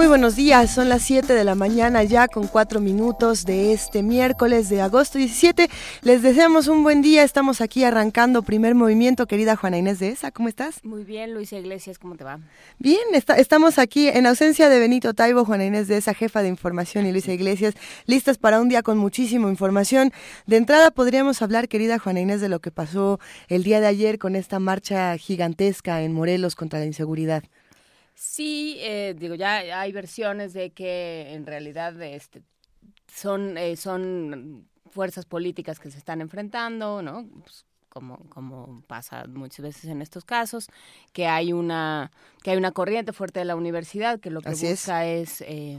Muy buenos días, son las 7 de la mañana ya con 4 minutos de este miércoles de agosto 17. Les deseamos un buen día, estamos aquí arrancando primer movimiento, querida Juana Inés de esa, ¿cómo estás? Muy bien, Luisa Iglesias, ¿cómo te va? Bien, estamos aquí en ausencia de Benito Taibo, Juana Inés de esa, jefa de información y Luisa Iglesias, listas para un día con muchísima información. De entrada podríamos hablar, querida Juana Inés, de lo que pasó el día de ayer con esta marcha gigantesca en Morelos contra la inseguridad. Sí, eh, digo, ya hay versiones de que en realidad este, son, eh, son fuerzas políticas que se están enfrentando, ¿no? Pues, como, como pasa muchas veces en estos casos, que hay una, que hay una corriente fuerte de la universidad que lo que busca es, eh,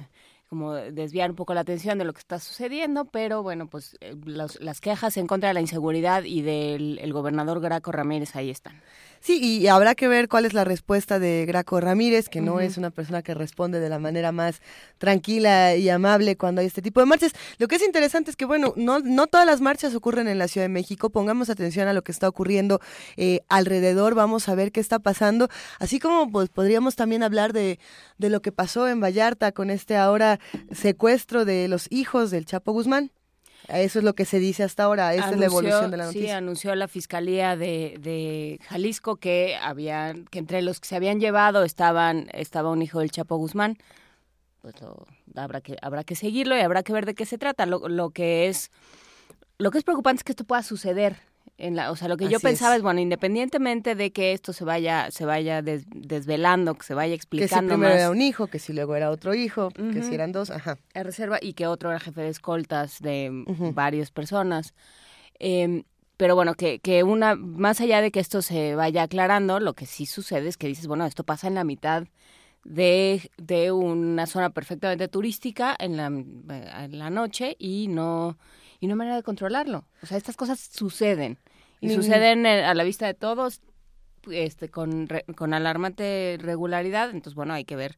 como desviar un poco la atención de lo que está sucediendo, pero bueno, pues las quejas en contra de la inseguridad y del el gobernador Graco Ramírez ahí están. Sí, y habrá que ver cuál es la respuesta de Graco Ramírez, que no es una persona que responde de la manera más tranquila y amable cuando hay este tipo de marchas. Lo que es interesante es que, bueno, no, no todas las marchas ocurren en la Ciudad de México. Pongamos atención a lo que está ocurriendo eh, alrededor, vamos a ver qué está pasando. Así como pues podríamos también hablar de, de lo que pasó en Vallarta con este ahora secuestro de los hijos del Chapo Guzmán. Eso es lo que se dice hasta ahora, esa es la evolución de la noticia. Sí, anunció la Fiscalía de, de Jalisco que había, que entre los que se habían llevado estaban, estaba un hijo del Chapo Guzmán. Pues habrá que, habrá que seguirlo y habrá que ver de qué se trata. Lo, lo que es, lo que es preocupante es que esto pueda suceder o sea, lo que yo pensaba es. bueno, independientemente de que esto se vaya, se vaya desvelando, que se vaya explicando que si primero era un hijo, que si luego era otro hijo, que si eran dos, ajá. reserva y que otro era jefe de escoltas de varias personas. Em, pero bueno, que, que una, más allá de que esto se vaya aclarando, lo que sí sucede es que dices, bueno, esto pasa en la mitad de, de una zona perfectamente turística en la, en la noche y no y no hay manera de controlarlo. O sea, estas cosas suceden y suceden a la vista de todos este con, con alarmante regularidad, entonces bueno, hay que ver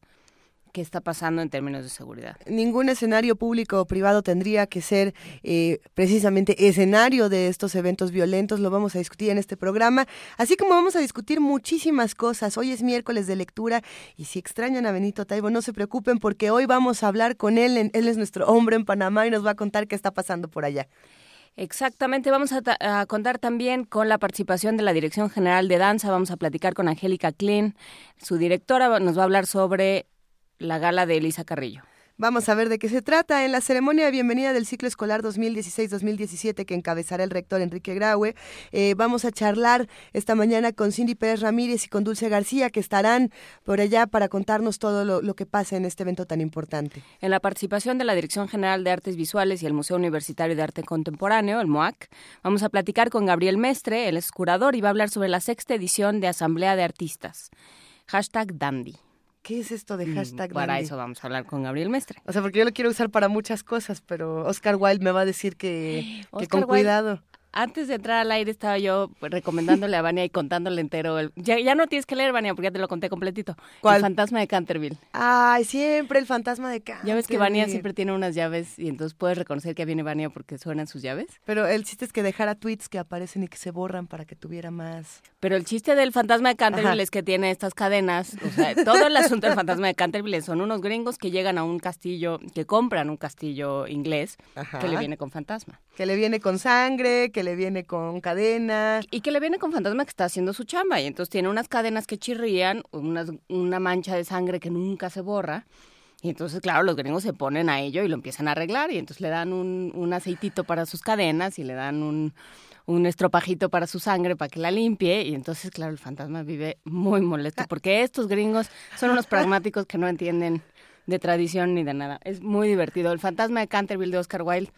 qué está pasando en términos de seguridad. Ningún escenario público o privado tendría que ser eh, precisamente escenario de estos eventos violentos. Lo vamos a discutir en este programa, así como vamos a discutir muchísimas cosas. Hoy es miércoles de lectura y si extrañan a Benito Taibo, no se preocupen porque hoy vamos a hablar con él. Él es nuestro hombre en Panamá y nos va a contar qué está pasando por allá. Exactamente, vamos a, contar también con la participación de la Dirección General de Danza, vamos a platicar con Angélica Klein, su directora, nos va a hablar sobre la gala de Elisa Carrillo. Vamos a ver de qué se trata. En la ceremonia de bienvenida del ciclo escolar 2016-2017 que encabezará el rector Enrique Graue, eh, vamos a charlar esta mañana con Cindy Pérez Ramírez y con Dulce García, que estarán por allá para contarnos todo lo, que pasa en este evento tan importante. En la participación de la Dirección General de Artes Visuales y el Museo Universitario de Arte Contemporáneo, el MOAC, vamos a platicar con Gabriel Mestre, el curador, y va a hablar sobre la sexta edición de Asamblea de Artistas. Hashtag Dandy. ¿Qué es esto de mm, hashtag? Para eso vamos a hablar con Gabriel Mestre. O sea, porque yo lo quiero usar para muchas cosas, pero Oscar Wilde me va a decir que, que con cuidado antes de entrar al aire estaba yo recomendándole a Vania y contándole entero. El, ya, no tienes que leer, Vania, porque ya te lo conté completito. ¿Cuál? El fantasma de Canterville. Ay, siempre el fantasma de Canterville. Ya ves que Vania siempre tiene unas llaves y entonces puedes reconocer que viene Vania porque suenan sus llaves. Pero el chiste es que dejara tweets que aparecen y que se borran para que tuviera más. Pero el chiste del fantasma de Canterville es que tiene estas cadenas. O sea, todo el asunto del fantasma de Canterville son unos gringos que llegan a un castillo, que compran un castillo inglés que le viene con fantasma. Que le viene con sangre, que le viene con cadena. Y que le viene con fantasma que está haciendo su chamba. Y entonces tiene unas cadenas que chirrían, una, una mancha de sangre que nunca se borra. Y entonces, claro, los gringos se ponen a ello y lo empiezan a arreglar. Y entonces le dan un, un aceitito para sus cadenas y le dan un, un estropajito para su sangre para que la limpie. Y entonces, claro, el fantasma vive muy molesto porque estos gringos son unos pragmáticos que no entienden de tradición ni de nada. Es muy divertido. El fantasma de Canterville de Oscar Wilde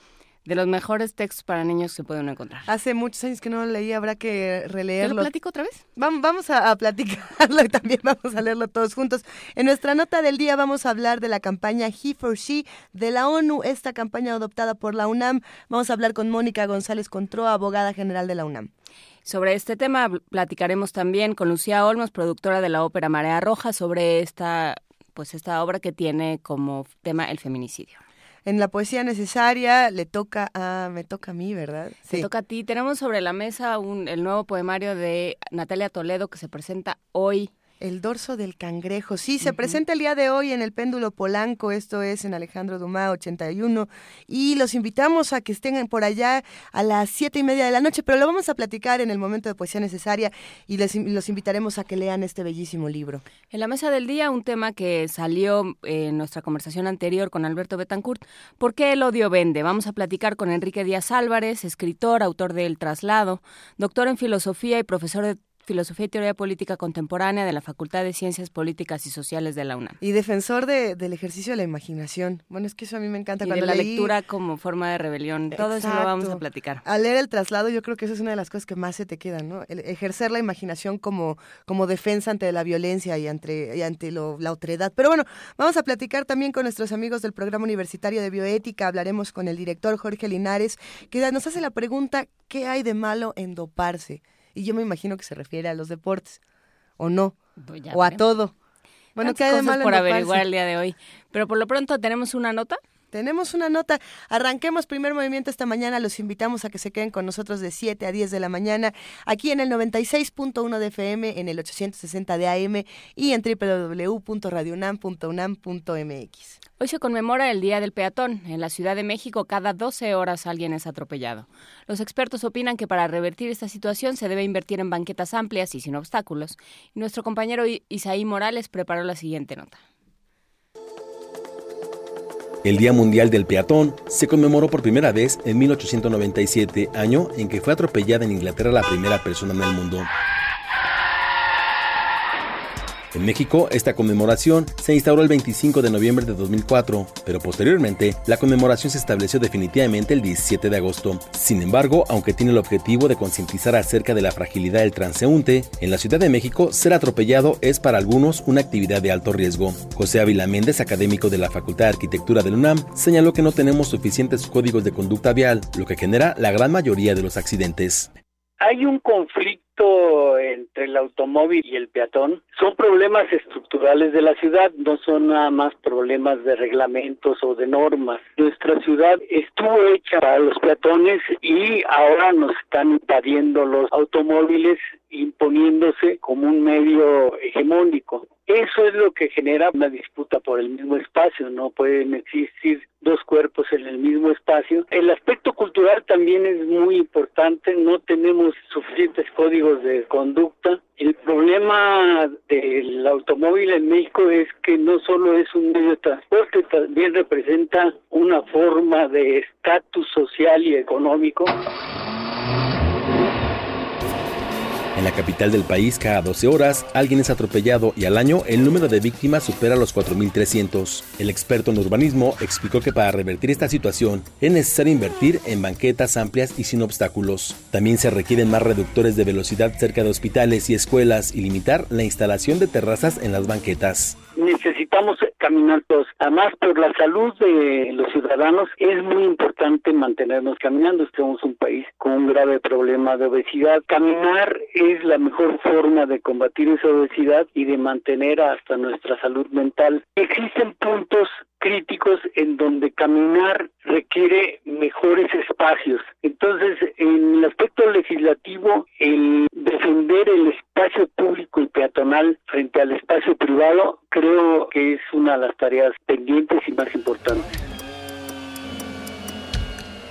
de los mejores textos para niños que se pueden encontrar. Hace muchos años que no lo leí, habrá que releerlo. ¿Te lo platico otra vez? Vamos, vamos a, platicarlo y también vamos a leerlo todos juntos. En nuestra nota del día vamos a hablar de la campaña He for She de la ONU, esta campaña adoptada por la UNAM. Vamos a hablar con Mónica González Controa, abogada general de la UNAM. Sobre este tema platicaremos también con Lucía Olmos, productora de la ópera Marea Roja, sobre esta, pues esta obra que tiene como tema el feminicidio. En la poesía necesaria le toca a, me toca a mí, ¿verdad? Sí. toca a ti. Tenemos sobre la mesa un, el nuevo poemario de Natalia Toledo que se presenta hoy el dorso del cangrejo. Sí, se presenta el día de hoy en el péndulo Polanco, esto es en Alejandro Dumas 81, y los invitamos a que estén por allá a las siete y media de la noche, pero lo vamos a platicar en el momento de poesía necesaria y les, los invitaremos a que lean este bellísimo libro. En la mesa del día, un tema que salió en nuestra conversación anterior con Alberto Betancourt, ¿por qué el odio vende? Vamos a platicar con Enrique Díaz Álvarez, escritor, autor de El Traslado, doctor en filosofía y profesor de Filosofía y Teoría Política Contemporánea de la Facultad de Ciencias Políticas y Sociales de la UNAM. Y defensor del ejercicio de la imaginación. Bueno, es que eso a mí me encanta. Y cuando de la lectura como forma de rebelión. Todo eso lo vamos a platicar. Al leer el traslado, yo creo que eso es una de las cosas que más se te quedan, ¿no? El ejercer la imaginación como, como defensa ante la violencia y ante, y ante la otredad. Pero bueno, vamos a platicar también con nuestros amigos del Programa Universitario de Bioética. Hablaremos con el director Jorge Linares, que nos hace la pregunta, ¿qué hay de malo en doparse? Y yo me imagino que se refiere a los deportes, o no, pues o a todo. Bueno, ¿qué hay de malo por averiguar el día de hoy. Pero por lo pronto tenemos una nota. Tenemos una nota. Arranquemos primer movimiento esta mañana. Los invitamos a que se queden con nosotros de 7 a 10 de la mañana aquí en el 96.1 de FM, en el 860 de AM y en www.radionam.unam.mx. Hoy se conmemora el Día del Peatón. En la Ciudad de México cada 12 horas alguien es atropellado. Los expertos opinan que para revertir esta situación se debe invertir en banquetas amplias y sin obstáculos. nuestro compañero Isaí Morales preparó la siguiente nota. El Día Mundial del Peatón se conmemoró por primera vez en 1897, año en que fue atropellada en Inglaterra la primera persona en el mundo. En México, esta conmemoración se instauró el 25 de noviembre de 2004, pero posteriormente la conmemoración se estableció definitivamente el 17 de agosto. Sin embargo, aunque tiene el objetivo de concientizar acerca de la fragilidad del transeúnte, en la Ciudad de México ser atropellado es para algunos una actividad de alto riesgo. José Ávila Méndez, académico de la Facultad de Arquitectura del UNAM, señaló que no tenemos suficientes códigos de conducta vial, lo que genera la gran mayoría de los accidentes. Hay un conflicto entre el automóvil y el peatón son problemas estructurales de la ciudad, no son nada más problemas de reglamentos o de normas. Nuestra ciudad estuvo hecha para los peatones y ahora nos están invadiendo los automóviles imponiéndose como un medio hegemónico. Eso es lo que genera una disputa por el mismo espacio, no pueden existir dos cuerpos en el mismo espacio. El aspecto cultural también es muy importante, no tenemos suficientes códigos de conducta. El problema del automóvil en México es que no solo es un medio de transporte, también representa una forma de estatus social y económico. La capital del país, cada 12 horas, alguien es atropellado y al año el número de víctimas supera los 4.300. El experto en urbanismo explicó que para revertir esta situación es necesario invertir en banquetas amplias y sin obstáculos. También se requieren más reductores de velocidad cerca de hospitales y escuelas y limitar la instalación de terrazas en las banquetas necesitamos caminar todos. Además, por la salud de los ciudadanos es muy importante mantenernos caminando. Somos un país con un grave problema de obesidad. Caminar es la mejor forma de combatir esa obesidad y de mantener hasta nuestra salud mental. Existen puntos críticos en donde caminar requiere mejores espacios. Entonces, en el aspecto legislativo, el defender el espacio público y peatonal frente al espacio privado creo que es una de las tareas pendientes y más importantes.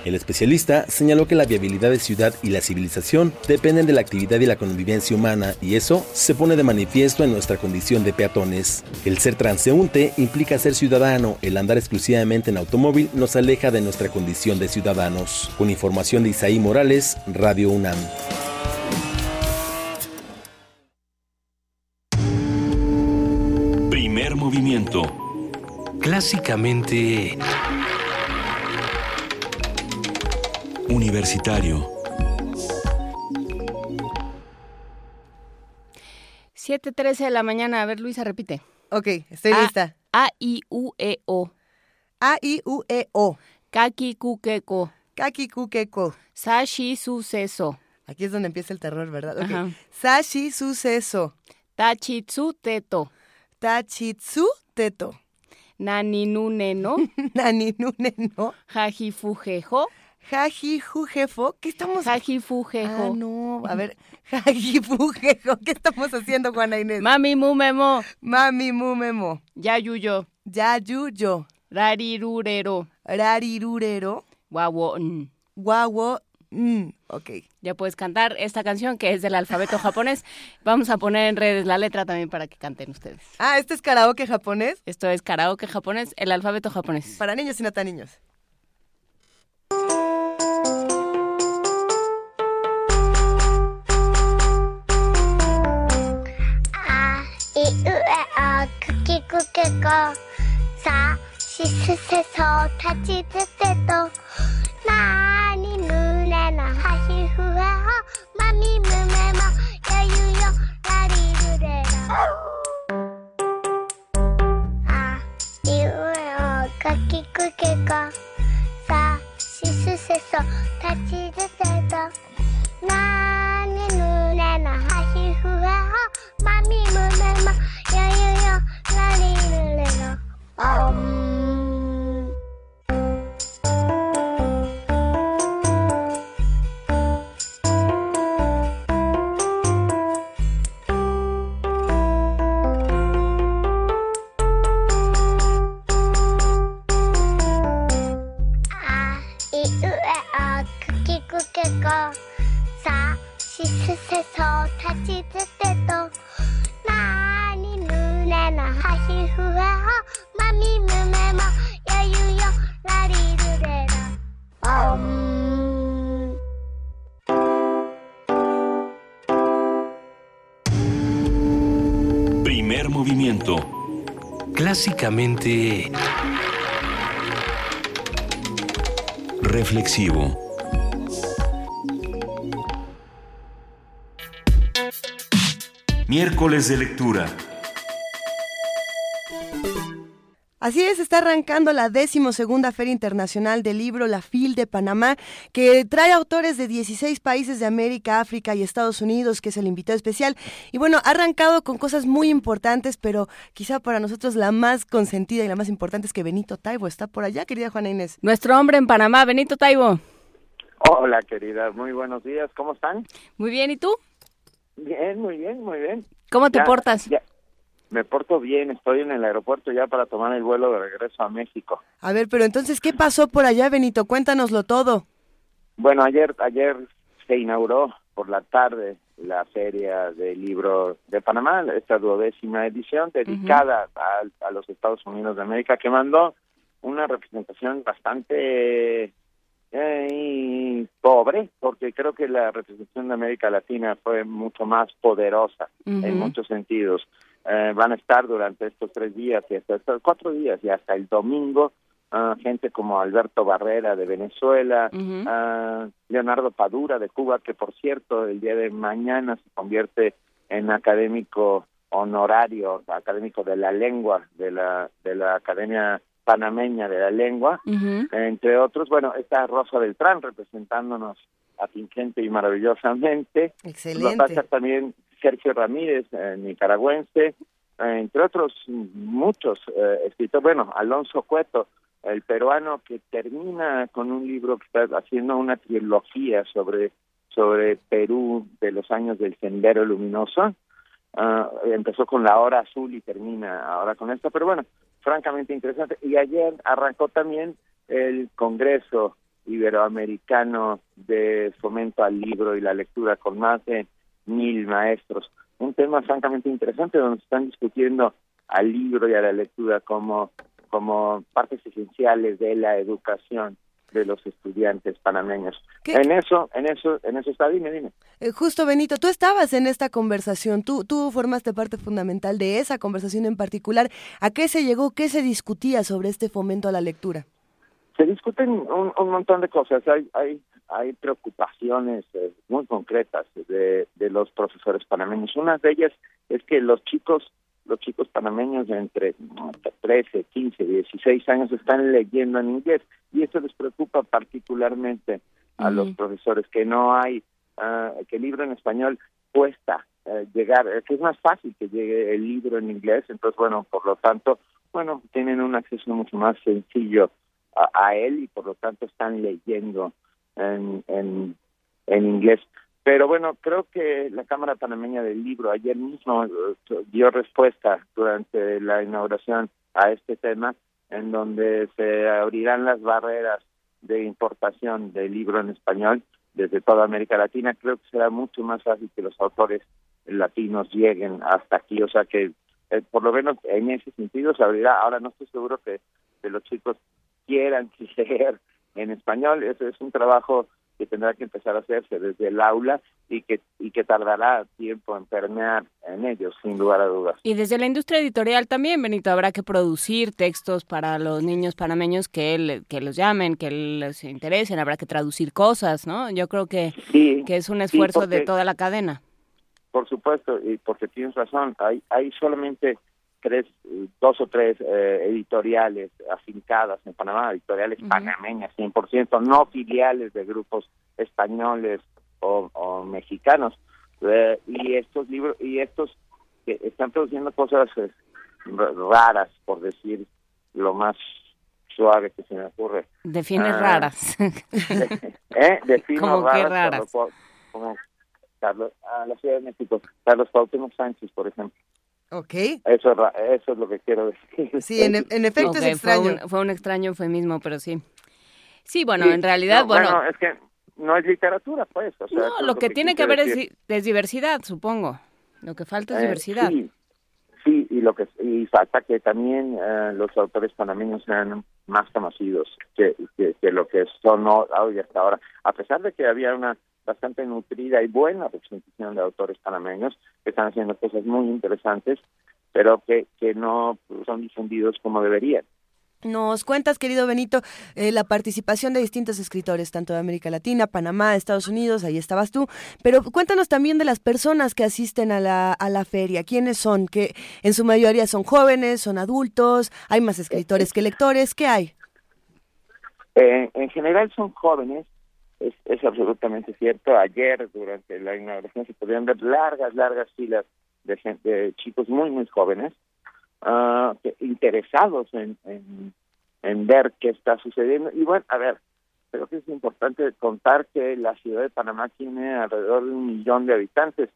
El especialista señaló que la viabilidad de ciudad y la civilización dependen de la actividad y la convivencia humana y eso se pone de manifiesto en nuestra condición de peatones. El ser transeúnte implica ser ciudadano, el andar exclusivamente en automóvil nos aleja de nuestra condición de ciudadanos. Con información de Isaí Morales, Radio UNAM. Primer movimiento. Clásicamente... Universitario. 7.13 de la mañana. A ver, Luisa, repite. Ok, estoy lista. A-I-U-E-O. A-I-U-E-O. Kaki-ku-ke-ko. Kaki-ku-ke-ko. Sashi-suceso. Aquí es donde empieza el terror, ¿verdad? Okay. Sashi-suceso. Tachitsu-teto. Tachitsu-teto. Naninuneno. Naninuneno. Jajifujejo. Jajifujefo, ¿qué estamos Jajifujejo. Ah, no, a ver, Jajifujejo, ¿qué estamos haciendo, Juana Inés? Mami mumemo. Mami mumemo. Yayuyo. Yayuyo. Rarirurero. Rarirurero. Guawo. Guawo. Mm, ok. Ya puedes cantar esta canción que es del alfabeto japonés. Vamos a poner en redes la letra también para que canten ustedes. Ah, ¿este es karaoke japonés? Esto es karaoke japonés, el alfabeto japonés. Para niños y no tan niños. A, I, U, E, O, くきくけこさしすせそうたちつてとなーにぬねのはひふへほまみむめもよゆよらりるれろあいうえおかきくけこ。ひすせそ立ち出せたな Reflexivo. Miércoles de lectura. Así es, está arrancando la decimosegunda Feria Internacional del Libro La FIL de Panamá, que trae autores de 16 países de América, África y Estados Unidos, que es el invitado especial. Y bueno, ha arrancado con cosas muy importantes, pero quizá para nosotros la más consentida y la más importante es que Benito Taibo está por allá, querida Juana Inés. Nuestro hombre en Panamá, Benito Taibo. Hola, querida, muy buenos días, ¿cómo están? Muy bien, ¿y tú? Bien, muy bien, muy bien. ¿Cómo te Ya- portas? ya- Me porto bien, estoy en el aeropuerto ya para tomar el vuelo de regreso a México. A ver, pero entonces, ¿qué pasó por allá, Benito? Cuéntanoslo todo. Bueno, ayer ayer se inauguró por la tarde la Feria del Libro de Panamá, esta duodécima edición dedicada a, a los Estados Unidos de América, que mandó una representación bastante eh, pobre, porque creo que la representación de América Latina fue mucho más poderosa en muchos sentidos. Eh, van a estar durante estos tres días y hasta estos cuatro días y hasta el domingo ah, gente como Alberto Barrera de Venezuela, ah, Leonardo Padura de Cuba, que por cierto el día de mañana se convierte en académico honorario, académico de la lengua de la de la Academia Panameña de la Lengua, entre otros, bueno, está Rosa Beltrán representándonos atingente y maravillosamente. Va a Excelente. estar también Sergio Ramírez, eh, nicaragüense, eh, entre otros muchos eh, escritores. Bueno, Alonso Cueto, el peruano que termina con un libro que está haciendo una trilogía sobre sobre Perú de los años del Sendero Luminoso. Ah, empezó con La Hora Azul y termina ahora con esto, pero bueno, francamente interesante. Y ayer arrancó también el Congreso Iberoamericano de Fomento al Libro y la Lectura con más de mil maestros. Un tema francamente interesante donde se están discutiendo al libro y a la lectura como, como partes esenciales de la educación de los estudiantes panameños. ¿Qué? En eso, en eso, en eso está, dime, dime. Eh, justo, Benito, tú estabas en esta conversación, tú, tú formaste parte fundamental de esa conversación en particular. ¿A qué se llegó? ¿Qué se discutía sobre este fomento a la lectura? se discuten un, un montón de cosas. Hay hay hay preocupaciones eh, muy concretas de, de los profesores panameños. Una de ellas es que los chicos los chicos panameños de entre no, 13, 15, 16 años están leyendo en inglés y eso les preocupa particularmente a los profesores que no hay ah, que el libro en español cuesta eh, llegar, eh, que es más fácil que llegue el libro en inglés, entonces bueno, por lo tanto bueno, tienen un acceso mucho más sencillo a, él y por lo tanto están leyendo en, en, en inglés. Pero bueno, creo que la Cámara Panameña del Libro ayer mismo eh, dio respuesta durante la inauguración a este tema, en donde se abrirán las barreras de importación del libro en español desde toda América Latina. Creo que será mucho más fácil que los autores latinos lleguen hasta aquí, o sea que eh, por lo menos en ese sentido se abrirá. Ahora no estoy seguro que, que los chicos quieran leer en español, eso es un trabajo que tendrá que empezar a hacerse desde el aula y que y que tardará tiempo en permear en ellos, sin lugar a dudas. Y desde la industria editorial también, Benito, habrá que producir textos para los niños panameños que, que los llamen, que les interesen, habrá que traducir cosas, ¿no? Yo creo que, que es un esfuerzo de toda la cadena. Por supuesto, y porque tienes razón, hay, hay solamente tres, dos o tres eh, editoriales afincadas en Panamá, editoriales panameñas 100%, no filiales de grupos españoles o, mexicanos. Eh, y estos libros, y estos que están produciendo cosas eh, raras, por decir lo más suave que se me ocurre. Define ah, raras. ¿Eh? Defino raras. Como, Carlos, a la Ciudad de México, Carlos Cuauhtémoc Sánchez, por ejemplo. Ok. Eso, eso es lo que quiero decir. Sí, en, efecto es extraño. Fue un, fue un, extraño eufemismo, pero sí. Sí, bueno, en realidad, bueno... Bueno, es que no es literatura, pues. no, lo, que, tiene que haber es, diversidad, supongo. Lo que falta es eh, diversidad. Sí, sí, y lo que y falta que también eh, los autores panameños sean más conocidos que, que, lo que son hoy hasta ahora. A pesar de que había una bastante nutrida y buena representación de autores panameños que están haciendo cosas muy interesantes, pero que, que no son difundidos como deberían. Nos cuentas, querido Benito, eh, la participación de distintos escritores, tanto de América Latina, Panamá, Estados Unidos, ahí estabas tú, pero cuéntanos también de las personas que asisten a la, a la feria, quiénes son, que en su mayoría son jóvenes, son adultos, hay más escritores que lectores, ¿qué hay? Eh, en general son jóvenes, es, es absolutamente cierto. Ayer, durante la inauguración, se podían ver largas, largas filas de, gente, de chicos muy, muy jóvenes, uh, interesados en, en, en ver qué está sucediendo. Y bueno, a ver, creo que es importante contar que la ciudad de Panamá tiene alrededor de un millón de habitantes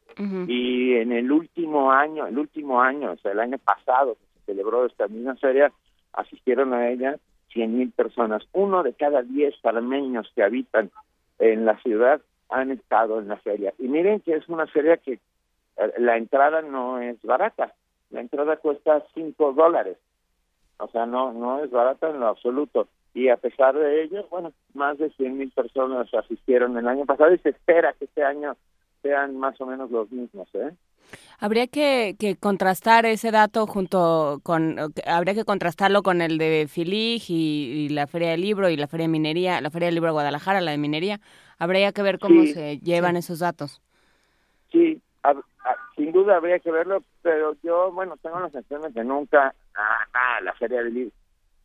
y en el último año, el último año, o sea, el año pasado que se celebró esta misma feria, asistieron a ella cien mil personas. Uno de cada diez panameños que habitan en la ciudad han estado en la feria. Y miren que es una feria que eh, la entrada no es barata. La entrada cuesta cinco dólares. O sea, no, no es barata en lo absoluto. Y a pesar de ello, bueno, más de cien mil personas asistieron el año pasado y se espera que este año sean más o menos los mismos, ¿eh? Habría que, que, contrastar ese dato junto con, habría que contrastarlo con el de Filig y, la Feria del Libro y la Feria de Minería, la Feria del Libro de Guadalajara, la de Minería. Habría que ver cómo se llevan esos datos. Sí, sin duda habría que verlo, pero yo, bueno, tengo la sensación de nunca, ah, ah, la Feria del Libro,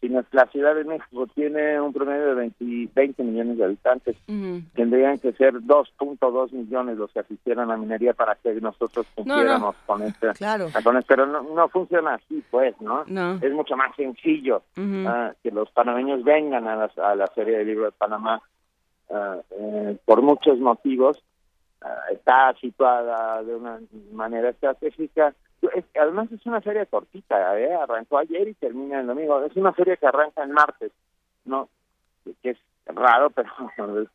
si la Ciudad de México tiene un promedio de 20, millones de habitantes, tendrían que ser 2.2 millones los que asistieran a minería para que nosotros cumpliéramos con este, claro. con este, pero no, funciona así, pues, ¿no? Es mucho más sencillo ah, que los panameños vengan a la, a la Feria del Libro de Panamá ah, eh, por muchos motivos. Ah, está situada de una manera estratégica además es una feria cortita, ¿eh? arrancó ayer y termina el domingo. Es una feria que arranca el martes, no, que es raro, pero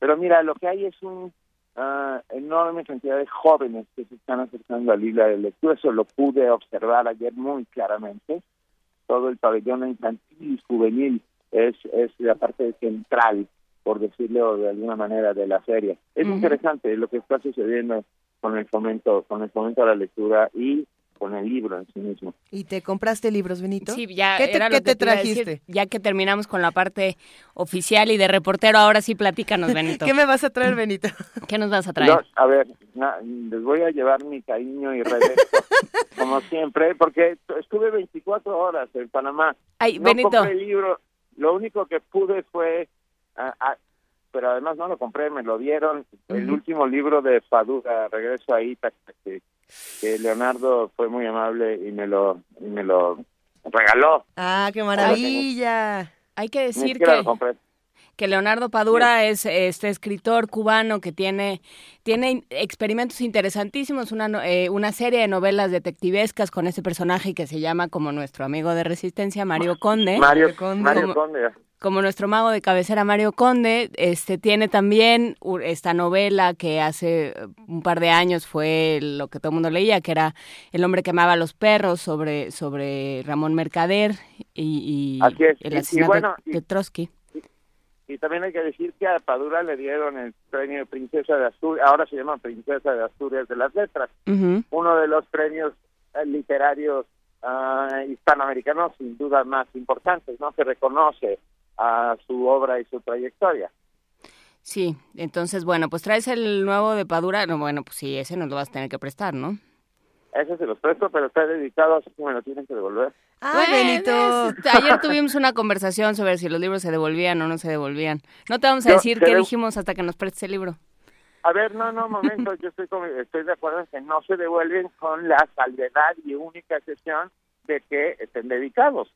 pero mira, lo que hay es un uh, enorme cantidad de jóvenes que se están acercando al libro de lectura. Eso lo pude observar ayer muy claramente. Todo el pabellón infantil y juvenil es es la parte central, por decirlo de alguna manera, de la feria. Es interesante lo que está sucediendo con el fomento, con el fomento a la lectura y con el libro en sí mismo. ¿Y te compraste libros, Benito? Sí, ya ¿Qué te, te trajiste? ya que terminamos con la parte oficial y de reportero, ahora sí platícanos, Benito. ¿Qué me vas a traer, Benito? ¿Qué nos vas a traer? a ver, les voy a llevar mi cariño y regreso, como siempre, porque estuve 24 horas en Panamá. Ay, no Benito. compré el libro, lo único que pude fue pero además no lo compré, me lo dieron. El último libro de Padura, Regreso a Ítaca, que, Leonardo fue muy amable y me lo, y me lo regaló. Ah, qué maravilla. Hay que decir que. Que Leonardo Padura es este escritor cubano que tiene, tiene experimentos interesantísimos, una, no- eh, una serie de novelas detectivescas con ese personaje que se llama como nuestro amigo de Resistencia, Mario Conde. Mario, Conde. Mario Como- Conde. como nuestro mago de cabecera Mario Conde, este tiene también esta novela que hace un par de años fue lo que todo el mundo leía, que era El hombre que amaba a los perros sobre sobre Ramón Mercader y, y Así es. Y- el y asesinato bueno, de- de Trotsky. Y también hay que decir que a Padura le dieron el premio Princesa de Asturias, ahora se llama Princesa de Asturias de las Letras, uno de los premios eh, literarios ah, hispanoamericanos sin duda más importantes, ¿no? Que reconoce a su obra y su trayectoria. Sí, entonces bueno, pues traes el nuevo de Padura, no, bueno, pues sí, ese nos lo vas a tener que prestar, ¿no? Ese se los presto, pero está dedicado, así que me lo tienen que devolver. Ah, Bueno, Benito. es- ayer tuvimos una conversación sobre si los libros se devolvían o no se devolvían. No te vamos a decir qué dijimos hasta que nos prestes el libro. A ver, no, no, momento, yo estoy, con- estoy de acuerdo en que no se devuelven con la salvedad y única excepción de que estén dedicados.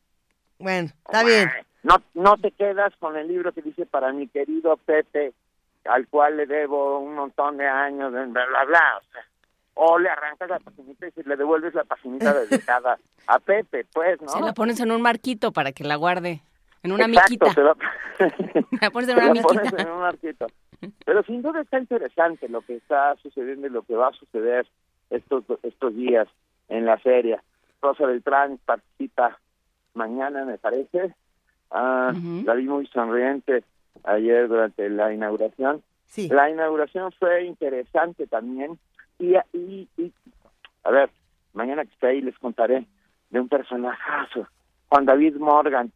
Bueno, está bien. No, no te quedas con el libro que dice para mi querido Pepe, al cual le debo un montón de años, de bla, bla, bla. O, sea, o le arrancas la paginita y si le devuelves la paginita dedicada a Pepe, pues, ¿no? Se la pones en un marquito para que la guarde. En una Exacto, miquita. la- La pones en una la pones miquita. en un marquito. Pero sin duda está interesante lo que está sucediendo y lo que va a suceder estos estos días en la feria. Rosa Beltrán participa mañana, me parece. Ah, Ujú. La vi muy sonriente ayer durante la inauguración. Sí. La inauguración fue interesante también. Y, y, y- a ver, mañana que esté ahí les contaré de un personajazo, Juan David Morgan,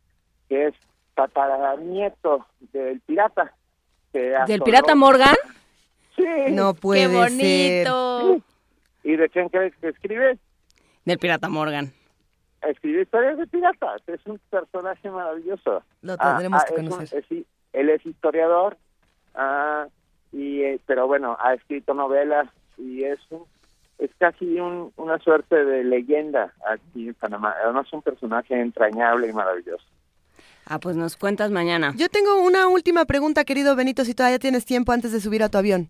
que es tataranieto del pirata. que ¿Del pirata Morgan? Sí. No puede ¡Qué bonito! ¿Y de quién crees que escribe? Del pirata Morgan. Escribe historias de piratas. Es un personaje maravilloso. Lo tendremos que es un- conocer. es- él es historiador, ah, y eh, pero bueno, ha escrito novelas y es un, es casi un, una suerte de leyenda aquí en Panamá. Además, es un personaje entrañable y maravilloso. Ah, pues nos cuentas mañana. Yo tengo una última pregunta, querido Benito, si todavía tienes tiempo antes de subir a tu avión.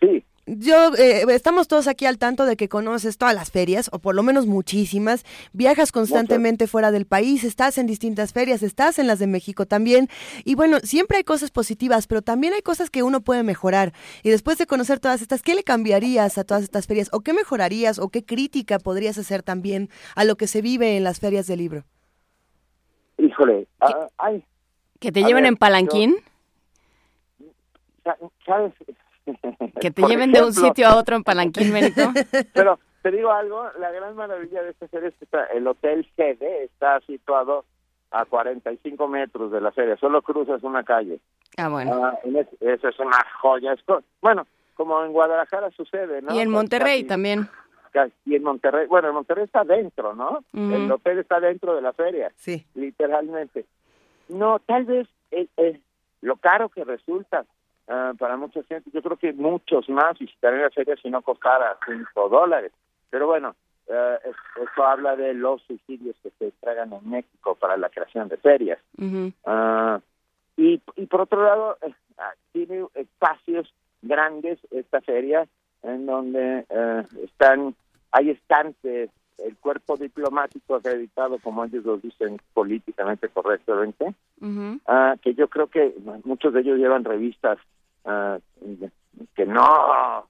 Sí, Yo, eh, estamos todos aquí al tanto de que conoces todas las ferias, o por lo menos muchísimas, viajas constantemente fuera del país, estás en distintas ferias, estás en las de México también, y bueno, siempre hay cosas positivas, pero también hay cosas que uno puede mejorar. Y después de conocer todas estas, ¿qué le cambiarías a todas estas ferias? ¿O qué mejorarías? ¿O qué crítica podrías hacer también a lo que se vive en las ferias del libro? híjole, ah, ay, ¿Que te A lleven ver, en palanquín? sa- ¿sabes? ¿Que te lleven de un sitio a otro en palanquín, Benito? Pero te digo algo, la gran maravilla de esta feria es que está- el hotel sede está situado a 45 metros de la feria, solo cruzas una calle. Ah, bueno. Ah, eso es una joya. Bueno, como en Guadalajara sucede, ¿no? Y en Monterrey Casi- también. casi- y en Monterrey, bueno, en Monterrey está dentro, ¿no? Ujú. El hotel está dentro de la feria, Sí. literalmente. No, tal vez eh, eh, lo caro que resulta ah, para mucha gente, yo creo que muchos más visitarían la feria si no costara 5 dólares. Pero bueno, eh, es- eso habla de los subsidios que se tragan en México para la creación de ferias. Ah, y, y por otro lado, eh, ah, tiene espacios grandes esta feria en donde eh, están, hay estantes, el cuerpo diplomático acreditado, como ellos lo dicen políticamente correctamente, ah, que yo creo que muchos de ellos llevan revistas ah, que no,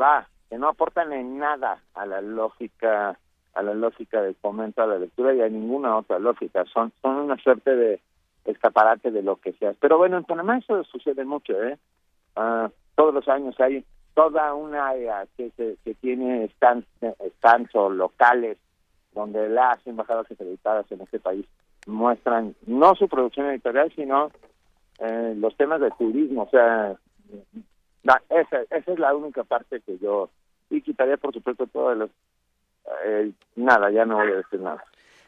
va, que no aportan en nada a la lógica a la lógica del fomento a la lectura y a ninguna otra lógica. Son, son una suerte de escaparate de lo que sea. Pero bueno, en Panamá eso sucede mucho, ¿eh? Ah, todos los años hay toda una área que, se, que tiene stands, stands o locales donde las embajadas acreditadas en este país muestran no su producción editorial, sino eh, los temas de turismo. O sea, la- esa, esa es la única parte que yo... Y quitaría, por supuesto, todos los... eh, nada, ya no voy a decir nada.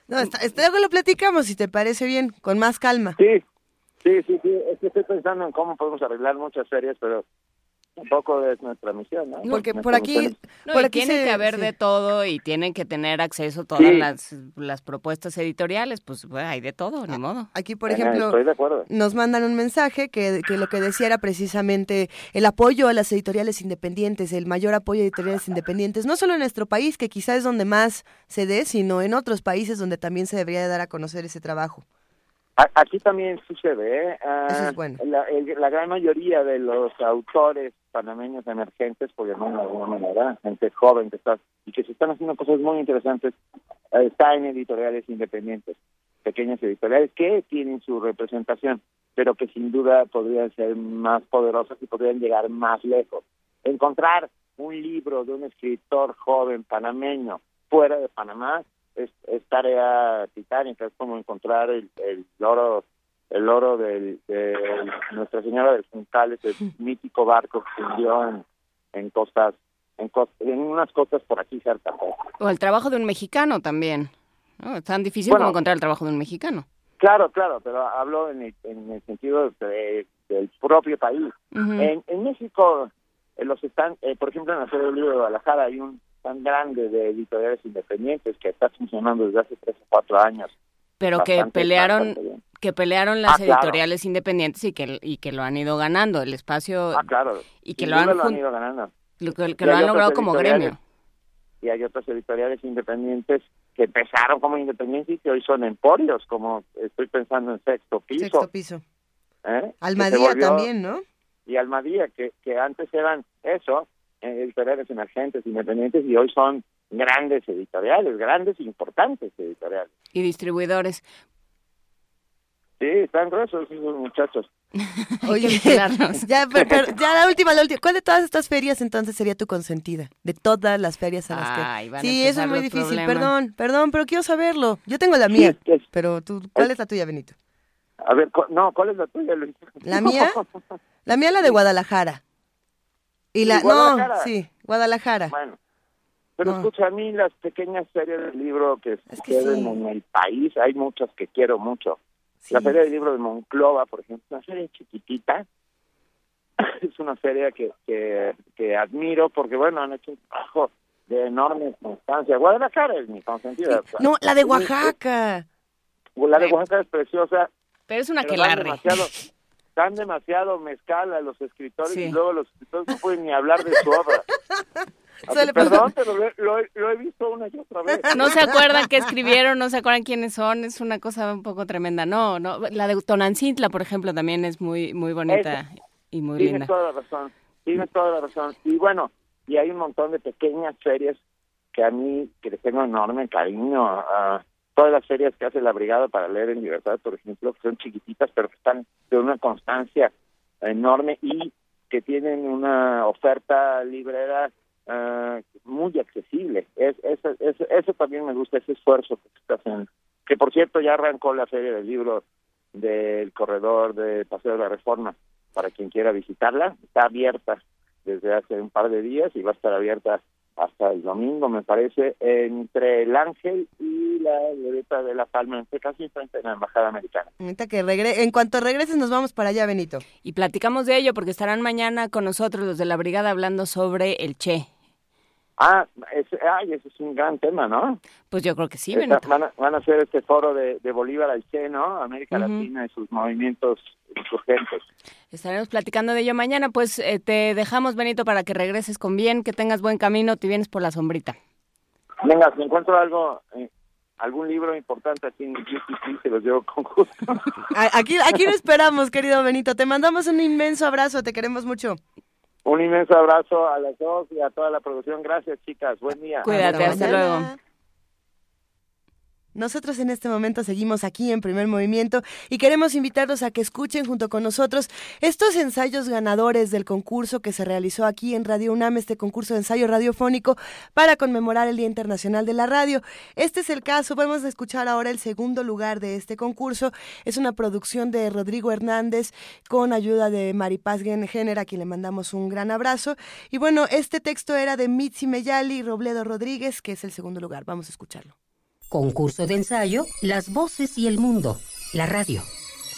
No, está- luego lo platicamos, si te parece bien, con más calma. Sí, sí, sí, sí. Es que estoy pensando en cómo podemos arreglar muchas ferias, pero un poco es nuestra misión, ¿no? Porque por aquí, No, por aquí tiene se- que haber sí. de todo y tienen que tener acceso a todas Sí. las, las propuestas editoriales, pues bueno, hay de todo, ni modo. Aquí, por ejemplo, Estoy de acuerdo. nos mandan un mensaje que, que lo que decía era precisamente el apoyo a las editoriales independientes, el mayor apoyo a editoriales independientes, no solo en nuestro país, que quizás es donde más se dé, sino en otros países donde también se debería de dar a conocer ese trabajo. Aquí también sucede, ¿eh? Ah, Eso es bueno. La, el- la gran mayoría de los autores panameños emergentes, por llamarlo de alguna manera, gente joven que está y que se están haciendo cosas muy interesantes, eh, está en editoriales independientes, pequeñas editoriales que tienen su representación, pero que sin duda podrían ser más poderosas y podrían llegar más lejos. Encontrar un libro de un escritor joven panameño fuera de Panamá es, es tarea titánica, es como encontrar el, el oro el oro del, de Nuestra Señora del Juncal, ese mítico barco que se hundió en, en costas, en, cos- en unas costas por aquí cerca. O el trabajo de un mexicano también. ¿no? Es tan difícil Bueno. como encontrar el trabajo de un mexicano. Claro, claro, pero hablo en el, en el sentido de- del propio país. En, en México, eh, los están, eh, por ejemplo, en la Feria del Libro de Guadalajara hay un tan grande de editoriales independientes que está funcionando desde hace tres o cuatro años. Pero que pelearon que pelearon las Ah, claro. editoriales independientes y que y que lo han ido ganando el espacio Ah, claro. y que lo han, lo han ido ganando. lo que, lo han logrado como gremio. y hay otras editoriales independientes que empezaron como independientes y que hoy son emporios, como estoy pensando en Sexto Piso. Sexto piso. ¿eh? Almadía volvió- también, ¿no? Y Almadía, que, que antes eran eso, editoriales emergentes, independientes, y hoy son grandes editoriales, grandes e importantes editoriales. Y distribuidores. Sí, están gruesos esos muchachos. Oye, ya, pero- pero- ya la última, la última. ¿Cuál de todas estas ferias entonces sería tu consentida? De todas las ferias a las Ay, que... Sí, eso es muy difícil. problemas. Perdón, perdón, pero quiero saberlo. Yo tengo la mía, Sí, es- pero tú, ¿cuál es la tuya, Benito? A ver, cu- no, ¿cuál es la tuya, Luis? ¿La mía? La mía la de Guadalajara. Y la... ¿De Guadalajara? No, sí, Guadalajara. Bueno, pero No. escucha, a mí las pequeñas ferias del libro que Es que suceden sí. en el país, hay muchas que quiero mucho. Sí. La Feria del Libro de Monclova, por ejemplo, es una feria chiquitita. es una feria que, que, que admiro porque, bueno, han hecho un trabajo de enorme constancia. Guadalajara es mi consentida. No, la de Oaxaca. La de Oaxaca es preciosa. Pero es una quelarre. demasiado, dan demasiado mezcal a los escritores Sí. y luego los escritores no pueden ni hablar de su obra. Así, perdón, pero lo, lo he- lo he visto una y otra vez. No se acuerdan qué escribieron, no se acuerdan quiénes son, es una cosa un poco tremenda. No, no, la de Tonancintla, por ejemplo, también es muy muy bonita y muy Tienes linda. toda la razón, tienes toda la razón. Y bueno, y hay un montón de pequeñas ferias que a mí, que les tengo enorme cariño, a todas las ferias que hace la Brigada para Leer en Libertad, por ejemplo, que son chiquititas, pero que están de una constancia enorme y que tienen una oferta librera ah, muy accesible. Es, eso, eso, eso también me gusta, ese esfuerzo que está haciendo. Que por cierto ya arrancó la Feria del Libro del corredor de Paseo de la Reforma para quien quiera visitarla. Está abierta desde hace un par de días y va a estar abierta hasta el domingo, me parece, entre el Ángel y la Glorieta de la Palma, entre casi frente a la Embajada Americana. Ahorita que regre en cuanto regreses nos vamos para allá, Benito. Y platicamos de ello porque estarán mañana con nosotros los de la brigada hablando sobre el Che. Ah, ese, ay, ese es un gran tema, ¿no? Pues yo creo que sí, Esta- Benito. van, a, van a hacer este foro de, de Bolívar al Che, ¿no? América. Latina y sus movimientos insurgentes. Estaremos platicando de ello mañana, pues eh, te dejamos, Benito, para que regreses con bien, que tengas buen camino, te vienes por la sombrita. Venga, si encuentro algo, eh, algún libro importante aquí en UTC, se los llevo con gusto. Aquí, aquí lo esperamos, querido Benito. Te mandamos un inmenso abrazo, te queremos mucho. Un inmenso abrazo a las dos y a toda la producción. Gracias, chicas. Buen día. Cuídate, hasta luego. Nosotros en este momento seguimos aquí en Primer Movimiento y queremos invitarlos a que escuchen junto con nosotros estos ensayos ganadores del concurso que se realizó aquí en Radio UNAM, este concurso de ensayo radiofónico para conmemorar el Día Internacional de la Radio. Este es el caso, vamos a escuchar ahora el segundo lugar de este concurso. Es una producción de Rodrigo Hernández con ayuda de Maripaz Génera, a quien le mandamos un gran abrazo. Y bueno, este texto era de Mitzi Meyali y Robledo Rodríguez, que es el segundo lugar. Vamos a escucharlo. Concurso de ensayo, Las voces y el mundo, la radio.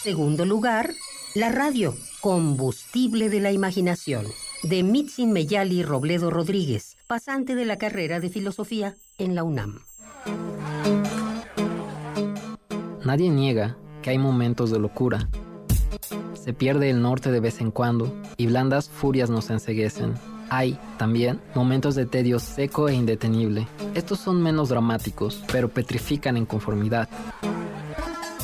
Segundo lugar, la radio, combustible de la imaginación. de Mitzin Meyali Robledo Rodríguez, pasante de la carrera de filosofía en la UNAM. Nadie niega que hay momentos de locura. Se pierde el norte de vez en cuando y blandas furias nos enseguecen. Hay, también, momentos de tedio seco e indetenible. Estos son menos dramáticos, pero petrifican en conformidad.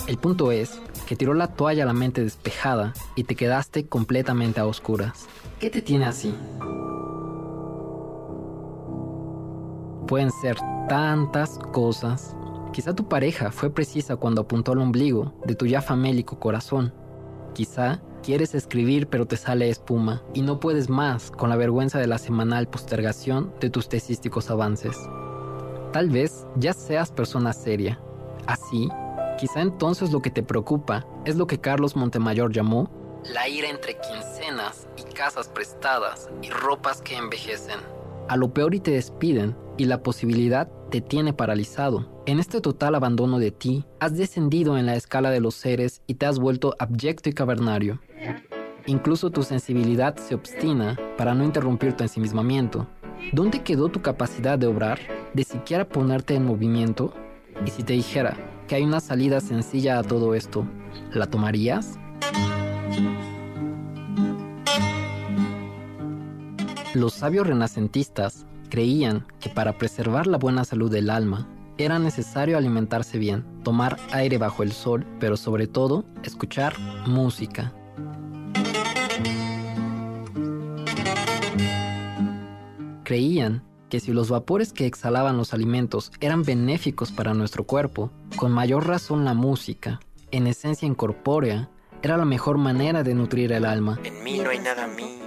El punto es que tiró la toalla a la mente despejada y te quedaste completamente a oscuras. ¿Qué te tiene así? Pueden ser tantas cosas. Quizá tu pareja fue precisa cuando apuntó al ombligo de tu ya famélico corazón. Quizá quieres escribir pero te sale espuma y no puedes más con la vergüenza de la semanal postergación de tus tesísticos avances. Tal vez ya seas persona seria. Así, quizá entonces lo que te preocupa es lo que Carlos Montemayor llamó la ira entre quincenas y casas prestadas y ropas que envejecen. A lo peor y te despiden y la posibilidad te tiene paralizado. En este total abandono de ti, has descendido en la escala de los seres y te has vuelto abyecto y cavernario. Incluso tu sensibilidad se obstina para no interrumpir tu ensimismamiento. ¿Dónde quedó tu capacidad de obrar? ¿De siquiera ponerte en movimiento? Y si te dijera que hay una salida sencilla a todo esto, ¿la tomarías? Los sabios renacentistas creían que para preservar la buena salud del alma era necesario alimentarse bien, tomar aire bajo el sol, pero sobre todo escuchar música. Creían que si los vapores que exhalaban los alimentos eran benéficos para nuestro cuerpo, con mayor razón la música, en esencia incorpórea, era la mejor manera de nutrir el alma. En mí no hay nada mío,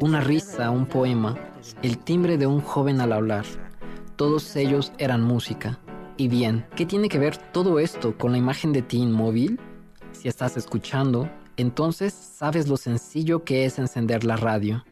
Una risa, un poema, el timbre de un joven al hablar. Todos ellos eran música. Y bien, ¿qué tiene que ver todo esto con la imagen de ti inmóvil? Si estás escuchando, entonces sabes lo sencillo que es encender la radio.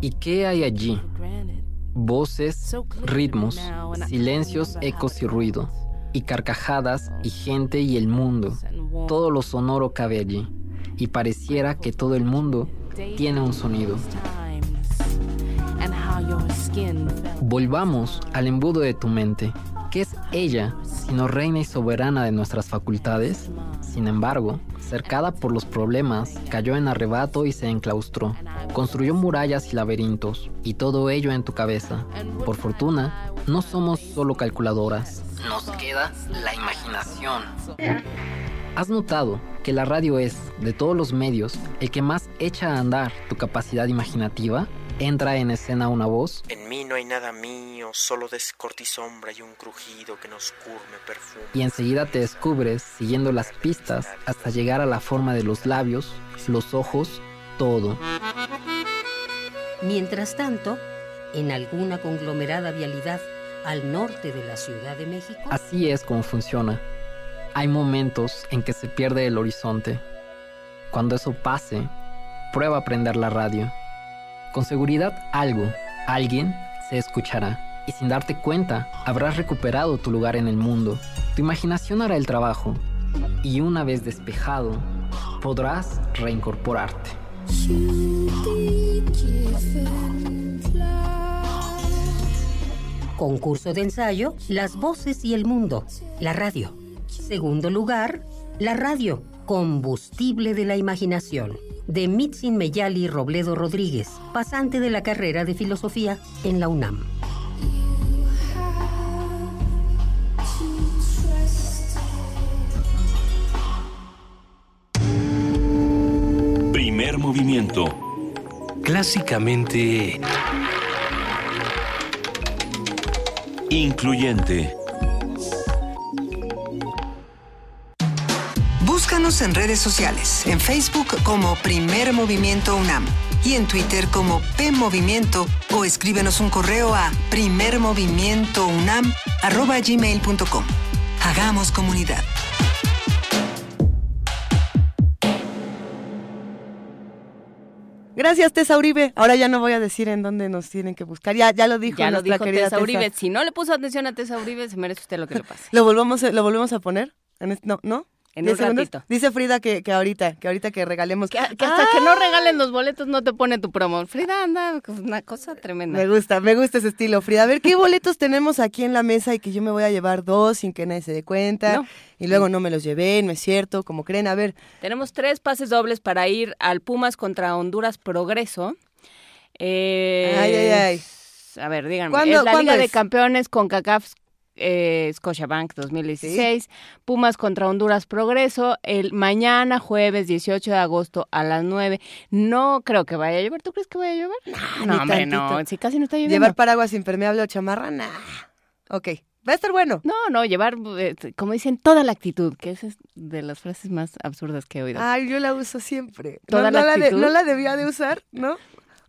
¿Y qué hay allí? Voces, ritmos, silencios, ecos y ruido, y carcajadas y gente y el mundo. Todo lo sonoro cabe allí, y pareciera que todo el mundo tiene un sonido. Volvamos al embudo de tu mente. ¿Qué es ella, sino reina y soberana de nuestras facultades? Sin embargo, cercada por los problemas, cayó en arrebato y se enclaustró. Construyó murallas y laberintos, y todo ello en tu cabeza. Por fortuna, no somos solo calculadoras. Nos queda la imaginación. ¿Has notado que la radio es, de todos los medios, el que más echa a andar tu capacidad imaginativa? Entra en escena una voz. En mí no hay nada mío, solo descortisombra y un crujido que nos curme perfume. Y enseguida te descubres siguiendo las pistas hasta llegar a la forma de los labios, los ojos, todo. Mientras tanto, en alguna conglomerada vialidad al norte de la Ciudad de México. Así es como funciona. Hay momentos en que se pierde el horizonte. Cuando eso pase, prueba a prender la radio. Con seguridad algo, alguien, se escuchará. Y sin darte cuenta, habrás recuperado tu lugar en el mundo. Tu imaginación hará el trabajo. Y una vez despejado, podrás reincorporarte. Concurso de ensayo, las voces y el mundo, la radio. Segundo lugar, la radio, combustible de la imaginación de Mitzin Meyali Robledo Rodríguez, pasante de la carrera de filosofía en la UNAM. Primer movimiento. Clásicamente... Incluyente. En redes sociales, en Facebook como Primer Movimiento UNAM y en Twitter como P Movimiento o escríbenos un correo a primermovimientounam@gmail.com. Hagamos comunidad. Gracias, Tessa Uribe. Ahora ya no voy a decir en dónde nos tienen que buscar. Ya, ya lo dijo ya nuestra lo dijo querida Tessa, Uribe. Si no le puso atención a Tessa Uribe, se merece usted lo que le pase. ¿Lo volvemos, lo volvemos a poner? No, ¿no? En ¿Diez un segundos? ratito. Dice Frida que, que ahorita, que ahorita que regalemos. Que, que hasta que no regalen los boletos no te pone tu promo. Frida anda, una cosa tremenda. Me gusta, me gusta ese estilo, Frida. A ver, ¿qué boletos tenemos aquí en la mesa y que yo me voy a llevar dos sin que nadie se dé cuenta? No. Y luego no me los llevé, no es cierto, como creen. A ver, Tenemos tres pases dobles para ir al Pumas contra Honduras Progreso. Eh, Ay, ay, ay. A ver, díganme. ¿Cuándo- es la cuándo Liga de es? Campeones con CACAF eh, Scotiabank 2016. Pumas contra Honduras Progreso. El mañana, jueves 18 de agosto a las 9. No creo que vaya a llover. ¿Tú crees que vaya a llover? No, ni hombre, no. tantito. Si casi no está lloviendo. llevar paraguas impermeable o chamarra, nah. Ok, va a estar bueno. No, no, llevar, eh, como dicen, toda la actitud, que esa es de las frases más absurdas que he oído. Ay, yo la uso siempre. ¿Toda no, la no de- actitud? no la debía de usar, ¿no?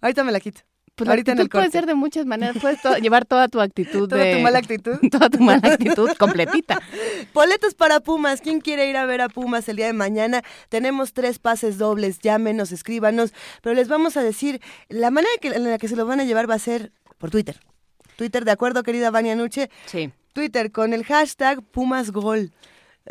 Ahorita me la quito. Pues la Ahorita en el actitud puede ser de muchas maneras. Puedes to- llevar toda tu actitud Toda de... tu mala actitud. toda tu mala actitud completita. Boletos para Pumas. ¿Quién quiere ir a ver a Pumas el día de mañana? Tenemos tres pases dobles. Llámenos, escríbanos. Pero les vamos a decir, la manera que, en la que se lo van a llevar va a ser por Twitter. Twitter, ¿de acuerdo, querida Vania Nuche? Sí. Twitter con el hashtag PumasGol.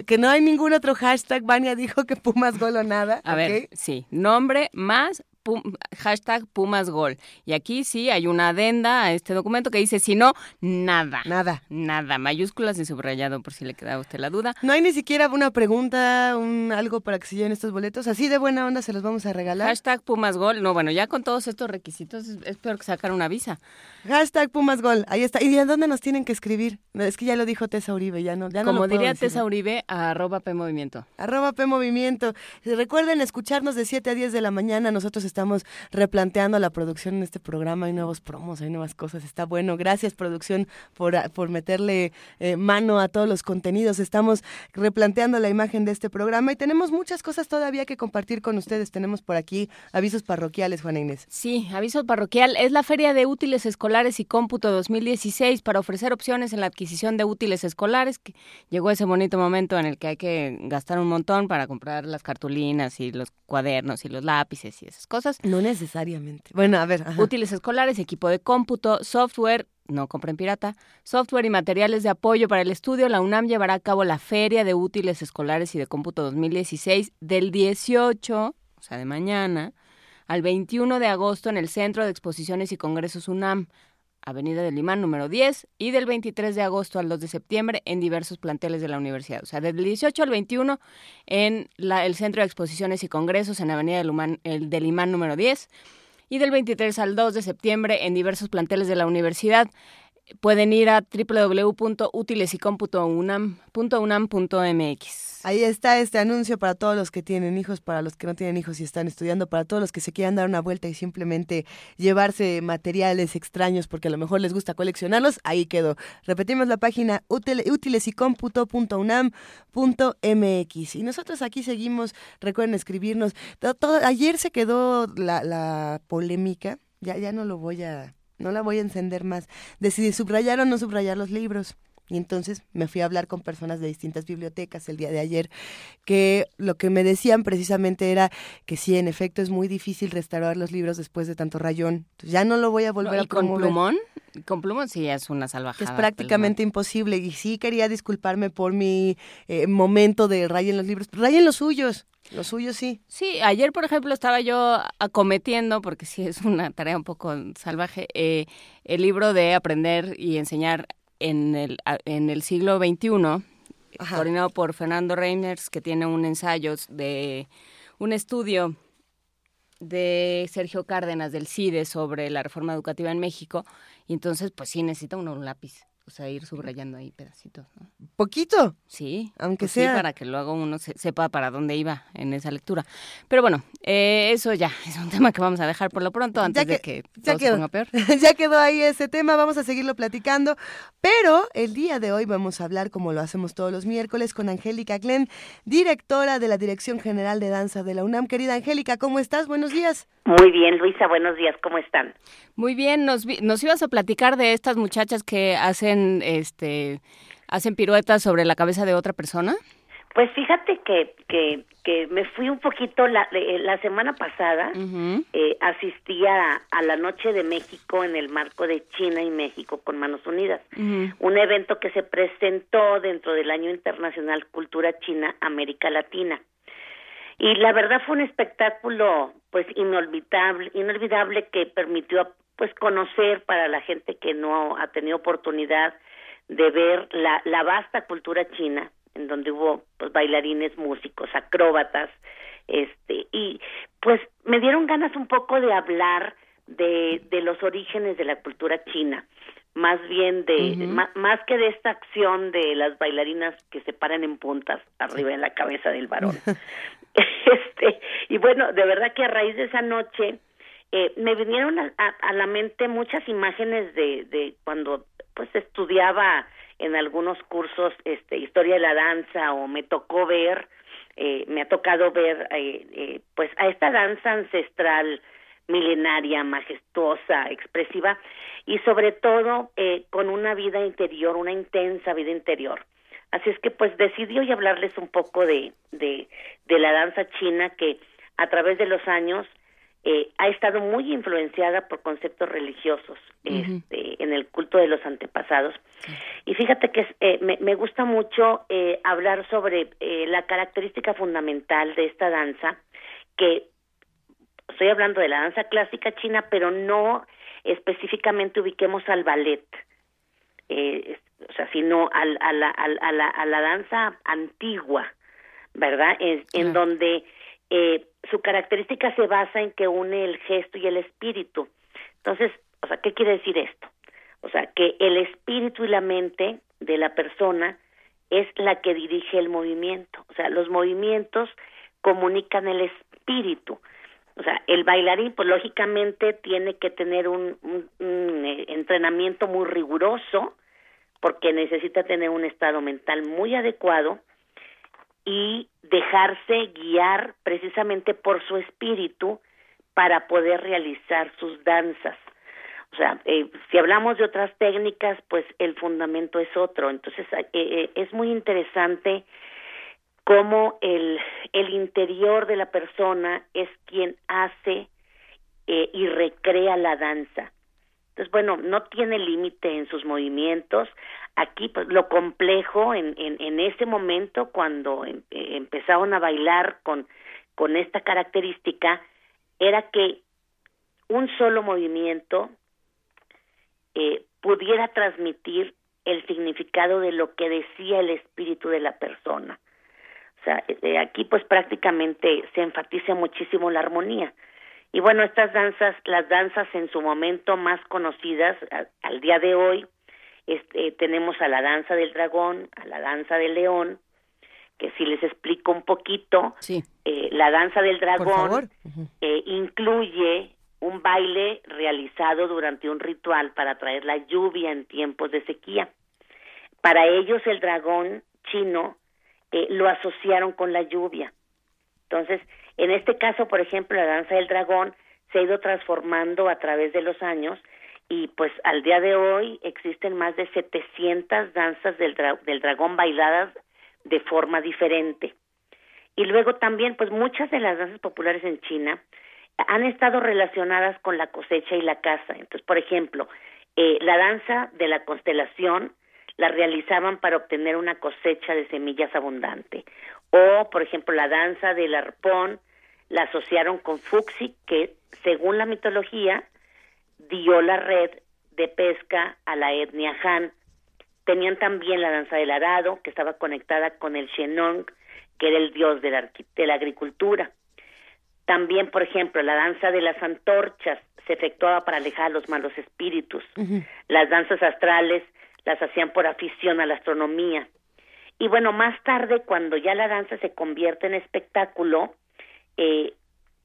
Que no hay ningún otro hashtag. Vania dijo que Pumas Gol o nada. A ver, sí. Nombre más pum- hashtag Pumas Gol. Y aquí sí hay una adenda a este documento que dice, si no, nada. Nada. Nada. Mayúsculas y subrayado por si le queda a usted la duda. No hay ni siquiera una pregunta, un algo para que se lleven estos boletos. Así de buena onda se los vamos a regalar. Hashtag Pumas Gol. No, bueno, ya con todos estos requisitos es, es peor que sacar una visa. Hashtag Pumas Gol. Ahí está. ¿Y de dónde nos tienen que escribir? Es que ya lo dijo Tessa Uribe, ya no, ya no Como lo diría decir. Tessa Uribe, a arroba P Movimiento. Arroba P Movimiento. Recuerden escucharnos de 7 a 10 de la mañana. Nosotros estamos replanteando la producción en este programa. Hay nuevos promos, hay nuevas cosas. Está bueno. Gracias, producción, por, por meterle eh, mano a todos los contenidos. Estamos replanteando la imagen de este programa y tenemos muchas cosas todavía que compartir con ustedes. Tenemos por aquí avisos parroquiales, Juana Inés. Sí, aviso parroquial. Es la Feria de Útiles Escolares y Cómputo 2016 para ofrecer opciones en la adquisición de útiles escolares. Llegó ese bonito momento en el que hay que gastar un montón para comprar las cartulinas y los cuadernos y los lápices y esas cosas. No necesariamente. Bueno, a ver. ajá. Útiles escolares, equipo de cómputo, software, no compren pirata, software y materiales de apoyo para el estudio. La UNAM llevará a cabo la Feria de Útiles Escolares y de Cómputo 2016 del 18, o sea, de mañana, al 21 de agosto en el Centro de Exposiciones y Congresos UNAM, Avenida del Imán número 10, y del 23 de agosto al 2 de septiembre en diversos planteles de la universidad. O sea, del 18 al 21 en la- el Centro de Exposiciones y Congresos en Avenida del, Humán- el del Imán número 10 y del 23 al 2 de septiembre en diversos planteles de la universidad. Pueden ir a www.utilesycomputounam.unam.mx. Ahí está este anuncio para todos los que tienen hijos, para los que no tienen hijos y están estudiando, para todos los que se quieran dar una vuelta y simplemente llevarse materiales extraños porque a lo mejor les gusta coleccionarlos. Ahí quedó. Repetimos la página útil- útilesycomputo.unam.mx. Y nosotros aquí seguimos, recuerden escribirnos. Ayer se quedó la, la polémica, ya, ya no lo voy a, no la voy a encender más, de si subrayar o no subrayar los libros. Y entonces me fui a hablar con personas de distintas bibliotecas el día de ayer, que lo que me decían precisamente era que sí, en efecto, es muy difícil restaurar los libros después de tanto rayón. Entonces, ya no lo voy a volver a y con promover, plumón, con plumón sí es una salvajada. es prácticamente imposible. Y sí quería disculparme por mi eh, momento de rayen los libros. Rayen los suyos. Los suyos sí. Sí, ayer, por ejemplo, estaba yo acometiendo, porque sí es una tarea un poco salvaje, eh, el libro de Aprender y Enseñar en el, en el siglo XXI, Ajá. coordinado por Fernando Reimers, que tiene un ensayo de un estudio de Sergio Cárdenas del CIDE sobre la reforma educativa en México. Y entonces, pues sí, necesita uno un lápiz, o sea, ir subrayando ahí pedacitos. ¿no? Poquito. Sí, Aunque pues sí, sea. para que luego uno se- sepa para dónde iba en esa lectura. Pero bueno, eh, eso ya es un tema que vamos a dejar por lo pronto antes de que ya todo se quedó. ponga peor. ya quedó ahí ese tema, vamos a seguirlo platicando. Pero el día de hoy vamos a hablar, como lo hacemos todos los miércoles, con Angélica Glenn, directora de la Dirección General de Danza de la UNAM. Querida Angélica, ¿cómo estás? Buenos días. Muy bien, Luisa, buenos días, ¿cómo están? Muy bien, nos, nos ibas a platicar de estas muchachas que hacen, este, hacen piruetas sobre la cabeza de otra persona. Pues fíjate que, que, que me fui un poquito la, eh, la semana pasada, eh, asistí a, a, la Noche de México en el marco de China y México con Manos Unidas, un evento que se presentó dentro del Año Internacional Cultura China América Latina. Y la verdad fue un espectáculo pues inolvidable, inolvidable que permitió pues conocer para la gente que no ha tenido oportunidad de ver la, la vasta cultura china en donde hubo pues bailarines, músicos, acróbatas, este y pues me dieron ganas un poco de hablar de, de los orígenes de la cultura china, más bien de más, que de esta acción de las bailarinas que se paran en puntas arriba en la cabeza del varón. este y bueno, de verdad que a raíz de esa noche eh, me vinieron a, a, la mente muchas imágenes de, de cuando pues estudiaba en algunos cursos este historia de la danza o me tocó ver eh, me ha tocado ver eh, eh, pues a esta danza ancestral milenaria majestuosa expresiva y sobre todo eh, con una vida interior una intensa vida interior así es que pues decidí hoy hablarles un poco de de de la danza china que a través de los años eh, ha estado muy influenciada por conceptos religiosos este, en el culto de los antepasados. Y fíjate que eh, me, me, gusta mucho eh, hablar sobre eh, la característica fundamental de esta danza, que estoy hablando de la danza clásica china, pero no específicamente ubiquemos al ballet, eh, o sea, sino al, a, la, a, la, a la danza antigua, ¿verdad? En, en donde eh, su característica se basa en que une el gesto y el espíritu. Entonces, o sea, ¿qué quiere decir esto? O sea, que el espíritu y la mente de la persona es la que dirige el movimiento. O sea, los movimientos comunican el espíritu. O sea, el bailarín, pues lógicamente tiene que tener un, un, eh, entrenamiento muy riguroso porque necesita tener un estado mental muy adecuado y dejarse guiar precisamente por su espíritu para poder realizar sus danzas. O sea, eh, si hablamos de otras técnicas, pues el fundamento es otro. Entonces, eh, eh, es muy interesante cómo el, interior de la persona es quien hace eh, y recrea la danza. Entonces, bueno, no tiene límite en sus movimientos. Aquí, pues, lo complejo en, en, en ese momento, cuando em, eh, empezaron a bailar con, con esta característica, era que un solo movimiento eh, pudiera transmitir el significado de lo que decía el espíritu de la persona. Sea, eh, aquí pues prácticamente se enfatiza muchísimo la armonía. Y bueno, estas danzas, las danzas en su momento más conocidas a, al día de hoy, este, tenemos a la danza del dragón, a la danza del león, que si les explico un poquito, sí. eh, la danza del dragón eh, incluye un baile realizado durante un ritual para traer la lluvia en tiempos de sequía. Para ellos el dragón chino eh, lo asociaron con la lluvia. Entonces, en este caso, por ejemplo, la danza del dragón se ha ido transformando a través de los años y pues al día de hoy existen más de 700 danzas del, dra del dragón bailadas de forma diferente. Y luego también, pues muchas de las danzas populares en China han estado relacionadas con la cosecha y la caza. Entonces, por ejemplo, eh, la danza de la constelación la realizaban para obtener una cosecha de semillas abundante. O, por ejemplo, la danza del arpón la asociaron con Fuxi, que según la mitología dio la red de pesca a la etnia Han. Tenían también la danza del arado, que estaba conectada con el Shenong, que era el dios de la, de la agricultura. También, por ejemplo, la danza de las antorchas se efectuaba para alejar a los malos espíritus. Uh -huh. Las danzas astrales las hacían por afición a la astronomía. Y bueno, más tarde, cuando ya la danza se convierte en espectáculo, eh,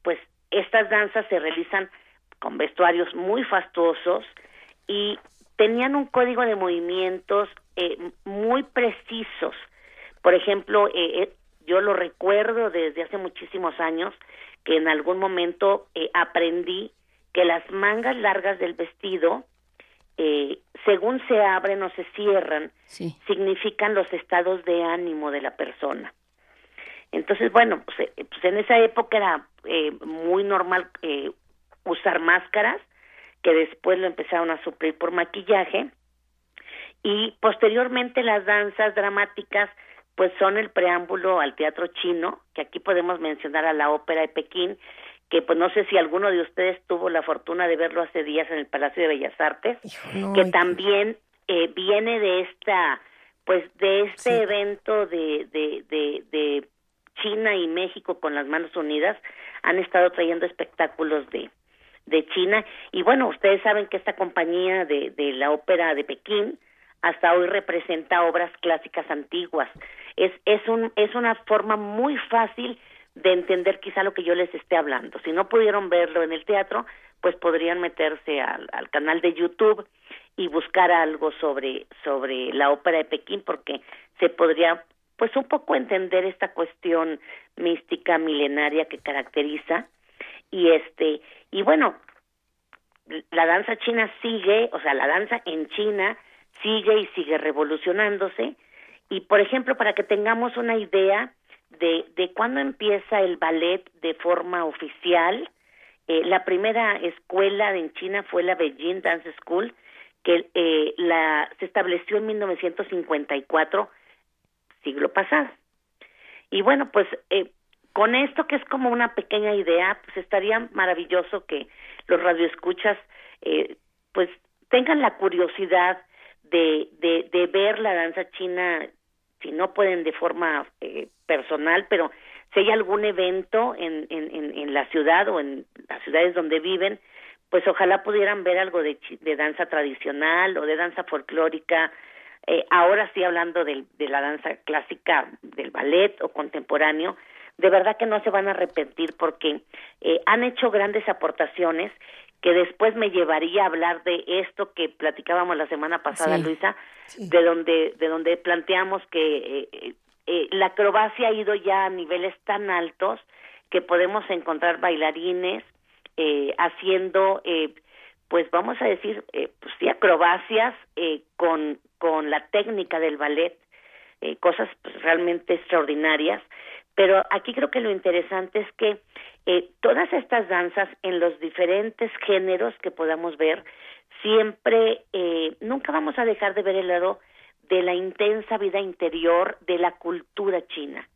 pues estas danzas se realizan con vestuarios muy fastuosos y tenían un código de movimientos eh, muy precisos. Por ejemplo, eh, eh, yo lo recuerdo desde hace muchísimos años que en algún momento aprendí que las mangas largas del vestido, eh, según se abren o se cierran, sí. significan los estados de ánimo de la persona. Entonces, bueno, pues, eh, pues en esa época era eh, muy normal eh, usar máscaras, que después lo empezaron a suplir por maquillaje, y posteriormente las danzas dramáticas pues son el preámbulo al teatro chino, que aquí podemos mencionar a la ópera de Pekín, que pues no sé si alguno de ustedes tuvo la fortuna de verlo hace días en el Palacio de Bellas Artes, que también eh, viene de esta, pues de este evento de, de, de, de China y México con las manos unidas, han estado trayendo espectáculos de, de China y bueno, ustedes saben que esta compañía de, de la ópera de Pekín hasta hoy representa obras clásicas antiguas. Es, es, un, es una forma muy fácil de entender quizá lo que yo les esté hablando. Si no pudieron verlo en el teatro, pues podrían meterse al, al canal de YouTube y buscar algo sobre, sobre la ópera de Pekín porque se podría pues un poco entender esta cuestión mística milenaria que caracteriza y este y bueno la danza china sigue, o sea, la danza en China sigue y sigue revolucionándose. Y, por ejemplo, para que tengamos una idea de, de cuándo empieza el ballet de forma oficial, eh, la primera escuela en China fue la Beijing Dance School, que eh, la, se estableció en 1954, siglo pasado. Y bueno, pues eh, con esto que es como una pequeña idea, pues estaría maravilloso que los radioescuchas eh, pues tengan la curiosidad de, de, de ver la danza china, si no pueden de forma eh, personal, pero si hay algún evento en, en, en, en la ciudad o en las ciudades donde viven, pues ojalá pudieran ver algo de, de danza tradicional o de danza folclórica. Eh, ahora sí hablando de, de la danza clásica, del ballet o contemporáneo, de verdad que no se van a arrepentir porque eh, han hecho grandes aportaciones que después me llevaría a hablar de esto que platicábamos la semana pasada, Sí, Luisa, de donde de donde planteamos que eh, eh, la acrobacia ha ido ya a niveles tan altos que podemos encontrar bailarines eh, haciendo, eh, pues vamos a decir, eh, pues sí, acrobacias eh, con con la técnica del ballet, eh, cosas pues, realmente extraordinarias. Pero aquí creo que lo interesante es que eh, todas estas danzas en los diferentes géneros que podamos ver, siempre, eh, nunca vamos a dejar de ver el lado de la intensa vida interior de la cultura china.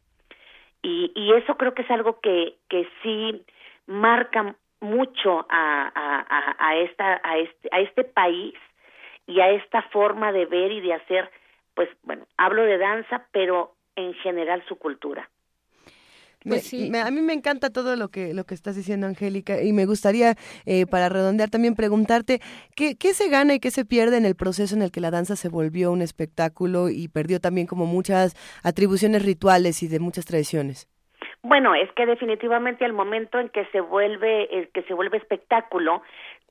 Y, y eso creo que es algo que, que sí marca mucho a, a, a, a esta, a, este, a este país y a esta forma de ver y de hacer, pues bueno, hablo de danza, pero en general su cultura. Me- me- a mí me encanta todo lo que lo que estás diciendo, Angélica, y me gustaría, eh, para redondear, también preguntarte ¿qué, qué se gana y qué se pierde en el proceso en el que la danza se volvió un espectáculo y perdió también como muchas atribuciones rituales y de muchas tradiciones. Bueno, es que definitivamente al momento en que se vuelve, el que se vuelve espectáculo,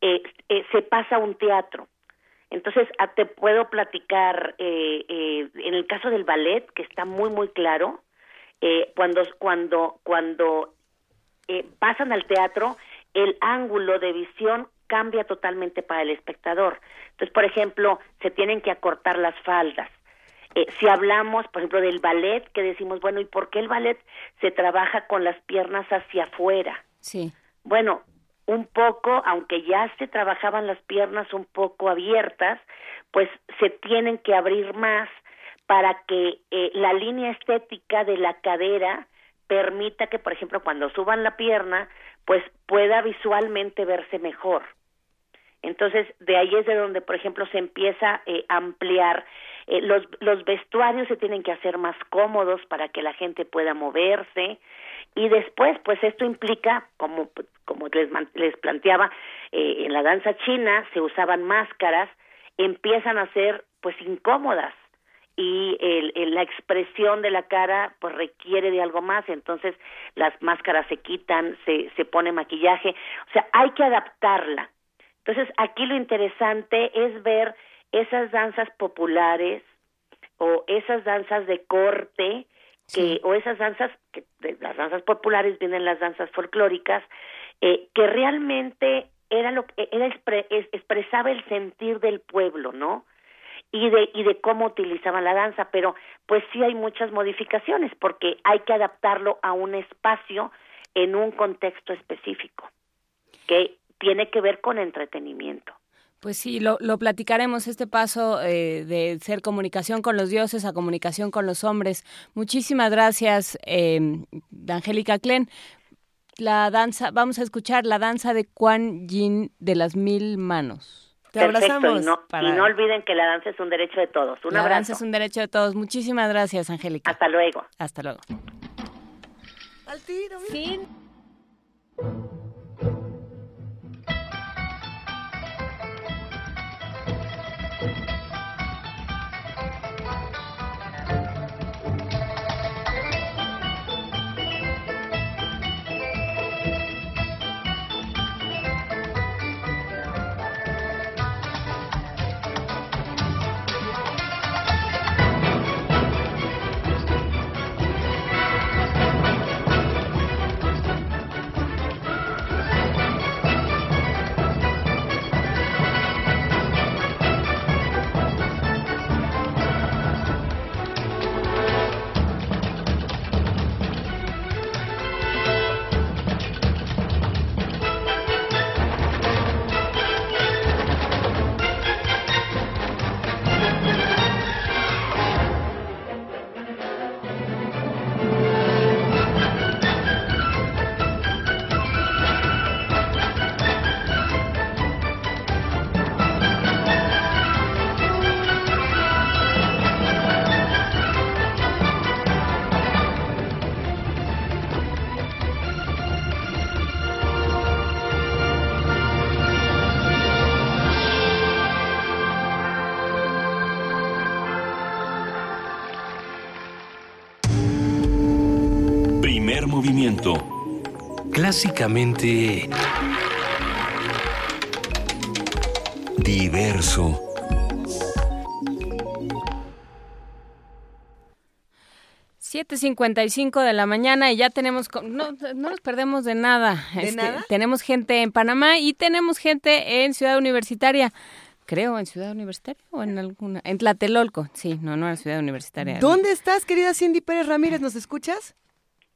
eh, eh, se pasa a un teatro. Entonces, ah, te puedo platicar, eh, eh, en el caso del ballet, que está muy, muy claro, eh, cuando, cuando, cuando eh, pasan al teatro, el ángulo de visión cambia totalmente para el espectador. Entonces, por ejemplo, se tienen que acortar las faldas. Eh, si hablamos, por ejemplo, del ballet, que decimos, bueno, ¿y por qué el ballet se trabaja con las piernas hacia afuera? Sí. Bueno, un poco, aunque ya se trabajaban las piernas un poco abiertas, pues se tienen que abrir más para que eh, la línea estética de la cadera permita que, por ejemplo, cuando suban la pierna, pues pueda visualmente verse mejor. Entonces, de ahí es de donde, por ejemplo, se empieza eh, a ampliar. Eh, los, los vestuarios se tienen que hacer más cómodos para que la gente pueda moverse. Y después, pues esto implica, como, como les, les planteaba, eh, en la danza china se usaban máscaras, empiezan a ser pues incómodas y el, el- la expresión de la cara pues requiere de algo más, entonces las máscaras se quitan, se, se pone maquillaje, o sea, hay que adaptarla. Entonces, aquí lo interesante es ver esas danzas populares o esas danzas de corte que o esas danzas que de las danzas populares vienen las danzas folclóricas eh, que realmente era lo que era expre- es- expresaba el sentir del pueblo, ¿no? Y de, y de cómo utilizaban la danza, pero pues sí hay muchas modificaciones porque hay que adaptarlo a un espacio en un contexto específico que tiene que ver con entretenimiento. Pues sí, lo, lo platicaremos, este paso eh, de ser comunicación con los dioses a comunicación con los hombres. Muchísimas gracias, eh, Angélica Klen. La danza, vamos a escuchar la danza de Kuan Yin de las mil manos. Te Perfecto, y no, y no olviden que la danza es un derecho de todos. Un la abrazo. danza es un derecho de todos. Muchísimas gracias, Angélica. Hasta luego. Hasta luego. Al tiro. Fin. Clásicamente... Diverso. Siete cincuenta y cinco de la mañana y ya tenemos, no, no nos perdemos de nada. ¿De Este, nada? Tenemos gente en Panamá y tenemos gente en Ciudad Universitaria. Creo, en Ciudad Universitaria o en alguna, en Tlatelolco. Sí, no, no en Ciudad Universitaria. ¿Dónde estás, querida Cindy Pérez Ramírez? ¿Nos escuchas?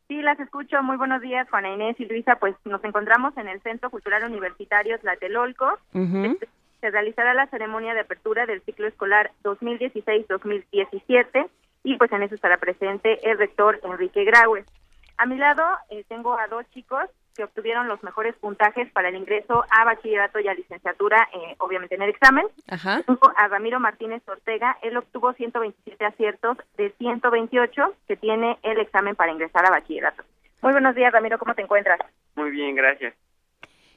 Sí, las escucho. Muy buenos días, Juana Inés y Luisa. Pues nos encontramos en el Centro Cultural Universitario Tlatelolco. Ujú. Se realizará la ceremonia de apertura del ciclo escolar 2016-2017 y pues en eso estará presente el rector Enrique Graue. A mi lado eh, tengo a dos chicos que obtuvieron los mejores puntajes para el ingreso a bachillerato y a licenciatura, eh, obviamente en el examen. Ajá. A Ramiro Martínez Ortega, él obtuvo 127 aciertos de 128 que tiene el examen para ingresar a bachillerato. Muy buenos días, Ramiro, ¿cómo te encuentras? Muy bien, gracias.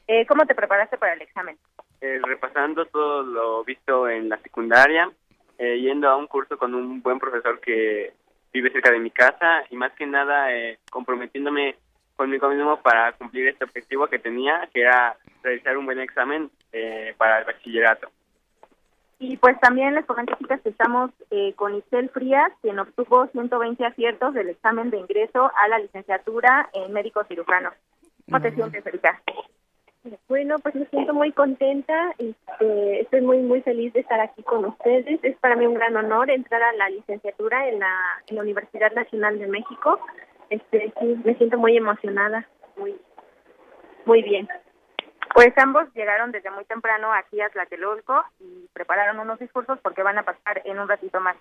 Eh, ¿Cómo te preparaste para el examen? Eh, repasando todo lo visto en la secundaria, eh, yendo a un curso con un buen profesor que vive cerca de mi casa y más que nada eh, comprometiéndome conmigo mismo para cumplir este objetivo que tenía, que era realizar un buen examen eh, para el bachillerato. Y pues también les comento, chicas, que estamos eh, con Isel Frías, quien obtuvo 120 aciertos del examen de ingreso a la licenciatura en médico cirujano. ¿Cómo te sientes, Erika? Bueno, pues me siento muy contenta, este, estoy muy muy feliz de estar aquí con ustedes. Es para mí un gran honor entrar a la licenciatura en la, en la Universidad Nacional de México. Este, sí, me siento muy emocionada, muy muy bien. Pues ambos llegaron desde muy temprano aquí a Tlatelolco y prepararon unos discursos porque van a pasar en un ratito más.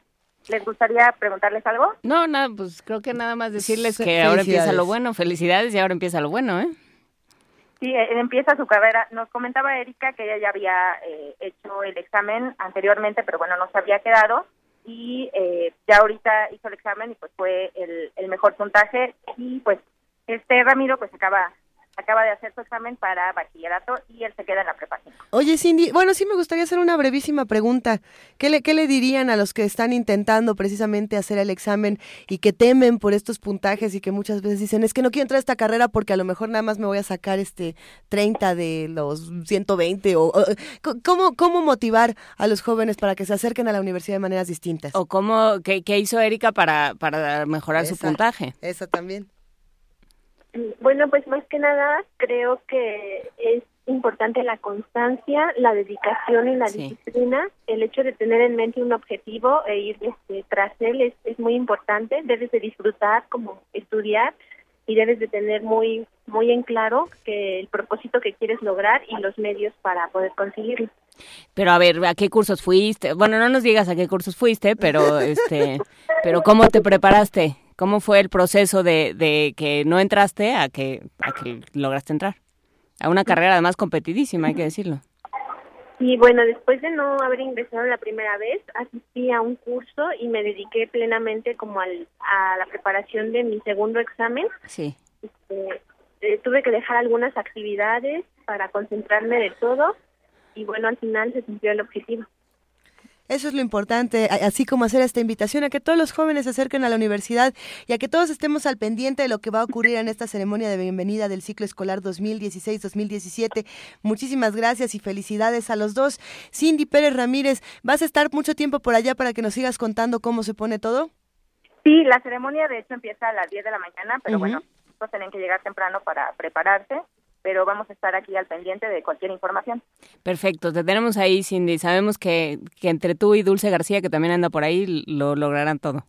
¿Les gustaría preguntarles algo? No, nada, pues creo que nada más decirles que ahora empieza lo bueno. Felicidades y ahora empieza lo bueno, ¿eh? Sí, él empieza su carrera. Nos comentaba Erika que ella ya había eh, hecho el examen anteriormente, pero bueno, no se había quedado. Y eh, ya ahorita hizo el examen y pues fue el, el mejor puntaje. Y pues este Ramiro pues acaba acaba de hacer su examen para bachillerato y él se queda en la prepa. Oye, Cindy, bueno, sí me gustaría hacer una brevísima pregunta. ¿Qué le, ¿Qué le dirían a los que están intentando precisamente hacer el examen y que temen por estos puntajes y que muchas veces dicen, es que no quiero entrar a esta carrera porque a lo mejor nada más me voy a sacar este 30 de los 120? O, o- ¿cómo, ¿Cómo motivar a los jóvenes para que se acerquen a la universidad de maneras distintas? ¿O cómo, qué, qué hizo Erika para, para mejorar su puntaje? Esa también. Bueno, pues más que nada creo que es importante la constancia, la dedicación y la disciplina. El hecho de tener en mente un objetivo e ir este, tras él es, es muy importante. Debes de disfrutar como estudiar y debes de tener muy muy en claro que el propósito que quieres lograr y los medios para poder conseguirlo. Pero a ver, ¿a qué cursos fuiste? Bueno, no nos digas a qué cursos fuiste, pero este, pero ¿cómo te preparaste? ¿Cómo fue el proceso de, de que no entraste a que, a que lograste entrar? A una carrera además competidísima, hay que decirlo. Y bueno, después de no haber ingresado la primera vez, asistí a un curso y me dediqué plenamente como al, a la preparación de mi segundo examen. Sí. Este, eh, tuve que dejar algunas actividades para concentrarme de todo y bueno, al final se cumplió el objetivo. Eso es lo importante, así como hacer esta invitación a que todos los jóvenes se acerquen a la universidad y a que todos estemos al pendiente de lo que va a ocurrir en esta ceremonia de bienvenida del ciclo escolar 2016-2017. Muchísimas gracias y felicidades a los dos. Cindy Pérez Ramírez, ¿vas a estar mucho tiempo por allá para que nos sigas contando cómo se pone todo? Sí, la ceremonia de hecho empieza a las 10 de la mañana, pero bueno, pues tienen que llegar temprano para prepararse pero vamos a estar aquí al pendiente de cualquier información. Perfecto, te tenemos ahí, Cindy. Sabemos que, que entre tú y Dulce García, que también anda por ahí, lo lograrán todo.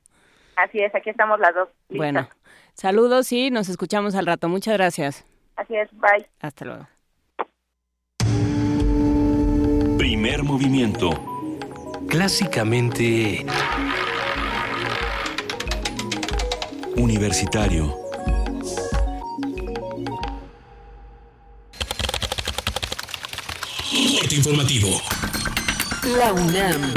Así es, aquí estamos las dos. Bueno, saludos y nos escuchamos al rato. Muchas gracias. Así es, bye. Hasta luego. Primer movimiento. Clásicamente... Universitario. Informativo. La UNAM.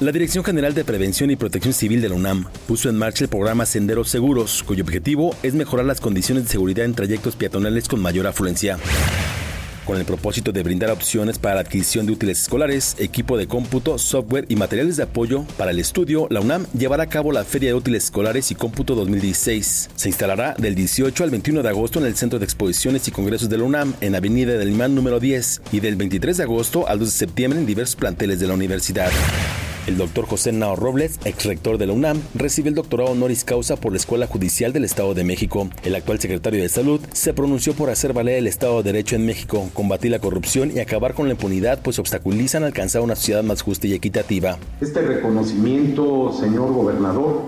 La Dirección General de Prevención y Protección Civil de la UNAM puso en marcha el programa Senderos Seguros, cuyo objetivo es mejorar las condiciones de seguridad en trayectos peatonales con mayor afluencia con el propósito de brindar opciones para la adquisición de útiles escolares, equipo de cómputo, software y materiales de apoyo para el estudio, la UNAM llevará a cabo la Feria de Útiles Escolares y Cómputo 2016. Se instalará del 18 al 21 de agosto en el Centro de Exposiciones y Congresos de la UNAM, en Avenida del Imán número 10, y del 23 de agosto al 2 de septiembre en diversos planteles de la universidad. El doctor José Nao Robles, ex rector de la UNAM, recibe el doctorado honoris causa por la Escuela Judicial del Estado de México. El actual secretario de Salud se pronunció por hacer valer el Estado de Derecho en México, combatir la corrupción y acabar con la impunidad, pues obstaculizan alcanzar una sociedad más justa y equitativa. Este reconocimiento, señor gobernador,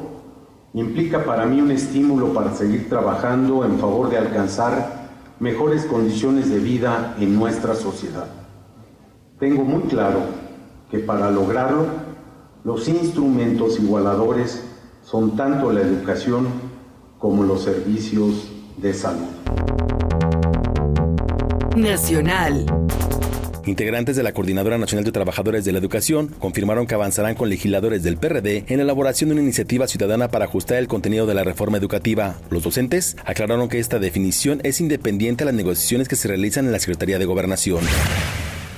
implica para mí un estímulo para seguir trabajando en favor de alcanzar mejores condiciones de vida en nuestra sociedad. Tengo muy claro que para lograrlo los instrumentos igualadores son tanto la educación como los servicios de salud. Nacional. Integrantes de la Coordinadora Nacional de Trabajadores de la Educación confirmaron que avanzarán con legisladores del PRD en la elaboración de una iniciativa ciudadana para ajustar el contenido de la reforma educativa. Los docentes aclararon que esta definición es independiente a las negociaciones que se realizan en la Secretaría de Gobernación.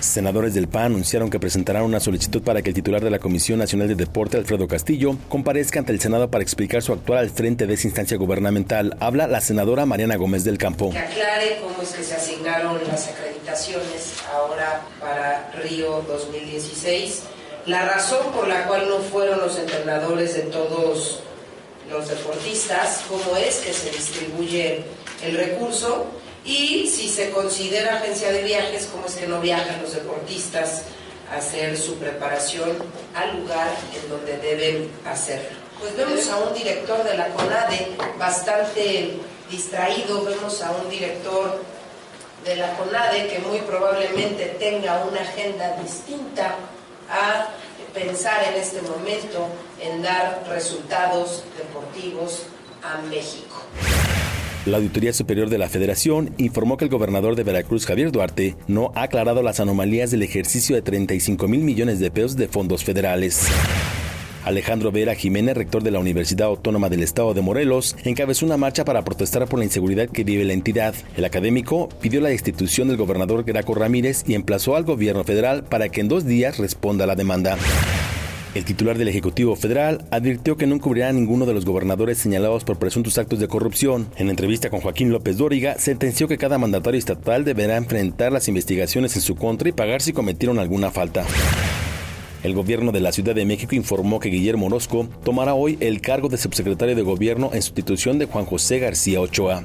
Senadores del PAN anunciaron que presentarán una solicitud para que el titular de la Comisión Nacional de Deporte, Alfredo Castillo, comparezca ante el Senado para explicar su actual al frente de esa instancia gubernamental. Habla la senadora Mariana Gómez del Campo. Que aclare cómo es que se asignaron las acreditaciones ahora para Río 2016, la razón por la cual no fueron los entrenadores de todos los deportistas, cómo es que se distribuye el recurso y si se considera agencia de viajes, cómo es que no viajan los deportistas a hacer su preparación al lugar en donde deben hacerlo. Pues vemos a un director de la CONADE bastante distraído, vemos a un director de la CONADE que muy probablemente tenga una agenda distinta a pensar en este momento en dar resultados deportivos a México. La Auditoría Superior de la Federación informó que el gobernador de Veracruz, Javier Duarte, no ha aclarado las anomalías del ejercicio de 35 mil millones de pesos de fondos federales. Alejandro Vera Jiménez, rector de la Universidad Autónoma del Estado de Morelos, encabezó una marcha para protestar por la inseguridad que vive la entidad. El académico pidió la destitución del gobernador Graco Ramírez y emplazó al gobierno federal para que en dos días responda a la demanda. El titular del Ejecutivo Federal advirtió que no cubrirá a ninguno de los gobernadores señalados por presuntos actos de corrupción. En entrevista con Joaquín López Dóriga, sentenció que cada mandatario estatal deberá enfrentar las investigaciones en su contra y pagar si cometieron alguna falta. El gobierno de la Ciudad de México informó que Guillermo Orozco tomará hoy el cargo de subsecretario de gobierno en sustitución de Juan José García Ochoa.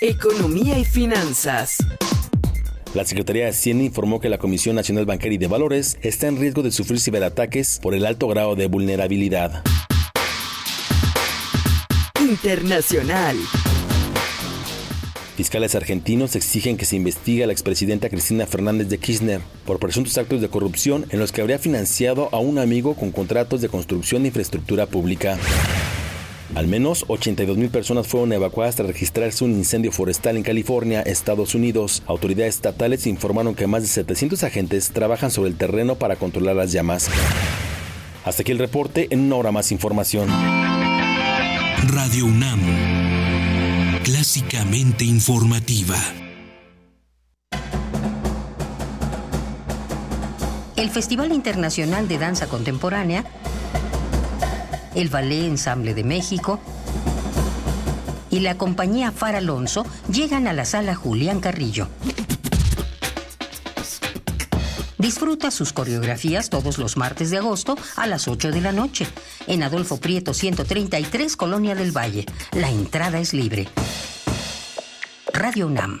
Economía y finanzas. La Secretaría de Hacienda informó que la Comisión Nacional Bancaria y de Valores está en riesgo de sufrir ciberataques por el alto grado de vulnerabilidad. Internacional. Fiscales argentinos exigen que se investigue a la expresidenta Cristina Fernández de Kirchner por presuntos actos de corrupción en los que habría financiado a un amigo con contratos de construcción de infraestructura pública. Al menos 82 mil personas fueron evacuadas tras registrarse un incendio forestal en California, Estados Unidos. Autoridades estatales informaron que más de 700 agentes trabajan sobre el terreno para controlar las llamas. Hasta aquí el reporte, en una hora más información. Radio UNAM, clásicamente informativa. El Festival Internacional de Danza Contemporánea el Ballet Ensamble de México y la compañía Far Alonso llegan a la sala Julián Carrillo. Disfruta sus coreografías todos los martes de agosto a las 8 de la noche en Adolfo Prieto 133, Colonia del Valle. La entrada es libre. Radio UNAM.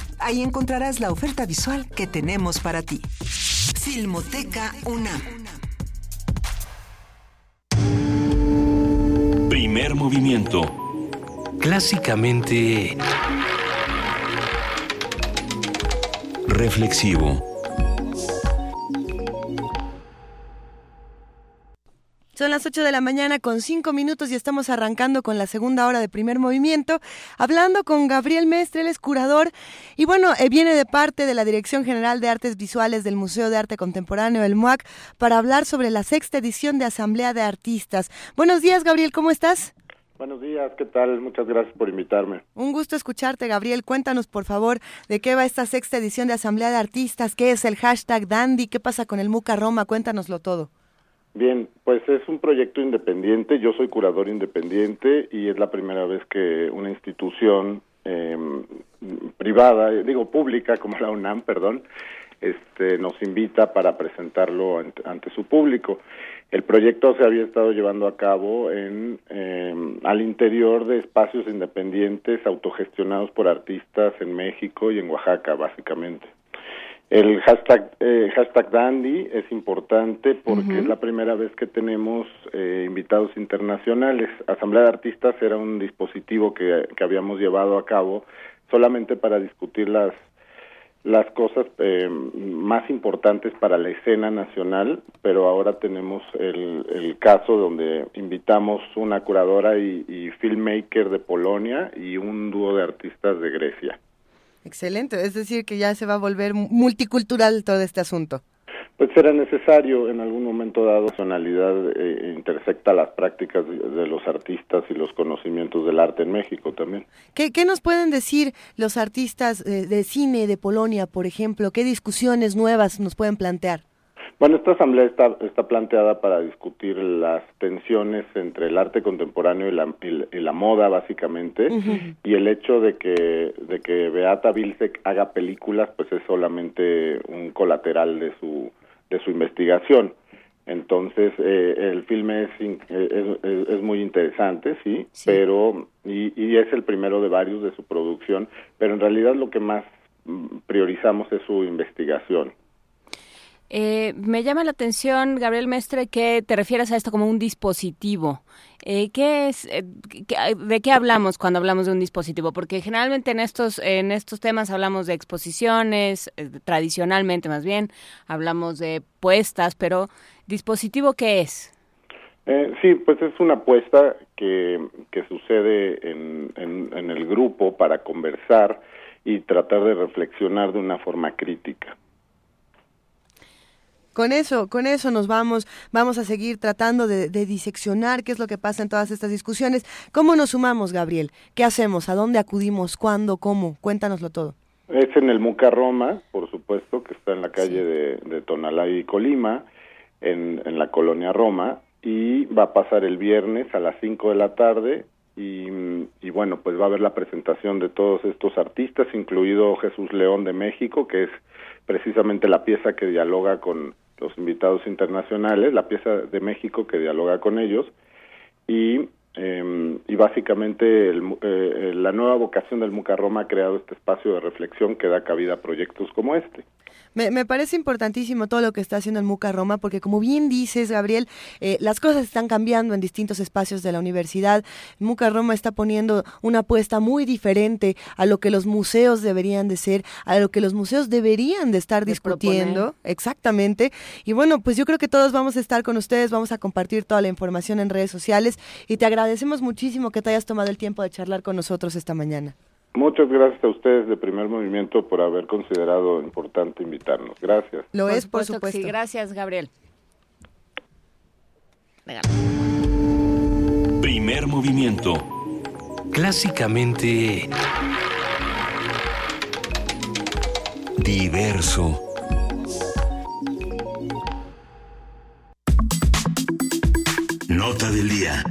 Ahí encontrarás la oferta visual que tenemos para ti. Filmoteca UNAM. Primer movimiento. Clásicamente... Reflexivo. Son las 8 de la mañana con 5 minutos y estamos arrancando con la segunda hora de primer movimiento, hablando con Gabriel Mestre, él es curador y bueno, eh, viene de parte de la Dirección General de Artes Visuales del Museo de Arte Contemporáneo, el MUAC, para hablar sobre la sexta edición de Asamblea de Artistas. Buenos días, Gabriel, ¿cómo estás? Buenos días, ¿qué tal? Muchas gracias por invitarme. Un gusto escucharte, Gabriel. Cuéntanos, por favor, de qué va esta sexta edición de Asamblea de Artistas, qué es el hashtag Dandy, qué pasa con el MUCA Roma, cuéntanoslo todo. Bien, pues es un proyecto independiente, yo soy curador independiente y es la primera vez que una institución eh, privada, digo pública como la UNAM, perdón, este, nos invita para presentarlo ante, ante, su público. El proyecto se había estado llevando a cabo en eh, al interior de espacios independientes autogestionados por artistas en México y en Oaxaca, básicamente. El hashtag, eh, hashtag Dandy es importante porque es la primera vez que tenemos eh, invitados internacionales. Asamblea de Artistas era un dispositivo que, que, habíamos llevado a cabo solamente para discutir las, las cosas eh, más importantes para la escena nacional, pero ahora tenemos el, el caso donde invitamos una curadora y, y filmmaker de Polonia y un dúo de artistas de Grecia. Excelente, es decir, que ya se va a volver multicultural todo este asunto. Pues será necesario en algún momento dado, personalidad eh, intersecta las prácticas de, de, los artistas y los conocimientos del arte en México también. ¿Qué, qué nos pueden decir los artistas de, de cine de Polonia, por ejemplo? ¿Qué discusiones nuevas nos pueden plantear? Bueno, esta asamblea está, está planteada para discutir las tensiones entre el arte contemporáneo y la, y, y la moda, básicamente, uh -huh. y el hecho de que, de que Beata Vilsek haga películas, pues es solamente un colateral de su, de su investigación. Entonces, eh, el filme es, es, es, es, muy interesante, ¿sí? sí. Pero, y, y es el primero de varios de su producción, pero en realidad lo que más priorizamos es su investigación. Eh, me llama la atención, Gabriel Mestre, que te refieras a esto como un dispositivo. Eh, ¿qué es, eh, ¿De qué hablamos cuando hablamos de un dispositivo? Porque generalmente en estos, en estos temas hablamos de exposiciones, tradicionalmente más bien, hablamos de puestas, pero ¿dispositivo qué es? sí, pues es una apuesta que, que sucede en, en el grupo para conversar y tratar de reflexionar de una forma crítica. Con eso, con eso nos vamos, vamos a seguir tratando de, diseccionar qué es lo que pasa en todas estas discusiones. ¿Cómo nos sumamos, Gabriel? ¿Qué hacemos? ¿A dónde acudimos? ¿Cuándo? ¿Cómo? Cuéntanoslo todo. Es en el Muca Roma, por supuesto, que está en la calle de, de, Tonalá y Colima, en, en, la colonia Roma, y va a pasar el viernes a las 5 de la tarde. Y, y bueno, pues va a haber la presentación de todos estos artistas, incluido Jesús León de México, que es precisamente la pieza que dialoga con los invitados internacionales, la pieza de México que dialoga con ellos y, eh, y básicamente el, eh, la nueva vocación del Mucarroma ha creado este espacio de reflexión que da cabida a proyectos como este. Me, me, parece importantísimo todo lo que está haciendo el MUCA Roma, porque como bien dices, Gabriel, eh, las cosas están cambiando en distintos espacios de la universidad. MUCA Roma está poniendo una apuesta muy diferente a lo que los museos deberían de ser, a lo que los museos deberían de estar discutiendo. Exactamente. Y bueno, pues yo creo que todos vamos a estar con ustedes, vamos a compartir toda la información en redes sociales y te agradecemos muchísimo que te hayas tomado el tiempo de charlar con nosotros esta mañana. Muchas gracias a ustedes de Primer Movimiento por haber considerado importante invitarnos. Gracias. Lo es, por supuesto. Sí, gracias, Gabriel. Primer Movimiento. Clásicamente... Diverso. Nota del día.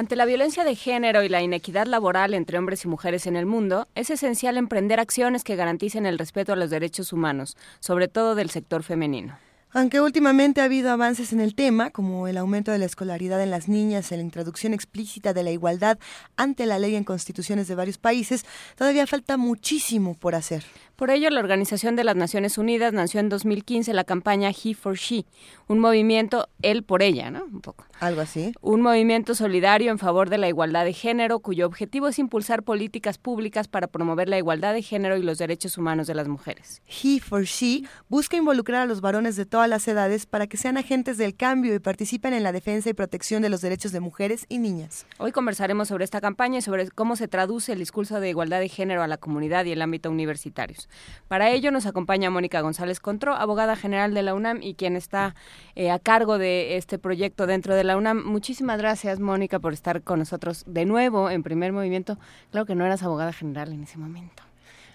Ante la violencia de género y la inequidad laboral entre hombres y mujeres en el mundo, es esencial emprender acciones que garanticen el respeto a los derechos humanos, sobre todo del sector femenino. Aunque últimamente ha habido avances en el tema, como el aumento de la escolaridad en las niñas, la introducción explícita de la igualdad ante la ley en constituciones de varios países, todavía falta muchísimo por hacer. Por ello, la Organización de las Naciones Unidas nació en 2015 la campaña He for She, un movimiento él por ella, ¿no? Un poco. Algo así. Un movimiento solidario en favor de la igualdad de género, cuyo objetivo es impulsar políticas públicas para promover la igualdad de género y los derechos humanos de las mujeres. He for She busca involucrar a los varones de todas las edades para que sean agentes del cambio y participen en la defensa y protección de los derechos de mujeres y niñas. Hoy conversaremos sobre esta campaña y sobre cómo se traduce el discurso de igualdad de género a la comunidad y el ámbito universitarios. Para ello nos acompaña Mónica González Contró, abogada general de la UNAM y quien está eh, a cargo de este proyecto dentro de la UNAM. Muchísimas gracias, Mónica, por estar con nosotros de nuevo en primer movimiento. Claro que no eras abogada general en ese momento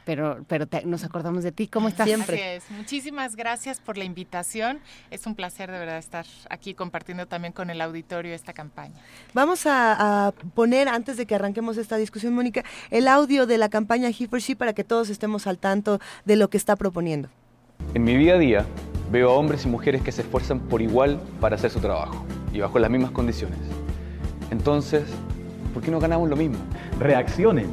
pero, pero nos acordamos de ti. ¿Cómo estás? Siempre. Muchísimas gracias por la invitación. Es un placer de verdad estar aquí compartiendo también con el auditorio esta campaña. Vamos a, poner, antes de que arranquemos esta discusión, Mónica, el audio de la campaña He for She para que todos estemos al tanto de lo que está proponiendo. En mi día a día veo a hombres y mujeres que se esfuerzan por igual para hacer su trabajo y bajo las mismas condiciones. Entonces, ¿por qué no ganamos lo mismo? Reaccionen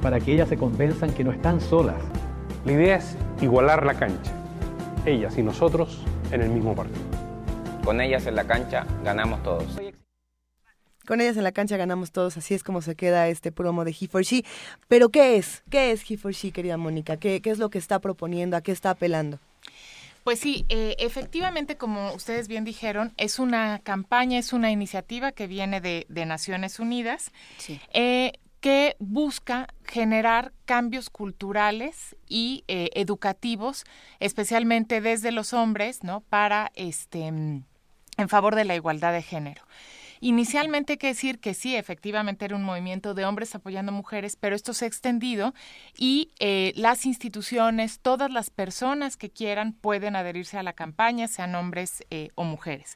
para que ellas se convenzan que no están solas. La idea es igualar la cancha, ellas y nosotros en el mismo partido. Con ellas en la cancha ganamos todos. Con ellas en la cancha ganamos todos, así es como se queda este promo de He for She. Pero ¿qué es? ¿Qué es He for She, querida Mónica? ¿Qué, qué es lo que está proponiendo? ¿A qué está apelando? Pues sí, eh, efectivamente, como ustedes bien dijeron, es una campaña, es una iniciativa que viene de, Naciones Unidas. Sí. Eh, que busca generar cambios culturales y eh, educativos, especialmente desde los hombres, ¿no? Para este en favor de la igualdad de género. Inicialmente hay que decir que sí, efectivamente era un movimiento de hombres apoyando mujeres, pero esto se ha extendido y eh, las instituciones, todas las personas que quieran pueden adherirse a la campaña, sean hombres eh, o mujeres.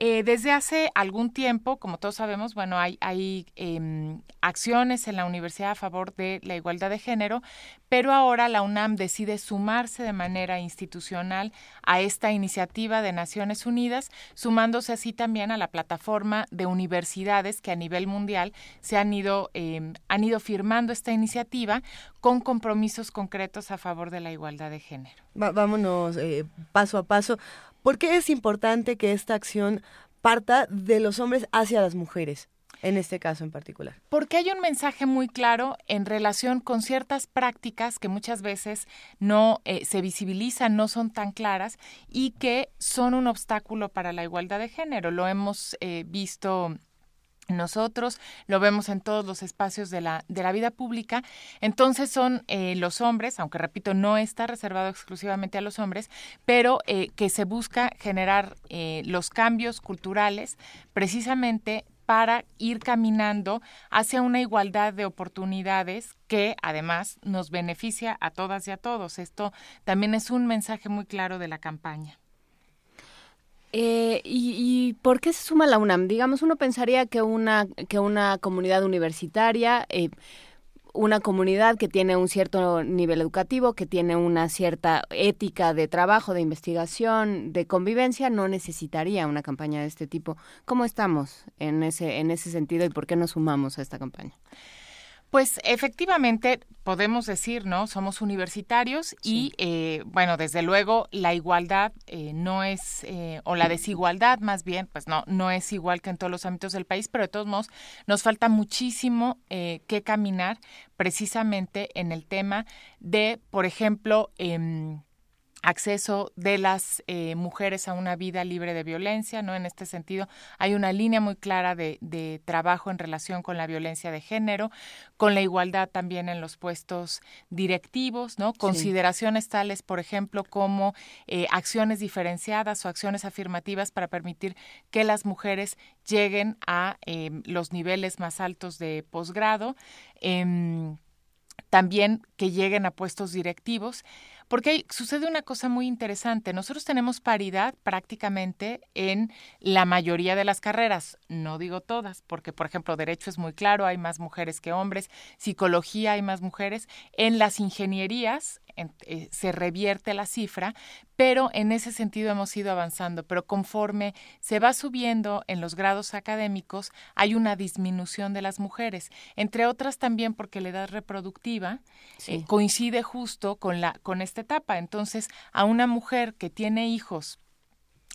Eh, desde hace algún tiempo, como todos sabemos, bueno, hay, em, acciones en la universidad a favor de la igualdad de género, pero ahora la UNAM decide sumarse de manera institucional a esta iniciativa de Naciones Unidas, sumándose así también a la plataforma de universidades que a nivel mundial se han ido, em, han ido firmando esta iniciativa con compromisos concretos a favor de la igualdad de género. vámonos eh, paso a paso. ¿Por qué es importante que esta acción parta de los hombres hacia las mujeres? en este caso en particular? Porque hay un mensaje muy claro en relación con ciertas prácticas que muchas veces no eh, se visibilizan, no son tan claras y que son un obstáculo para la igualdad de género. Lo hemos eh, visto nosotros lo vemos en todos los espacios de la, de la vida pública. Entonces son eh, los hombres, aunque repito, no está reservado exclusivamente a los hombres, pero eh, que se busca generar eh, los cambios culturales precisamente para ir caminando hacia una igualdad de oportunidades que además nos beneficia a todas y a todos. Esto también es un mensaje muy claro de la campaña. Eh, y, por qué se suma la UNAM? Digamos, uno pensaría que una, que una comunidad universitaria, eh, una comunidad que tiene un cierto nivel educativo, que tiene una cierta ética de trabajo, de investigación, de convivencia, no necesitaría una campaña de este tipo. ¿Cómo estamos en ese, en ese sentido y por qué nos sumamos a esta campaña? Pues efectivamente podemos decir, ¿no? Somos universitarios y, eh, bueno, desde luego la igualdad eh, no es, eh, o la desigualdad más bien, pues no, no es igual que en todos los ámbitos del país, pero de todos modos nos falta muchísimo que caminar precisamente en el tema de, por ejemplo, em, acceso de las eh, mujeres a una vida libre de violencia, ¿no? En este sentido, hay una línea muy clara de, de, trabajo en relación con la violencia de género, con la igualdad también en los puestos directivos, ¿no? Consideraciones tales, por ejemplo, como eh, acciones diferenciadas o acciones afirmativas para permitir que las mujeres lleguen a em, los niveles más altos de posgrado, em, también que lleguen a puestos directivos. Porque sucede una cosa muy interesante. Nosotros tenemos paridad prácticamente en la mayoría de las carreras. No digo todas, porque, por ejemplo, derecho es muy claro, hay más mujeres que hombres, psicología hay más mujeres. En las ingenierías eh, se revierte la cifra, pero en ese sentido hemos ido avanzando. Pero conforme se va subiendo en los grados académicos, hay una disminución de las mujeres, entre otras también porque la edad reproductiva eh, coincide justo con, la, con esta etapa. Entonces, a una mujer que tiene hijos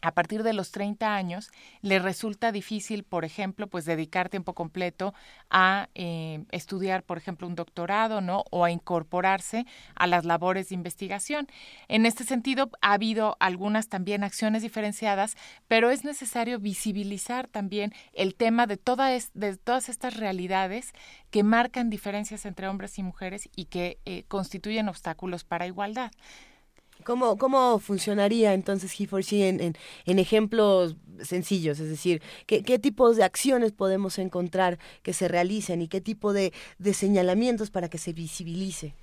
a partir de los 30 años le resulta difícil, por ejemplo, pues dedicar tiempo completo a eh, estudiar, por ejemplo, un doctorado, ¿no? O a incorporarse a las labores de investigación. En este sentido, ha habido algunas también acciones diferenciadas, pero es necesario visibilizar también el tema de, todas estas realidades que marcan diferencias entre hombres y mujeres y que eh, constituyen obstáculos para igualdad. ¿Cómo, ¿Cómo funcionaría entonces He4C en, en, ejemplos sencillos? Es decir, ¿qué, ¿qué, tipos de acciones podemos encontrar que se realicen y qué tipo de, de señalamientos para que se visibilice?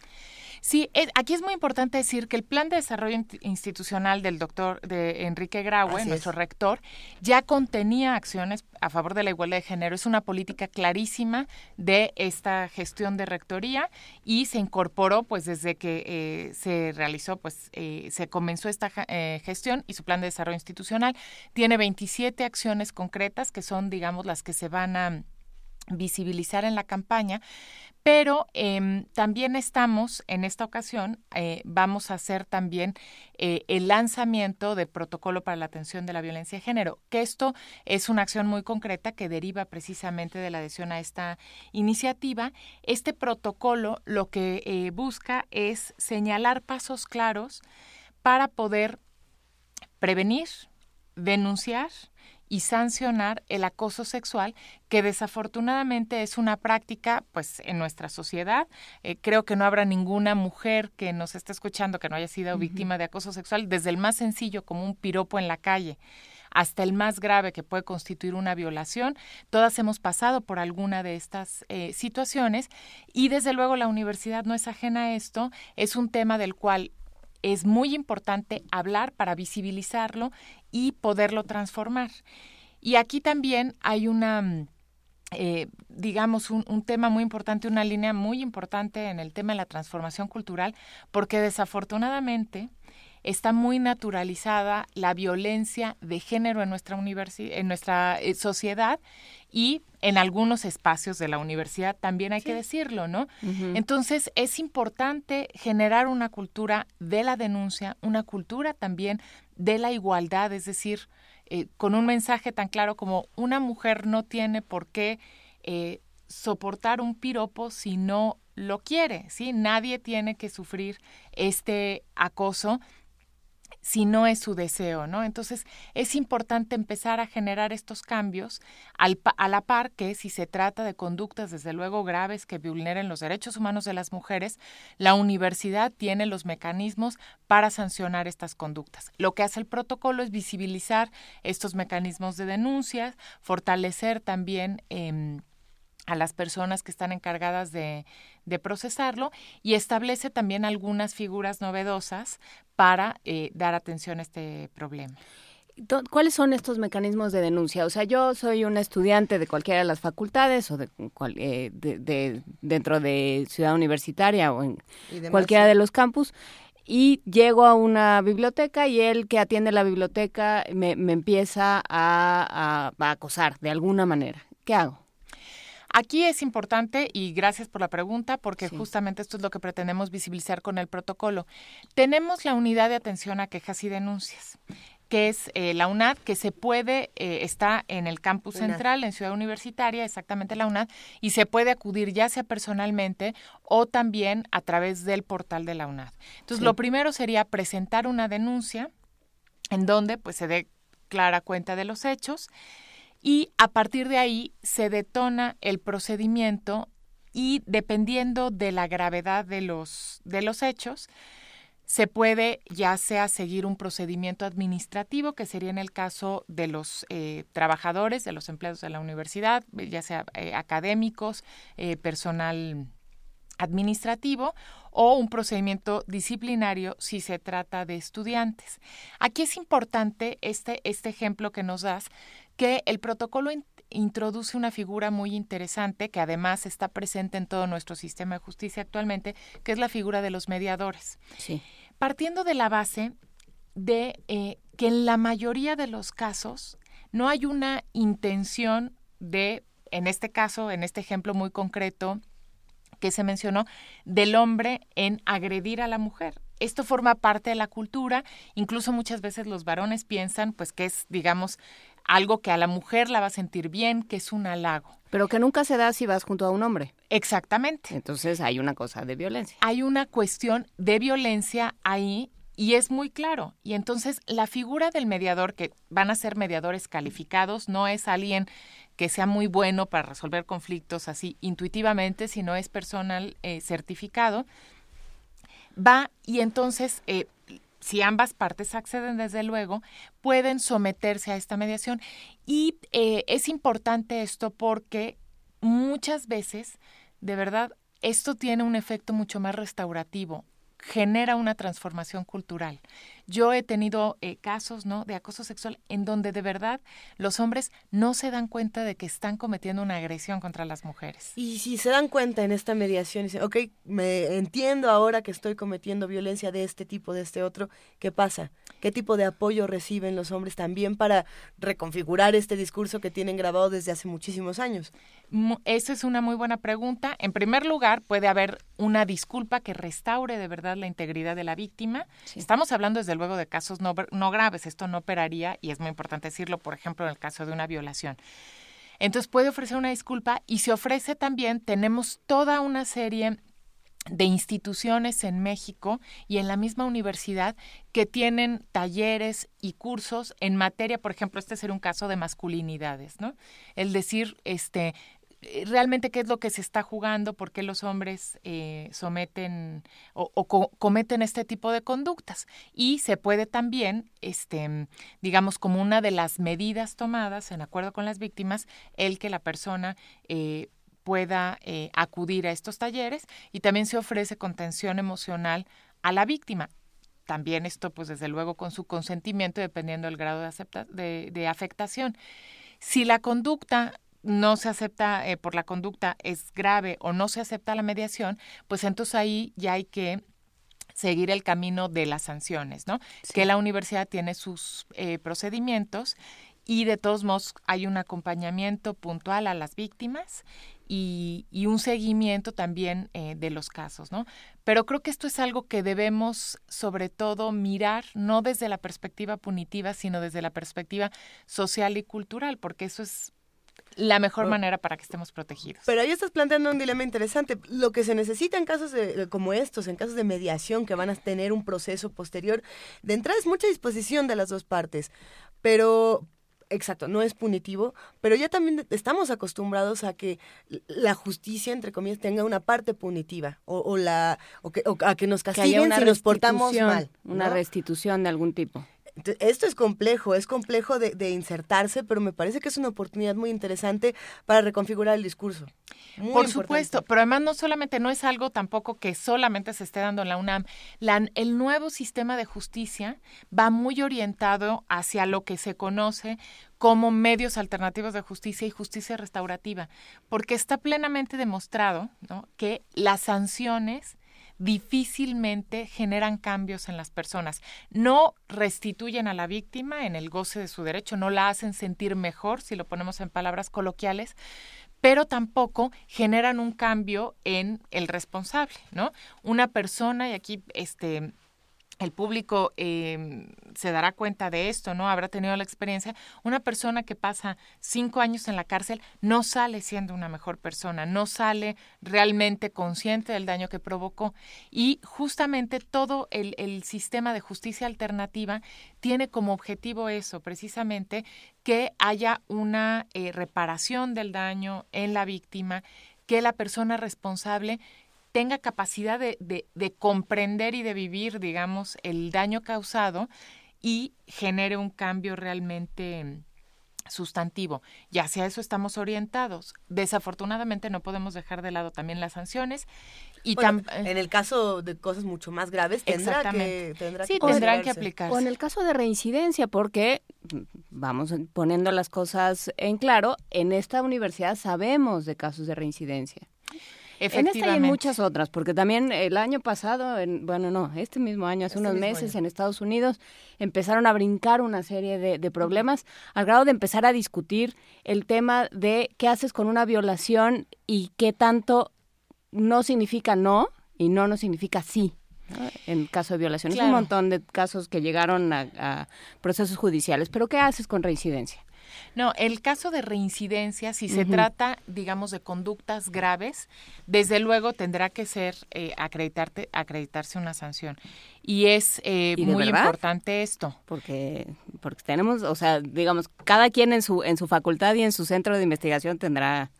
Sí, aquí es muy importante decir que el plan de desarrollo institucional del doctor de Enrique Graue, nuestro rector, ya contenía acciones a favor de la igualdad de género. Es una política clarísima de esta gestión de rectoría y se incorporó, pues, desde que eh, se realizó, pues, eh, se comenzó esta eh, gestión y su plan de desarrollo institucional. Tiene 27 acciones concretas que son, digamos, las que se van a visibilizar en la campaña, pero em, también estamos, en esta ocasión, eh, vamos a hacer también eh, el lanzamiento del protocolo para la atención de la violencia de género, que esto es una acción muy concreta que deriva precisamente de la adhesión a esta iniciativa. Este protocolo lo que eh, busca es señalar pasos claros para poder prevenir, denunciar y sancionar el acoso sexual, que desafortunadamente es una práctica pues en nuestra sociedad. Eh, creo que no habrá ninguna mujer que nos esté escuchando que no haya sido víctima de acoso sexual, desde el más sencillo como un piropo en la calle hasta el más grave que puede constituir una violación. Todas hemos pasado por alguna de estas eh, situaciones y desde luego la universidad no es ajena a esto. Es un tema del cual es muy importante hablar para visibilizarlo y poderlo transformar. Y aquí también hay una mm, eh, digamos, un, un, tema muy importante, una línea muy importante en el tema de la transformación cultural, porque desafortunadamente está muy naturalizada la violencia de género en nuestra en nuestra eh, sociedad y en algunos espacios de la universidad también hay que decirlo, ¿no? Entonces es importante generar una cultura de la denuncia, una cultura también de la igualdad, es decir, eh, con un mensaje tan claro como una mujer no tiene por qué eh, soportar un piropo si no lo quiere, ¿sí? Nadie tiene que sufrir este acoso si no es su deseo, ¿no? Entonces es importante empezar a generar estos cambios al, a la par que si se trata de conductas desde luego graves que vulneren los derechos humanos de las mujeres, la universidad tiene los mecanismos para sancionar estas conductas. Lo que hace el protocolo es visibilizar estos mecanismos de denuncia, fortalecer también eh, a las personas que están encargadas de, procesarlo y establece también algunas figuras novedosas para eh, dar atención a este problema. ¿Cuáles son estos mecanismos de denuncia? O sea, yo soy una estudiante de cualquiera de las facultades o de, eh, de, dentro de Ciudad Universitaria o en cualquiera de los campus y llego a una biblioteca y él que atiende la biblioteca me, empieza a acosar de alguna manera. ¿Qué hago? Aquí es importante, y gracias por la pregunta, porque justamente esto es lo que pretendemos visibilizar con el protocolo. Tenemos la unidad de atención a quejas y denuncias que es eh, la UNAD, que se puede, eh, está en el campus central, en Ciudad Universitaria, exactamente la UNAD, y se puede acudir ya sea personalmente o también a través del portal de la UNAD. Entonces, lo primero sería presentar una denuncia en donde pues se dé clara cuenta de los hechos y a partir de ahí se detona el procedimiento y dependiendo de la gravedad de los, de los hechos, se puede ya sea seguir un procedimiento administrativo, que sería en el caso de los eh, trabajadores, de los empleados de la universidad, ya sea eh, académicos, eh, personal administrativo o un procedimiento disciplinario si se trata de estudiantes. Aquí es importante este, este ejemplo que nos das, que el protocolo introduce una figura muy interesante que además está presente en todo nuestro sistema de justicia actualmente, que es la figura de los mediadores. Sí. Partiendo de la base de eh, que en la mayoría de los casos no hay una intención de, en este caso, en este ejemplo muy concreto que se mencionó, del hombre en agredir a la mujer esto forma parte de la cultura, incluso muchas veces los varones piensan pues que es, digamos, algo que a la mujer la va a sentir bien, que es un halago. Pero que nunca se da si vas junto a un hombre. Exactamente. Entonces hay una cosa de violencia. Hay una cuestión de violencia ahí y es muy claro. Y entonces la figura del mediador, que van a ser mediadores calificados, no es alguien que sea muy bueno para resolver conflictos así intuitivamente, sino es personal eh, certificado, va y entonces eh, si ambas partes acceden, desde luego, pueden someterse a esta mediación. Y eh, es importante esto porque muchas veces, de verdad, esto tiene un efecto mucho más restaurativo genera una transformación cultural. Yo he tenido eh, casos ¿no? de acoso sexual en donde de verdad los hombres no se dan cuenta de que están cometiendo una agresión contra las mujeres. Y si se dan cuenta en esta mediación y dicen, ok, me entiendo ahora que estoy cometiendo violencia de este tipo, de este otro, ¿qué pasa? ¿Qué tipo de apoyo reciben los hombres también para reconfigurar este discurso que tienen grabado desde hace muchísimos años? Esa es una muy buena pregunta. En primer lugar, puede haber una disculpa que restaure de verdad la integridad de la víctima. Estamos hablando desde luego de casos no, no graves. Esto no operaría y es muy importante decirlo, por ejemplo, en el caso de una violación. Entonces puede ofrecer una disculpa y se ofrece también, tenemos toda una serie de instituciones en México y en la misma universidad que tienen talleres y cursos en materia, por ejemplo, este sería un caso de masculinidades, ¿no? El decir, este, realmente qué es lo que se está jugando, por qué los hombres eh, someten o, cometen este tipo de conductas. Y se puede también, este, digamos, como una de las medidas tomadas en acuerdo con las víctimas, el que la persona eh, pueda acudir a estos talleres y también se ofrece contención emocional a la víctima. También esto, pues desde luego, con su consentimiento, dependiendo del grado de afectación. Si la conducta no se acepta eh, por la conducta es grave o no se acepta la mediación, pues entonces ahí ya hay que seguir el camino de las sanciones, ¿no? Que la universidad tiene sus eh, procedimientos y de todos modos hay un acompañamiento puntual a las víctimas y, un seguimiento también eh, de los casos, ¿no? Pero creo que esto es algo que debemos sobre todo mirar no desde la perspectiva punitiva, sino desde la perspectiva social y cultural, porque eso es la mejor manera para que estemos protegidos. Pero ahí estás planteando un dilema interesante. Lo que se necesita en casos de, como estos, en casos de mediación que van a tener un proceso posterior, de entrada es mucha disposición de las dos partes. Pero, exacto, no es punitivo, pero ya también estamos acostumbrados a que la justicia, entre comillas, tenga una parte punitiva o, la o que, a que nos castiguen si nos portamos mal. Una restitución de algún tipo. Esto es complejo, es complejo de, insertarse, pero me parece que es una oportunidad muy interesante para reconfigurar el discurso. Por supuesto, pero además no solamente no es algo tampoco que solamente se esté dando en la UNAM. el nuevo sistema de justicia va muy orientado hacia lo que se conoce como medios alternativos de justicia y justicia restaurativa, porque está plenamente demostrado que las sanciones difícilmente generan cambios en las personas. No restituyen a la víctima en el goce de su derecho, no la hacen sentir mejor, si lo ponemos en palabras coloquiales, pero tampoco generan un cambio en el responsable, ¿no? Una persona, y aquí este el público eh, se dará cuenta de esto, ¿no? Habrá tenido la experiencia. Una persona que pasa cinco años en la cárcel no sale siendo una mejor persona, no sale realmente consciente del daño que provocó. Y justamente todo el, sistema de justicia alternativa tiene como objetivo eso, precisamente, que haya una eh, reparación del daño en la víctima, que la persona responsable tenga capacidad de, de, comprender y de vivir, digamos, el daño causado y genere un cambio realmente sustantivo. Y hacia eso estamos orientados. Desafortunadamente no podemos dejar de lado también las sanciones. Y en el caso de cosas mucho más graves tendrá que, tendrá sí, tendrán que aplicarse. O en el caso de reincidencia, porque vamos poniendo las cosas en claro, en esta universidad sabemos de casos de reincidencia. En esta y en muchas otras, porque también el año pasado, en, bueno, no, este mismo año, hace este unos meses en Estados Unidos, empezaron a brincar una serie de, problemas al grado de empezar a discutir el tema de qué haces con una violación y qué tanto no significa no y no no significa sí. en caso de violación. Es un montón de casos que llegaron a, a, procesos judiciales, pero ¿qué haces con reincidencia? No, el caso de reincidencia, si se trata, digamos, de conductas graves, desde luego tendrá que ser eh, acreditarte, acreditarse una sanción. Y es eh, muy importante esto. Porque, porque tenemos, o sea, digamos, cada quien en su, en su facultad y en su centro de investigación tendrá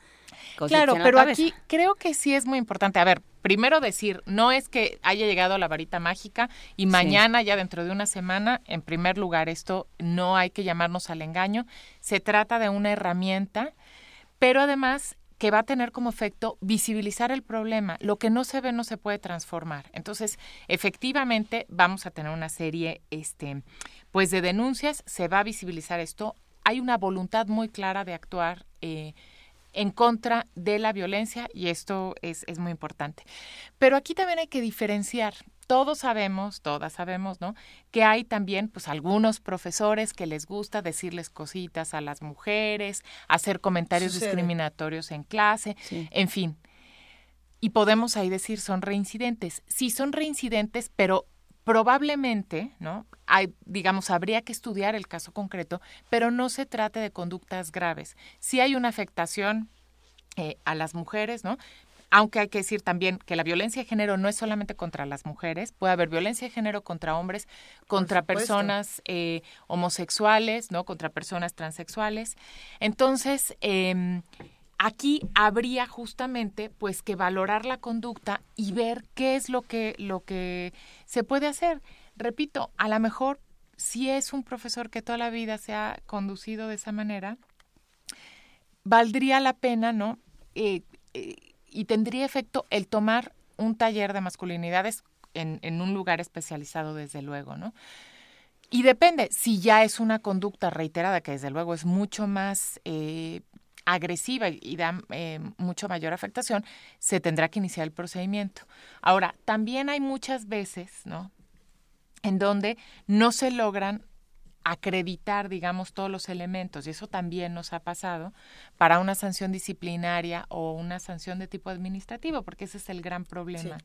Claro, pero aquí creo que sí es muy importante. A ver, primero decir, no es que haya llegado la varita mágica y mañana, ya dentro de una semana, en primer lugar, esto no hay que llamarnos al engaño. Se trata de una herramienta, pero además que va a tener como efecto visibilizar el problema. Lo que no se ve no se puede transformar. Entonces, efectivamente, vamos a tener una serie, este, pues, de denuncias. Se va a visibilizar esto. Hay una voluntad muy clara de actuar. Eh, en contra de la violencia y esto es, es muy importante. Pero aquí también hay que diferenciar todos sabemos, todas sabemos, ¿no? Que hay también, pues, algunos profesores que les gusta decirles cositas a las mujeres, hacer comentarios discriminatorios en clase, en fin. Y podemos ahí decir, son reincidentes. Sí, son reincidentes, pero probablemente, ¿no? Hay, digamos, habría que estudiar el caso concreto, pero no se trate de conductas graves. Si hay una afectación eh, a las mujeres, ¿no? Aunque hay que decir también que la violencia de género no es solamente contra las mujeres, puede haber violencia de género contra hombres, contra personas eh, homosexuales, ¿no? Contra personas transexuales. Entonces, eh, aquí habría justamente pues que valorar la conducta y ver qué es lo que lo que se puede hacer. Repito, a lo mejor si es un profesor que toda la vida se ha conducido de esa manera, valdría la pena, ¿no? Eh, eh, y tendría efecto el tomar un taller de masculinidades en, en un lugar especializado, desde luego, ¿no? Y depende, si ya es una conducta reiterada, que desde luego es mucho más eh, agresiva y da eh, mucho mayor afectación, se tendrá que iniciar el procedimiento. Ahora, también hay muchas veces, ¿no? En donde no se logran acreditar, digamos, todos los elementos, y eso también nos ha pasado, para una sanción disciplinaria o una sanción de tipo administrativo, porque ese es el gran problema.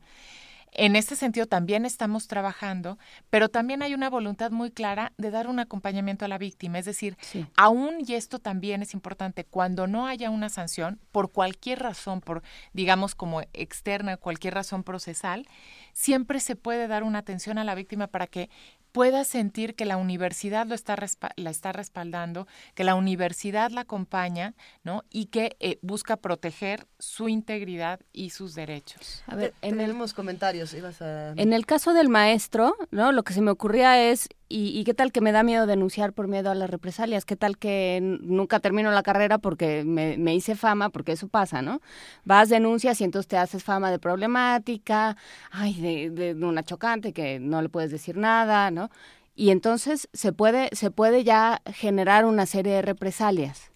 En este sentido también estamos trabajando, pero también hay una voluntad muy clara de dar un acompañamiento a la víctima. Es decir, aún, y esto también es importante, cuando no haya una sanción, por cualquier razón, por, digamos, como externa, cualquier razón procesal, siempre se puede dar una atención a la víctima para que pueda sentir que la universidad lo está la está respaldando, que la universidad la acompaña, ¿no? Y que eh, busca proteger su integridad y sus derechos. A ver, tenemos comentarios. Ibas a... En el caso del maestro, ¿no? Lo que se me ocurría es ¿Y, qué tal que me da miedo denunciar por miedo a las represalias? ¿Qué tal que nunca termino la carrera porque me, me, hice fama? Porque eso pasa, ¿no? Vas, denuncias y entonces te haces fama de problemática, ay, de, de una chocante que no le puedes decir nada, ¿no? Y entonces se puede, se puede ya generar una serie de represalias.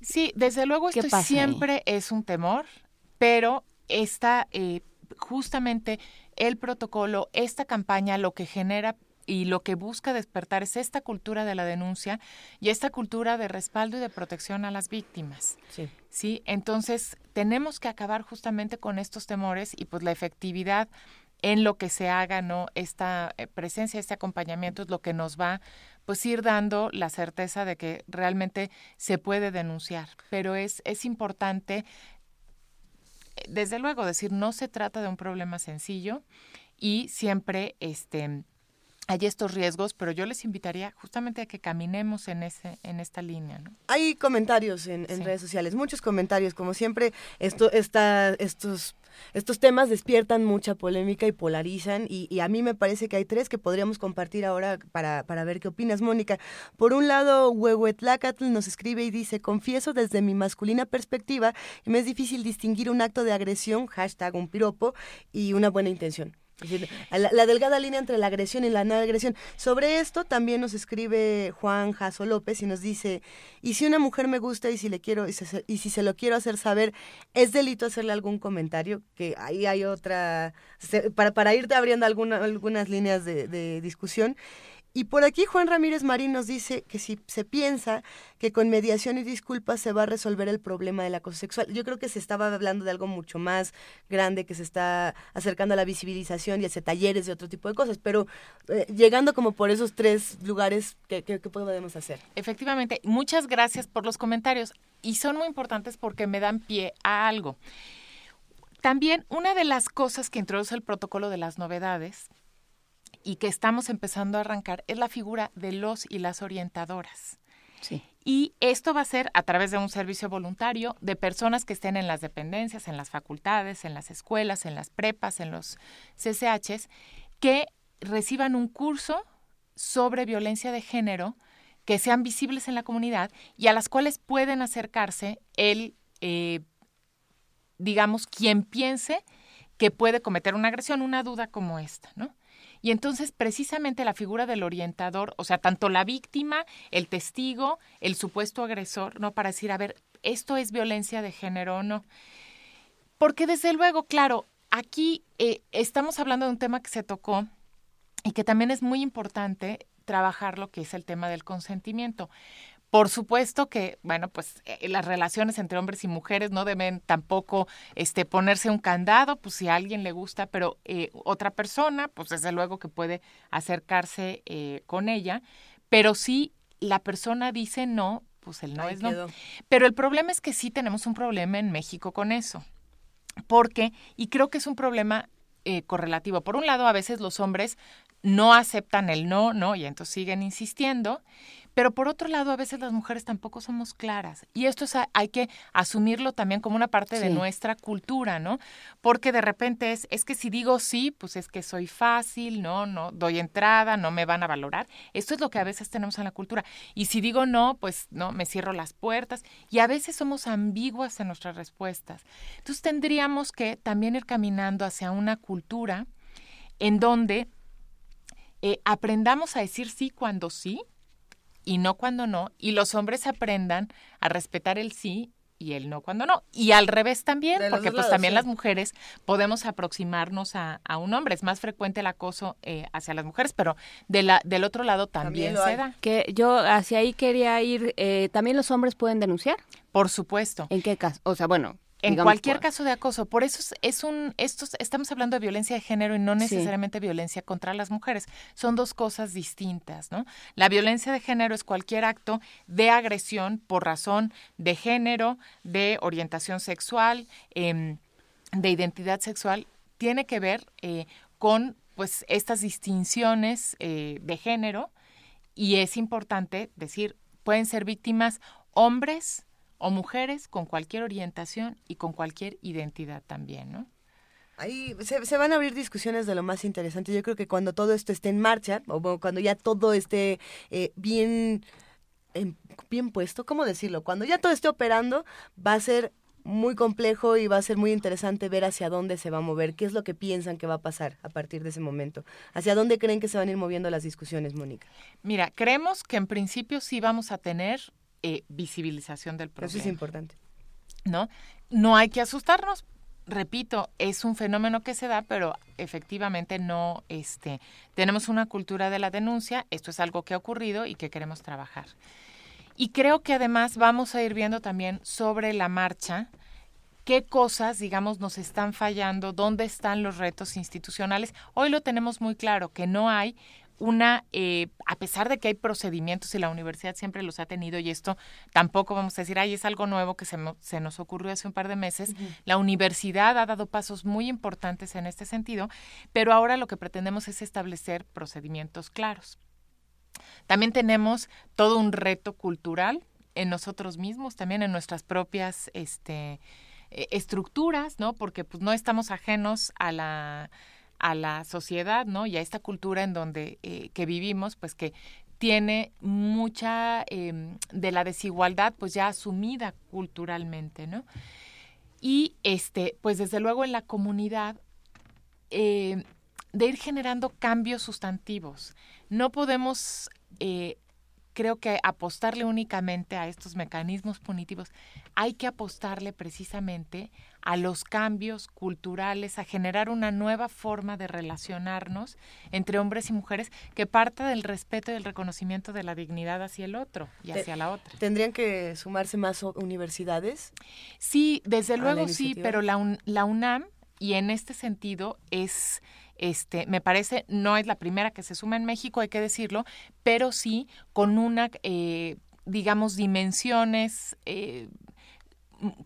Sí, desde luego esto siempre es un temor, pero está eh, justamente el protocolo, esta campaña lo que genera y lo que busca despertar es esta cultura de la denuncia y esta cultura de respaldo y de protección a las víctimas. Sí. ¿sí? Entonces, tenemos que acabar justamente con estos temores y pues la efectividad en lo que se haga, ¿no? Esta eh, presencia, este acompañamiento es lo que nos va pues ir dando la certeza de que realmente se puede denunciar, pero es es importante desde luego decir no se trata de un problema sencillo y siempre este hay estos riesgos, pero yo les invitaría justamente a que caminemos en ese en esta línea. ¿no? Hay comentarios en, redes sociales, muchos comentarios, como siempre, esto está, estos estos temas despiertan mucha polémica y polarizan y, a mí me parece que hay tres que podríamos compartir ahora para, para ver qué opinas, Mónica. Por un lado, Huehuetlacatl nos escribe y dice, confieso desde mi masculina perspectiva que me es difícil distinguir un acto de agresión, hashtag un piropo, y una buena intención. La, delgada línea entre la agresión y la no agresión. Sobre esto también nos escribe Juan Jaso López y nos dice, y si una mujer me gusta y si le quiero y, si se lo quiero hacer saber, ¿es delito hacerle algún comentario? Que ahí hay otra, para, para irte abriendo alguna, algunas líneas de, de discusión. Y por aquí Juan Ramírez Marín nos dice que si se piensa que con mediación y disculpas se va a resolver el problema del acoso sexual. Yo creo que se estaba hablando de algo mucho más grande, que se está acercando a la visibilización y hacia talleres y otro tipo de cosas, pero eh, llegando como por esos tres lugares, ¿qué, qué podemos hacer? Efectivamente, muchas gracias por los comentarios y son muy importantes porque me dan pie a algo. También una de las cosas que introduce el protocolo de las novedades y que estamos empezando a arrancar es la figura de los y las orientadoras. Sí. Y esto va a ser a través de un servicio voluntario de personas que estén en las dependencias, en las facultades, en las escuelas, en las prepas, en los CCHs, que reciban un curso sobre violencia de género, que sean visibles en la comunidad y a las cuales pueden acercarse el, eh, digamos, quien piense que puede cometer una agresión, una duda como esta, ¿no? Y entonces precisamente la figura del orientador, o sea, tanto la víctima, el testigo, el supuesto agresor, ¿no? Para decir, a ver, esto es violencia de género o no. Porque desde luego, claro, aquí eh, estamos hablando de un tema que se tocó y que también es muy importante trabajar lo que es el tema del consentimiento. Por supuesto que, bueno, pues eh, las relaciones entre hombres y mujeres no deben tampoco este, ponerse un candado, pues si a alguien le gusta, pero eh, otra persona, pues desde luego que puede acercarse eh, con ella, pero si la persona dice no, pues el no es no. Pero el problema es que sí tenemos un problema en México con eso, porque, y creo que es un problema correlativo. Por un lado, a veces los hombres no aceptan el no, no, y entonces siguen insistiendo, pero por otro lado, a veces las mujeres tampoco somos claras. Y esto es, hay que asumirlo también como una parte de nuestra cultura, ¿no? Porque de repente es, es que si digo sí, pues es que soy fácil, ¿no? No doy entrada, no me van a valorar. Esto es lo que a veces tenemos en la cultura. Y si digo no, pues no, me cierro las puertas. Y a veces somos ambiguas en nuestras respuestas. Entonces tendríamos que también ir caminando hacia una cultura en donde eh, aprendamos a decir sí cuando sí y no cuando no, y los hombres aprendan a respetar el sí y el no cuando no. Y al revés también, porque pues también las mujeres podemos aproximarnos a, un hombre. Es más frecuente el acoso eh, hacia las mujeres, pero de la, del otro lado también, se da. Que yo hacia ahí quería ir, eh, ¿también los hombres pueden denunciar? Por supuesto. ¿En qué caso? O sea, bueno, en cualquier caso de acoso. Por eso es, un, estos, estamos hablando de violencia de género y no necesariamente violencia contra las mujeres. Son dos cosas distintas, ¿no? La violencia de género es cualquier acto de agresión por razón de género, de orientación sexual, em, de identidad sexual. Tiene que ver eh, con, pues, estas distinciones eh, de género y es importante decir, pueden ser víctimas hombres, o mujeres con cualquier orientación y con cualquier identidad también, ¿no? Ahí se, van a abrir discusiones de lo más interesante. Yo creo que cuando todo esto esté en marcha, o cuando ya todo esté eh, bien, bien puesto, ¿cómo decirlo? Cuando ya todo esté operando, va a ser muy complejo y va a ser muy interesante ver hacia dónde se va a mover, qué es lo que piensan que va a pasar a partir de ese momento. ¿Hacia dónde creen que se van a ir moviendo las discusiones, Mónica? Mira, creemos que en principio sí vamos a tener eh, visibilización del problema. Eso es importante. ¿No? No hay que asustarnos. Repito, es un fenómeno que se da, pero efectivamente no, este, tenemos una cultura de la denuncia. Esto es algo que ha ocurrido y que queremos trabajar. Y creo que además vamos a ir viendo también sobre la marcha qué cosas, digamos, nos están fallando, dónde están los retos institucionales. Hoy lo tenemos muy claro, que no hay una, eh, a pesar de que hay procedimientos y la universidad siempre los ha tenido y esto tampoco vamos a decir, ay, es algo nuevo que se, se nos ocurrió hace un par de meses, la universidad ha dado pasos muy importantes en este sentido, pero ahora lo que pretendemos es establecer procedimientos claros. También tenemos todo un reto cultural en nosotros mismos, también en nuestras propias este, eh, estructuras, ¿no? Porque pues no estamos ajenos a la a la sociedad, ¿no? Y a esta cultura en donde eh, que vivimos, pues que tiene mucha em, de la desigualdad, pues ya asumida culturalmente, ¿no? Y este, pues desde luego en la comunidad eh, de ir generando cambios sustantivos. No podemos eh, creo que apostarle únicamente a estos mecanismos punitivos, hay que apostarle precisamente a los cambios culturales, a generar una nueva forma de relacionarnos entre hombres y mujeres que parta del respeto y del reconocimiento de la dignidad hacia el otro y hacia la otra. ¿Tendrían que sumarse más universidades? Sí, desde luego sí, pero la, la UNAM, y en este sentido es este, me parece, no es la primera que se suma en México, hay que decirlo, pero sí con una, eh, digamos, dimensiones, eh,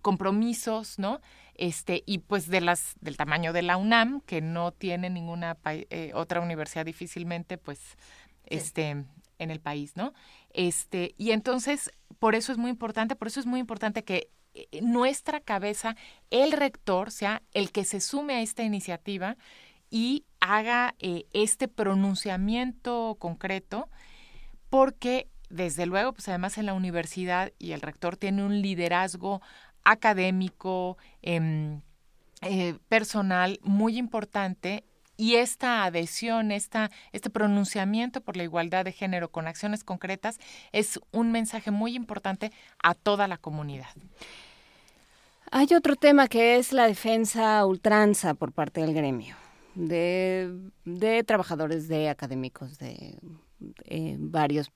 compromisos, ¿no? Este, y pues de las, del tamaño de la UNAM, que no tiene ninguna eh, otra universidad difícilmente, pues, este, en el país, ¿no? Este, y entonces, por eso es muy importante, por eso es muy importante que nuestra cabeza, el rector, sea el que se sume a esta iniciativa y haga eh, este pronunciamiento concreto, porque desde luego, pues además en la universidad y el rector tiene un liderazgo académico, em, eh, personal muy importante y esta adhesión, esta, este pronunciamiento por la igualdad de género con acciones concretas es un mensaje muy importante a toda la comunidad. Hay otro tema que es la defensa ultranza por parte del gremio de, trabajadores, de académicos, de, varios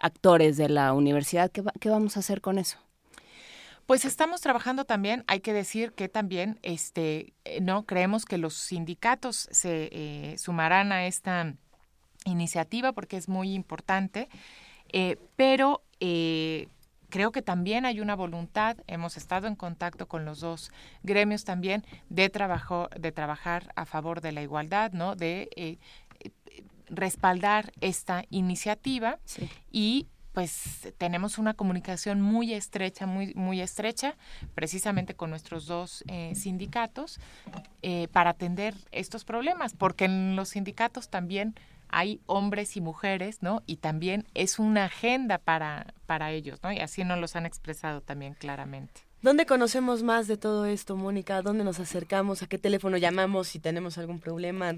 actores de la universidad. ¿Qué, ¿Qué, vamos a hacer con eso? Pues estamos trabajando también, hay que decir que también, este, eh, no creemos que los sindicatos se eh, sumarán a esta iniciativa porque es muy importante, eh, pero creo que también hay una voluntad, hemos estado en contacto con los dos gremios también, de, trabajo, de trabajar a favor de la igualdad, ¿no? De eh, respaldar esta iniciativa y pues tenemos una comunicación muy estrecha, muy, muy estrecha, precisamente con nuestros dos eh, sindicatos, eh, para atender estos problemas, porque en los sindicatos también hay hombres y mujeres, ¿no? Y también es una agenda para, para ellos, ¿no? Y así nos los han expresado también claramente. ¿Dónde conocemos más de todo esto, Mónica? ¿Dónde nos acercamos? ¿A qué teléfono llamamos si tenemos algún problema?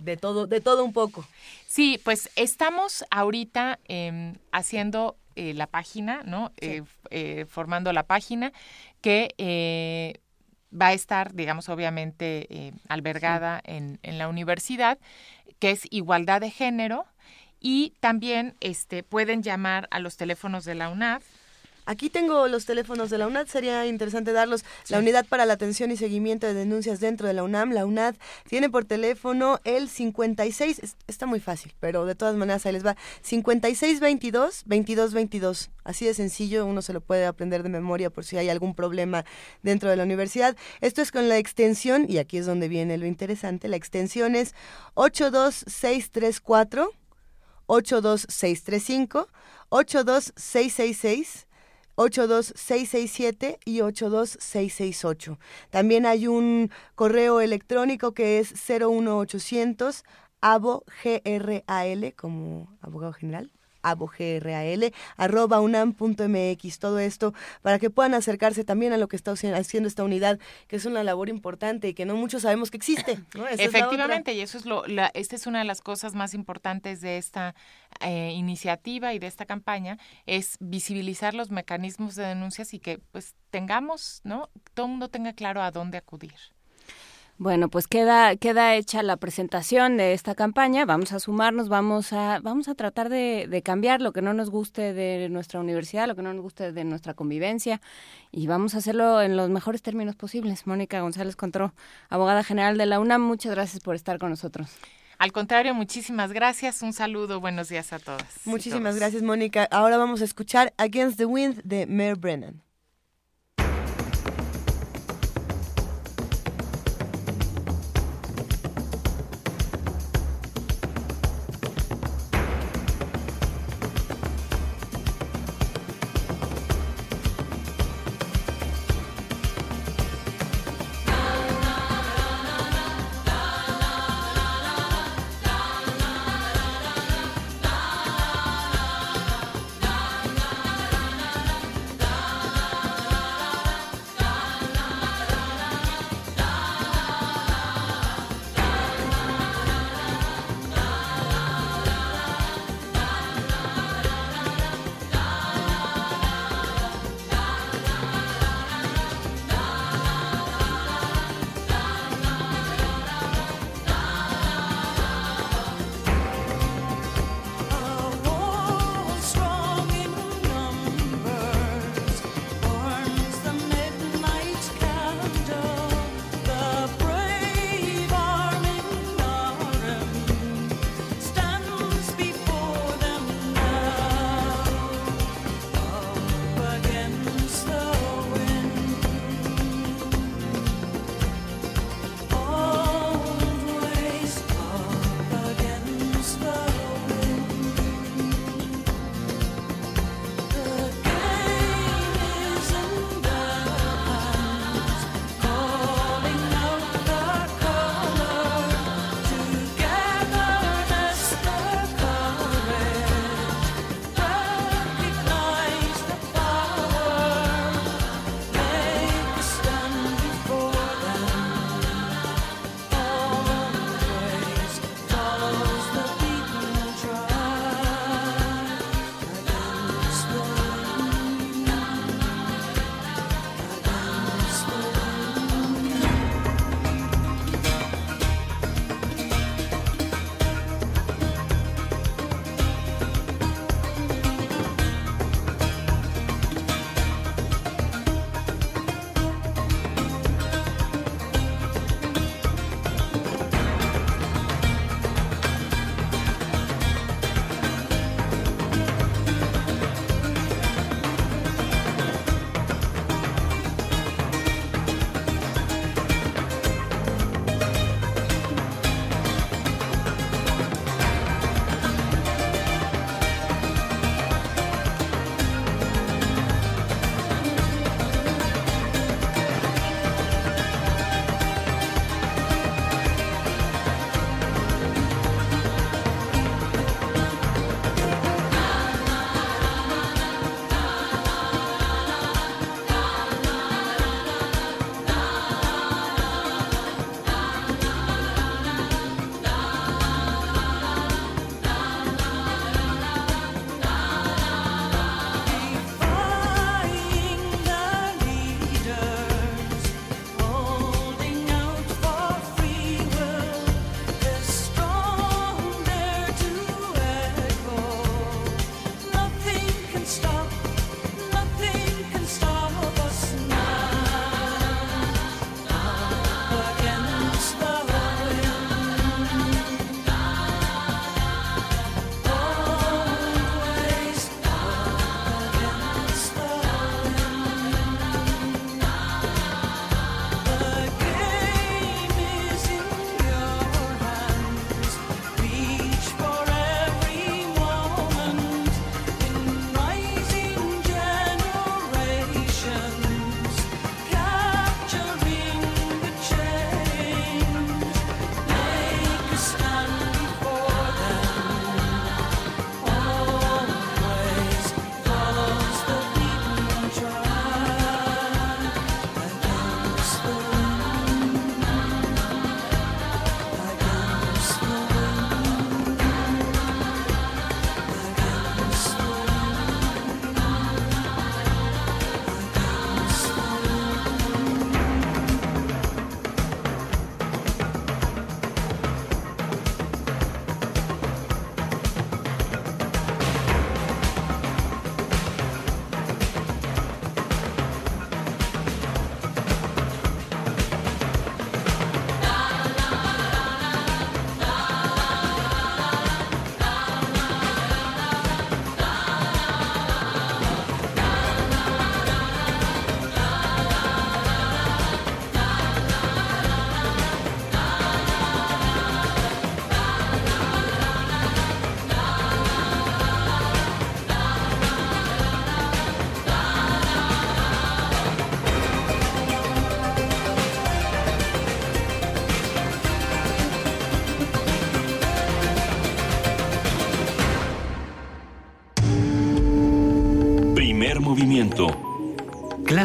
De todo, de todo un poco. Sí, pues estamos ahorita em, haciendo eh, la página, ¿no? Eh, eh, formando la página que va a estar, digamos, obviamente albergada en, en la universidad, que es igualdad de género. Y también este, pueden llamar a los teléfonos de la UNAD, Aquí tengo los teléfonos de la UNAD, sería interesante darlos. La Unidad para la Atención y Seguimiento de Denuncias dentro de la UNAM, la UNAD, tiene por teléfono el 56, está muy fácil, pero de todas maneras ahí les va, 5622 2222. Así de sencillo, uno se lo puede aprender de memoria por si hay algún problema dentro de la universidad. Esto es con la extensión, y aquí es donde viene lo interesante, la extensión es 82634, 82635, 82666, 82667 y 82668. También hay un correo electrónico que es 01800 abo GRAL como abogado general abogral, arroba unam.mx, todo esto para que puedan acercarse también a lo que está haciendo esta unidad, que es una labor importante y que no muchos sabemos que existe. Efectivamente, y eso es lo, la, esta es una de las cosas más importantes de esta eh, iniciativa y de esta campaña, es visibilizar los mecanismos de denuncias y que pues tengamos, ¿no? Todo el mundo tenga claro a dónde acudir. Bueno, pues queda, queda hecha la presentación de esta campaña. Vamos a sumarnos, vamos a, vamos a tratar de, de, cambiar lo que no nos guste de nuestra universidad, lo que no nos guste de nuestra convivencia, y vamos a hacerlo en los mejores términos posibles. Mónica González Contró, abogada general de la UNAM, muchas gracias por estar con nosotros. Al contrario, muchísimas gracias. Un saludo, buenos días a todas. Muchísimas gracias, Mónica. Ahora vamos a escuchar Against the Wind de Mayor Brennan.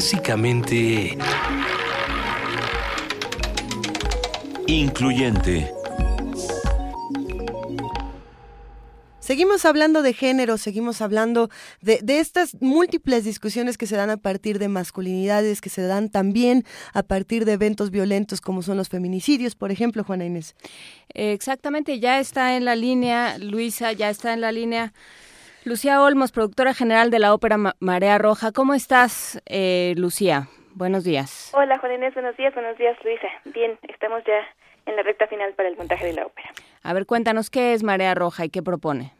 Clásicamente... Incluyente. Seguimos hablando de género, seguimos hablando de, de, estas múltiples discusiones que se dan a partir de masculinidades, que se dan también a partir de eventos violentos como son los feminicidios, por ejemplo, Juana Inés. Exactamente, ya está en la línea, Luisa, ya está en la línea. Lucía Olmos, productora general de la ópera Marea Roja. ¿Cómo estás, eh, Lucía? Buenos días. Hola, Juana Inés, buenos días, buenos días, Luisa. Bien, estamos ya en la recta final para el montaje de la ópera. A ver, cuéntanos qué es Marea Roja y qué propone.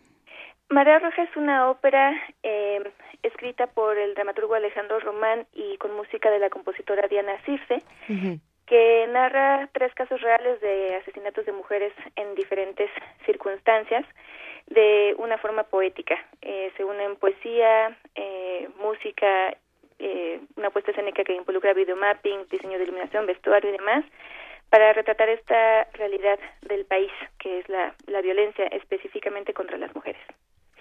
Marea Roja es una ópera eh, escrita por el dramaturgo Alejandro Román y con música de la compositora Diana Circe, uh -huh. que narra tres casos reales de asesinatos de mujeres en diferentes circunstancias de una forma poética. Eh, se unen poesía, eh, música, eh, una puesta escénica que involucra videomapping, diseño de iluminación, vestuario y demás, para retratar esta realidad del país, que es la, la violencia específicamente contra las mujeres.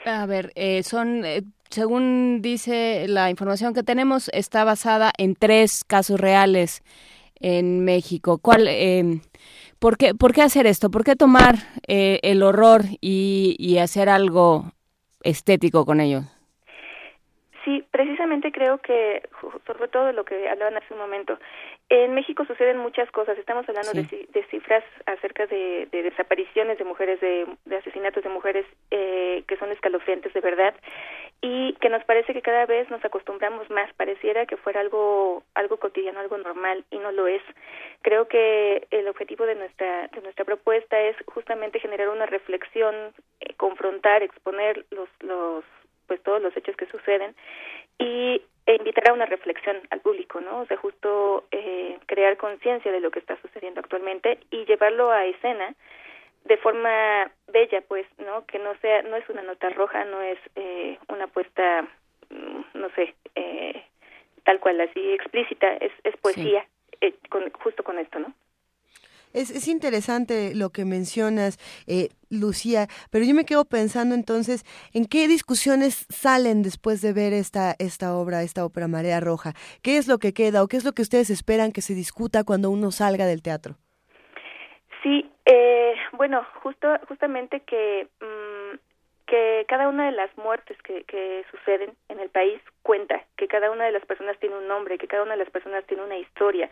A ver, eh, son, eh, según dice la información que tenemos, está basada en tres casos reales en México. ¿Cuál, eh, por, qué, ¿Por qué hacer esto? ¿Por qué tomar eh, el horror y, y hacer algo estético con ello? Sí, precisamente creo que, sobre todo de lo que hablaban hace un momento, en México suceden muchas cosas. Estamos hablando sí. de, de, cifras acerca de, de, desapariciones de mujeres, de, de asesinatos de mujeres eh, que son escalofriantes de verdad y que nos parece que cada vez nos acostumbramos más. Pareciera que fuera algo algo cotidiano, algo normal y no lo es. Creo que el objetivo de nuestra de nuestra propuesta es justamente generar una reflexión, eh, confrontar, exponer los los pues todos los hechos que suceden y e invitar a una reflexión al público, ¿no? O sea, justo eh, crear conciencia de lo que está sucediendo actualmente y llevarlo a escena de forma bella, pues, ¿no? Que no sea, no es una nota roja, no es eh, una puesta, no sé, eh, tal cual, así explícita, es, es poesía, sí. eh, con, justo con esto, ¿no? Es, es interesante lo que mencionas, eh, Lucía, pero yo me quedo pensando entonces en qué discusiones salen después de ver esta, esta obra, esta ópera Marea Roja. ¿Qué es lo que queda o qué es lo que ustedes esperan que se discuta cuando uno salga del teatro? Sí, eh, bueno, justo, justamente que, mmm, que cada una de las muertes que, que suceden en el país cuenta, que cada una de las personas tiene un nombre, que cada una de las personas tiene una historia,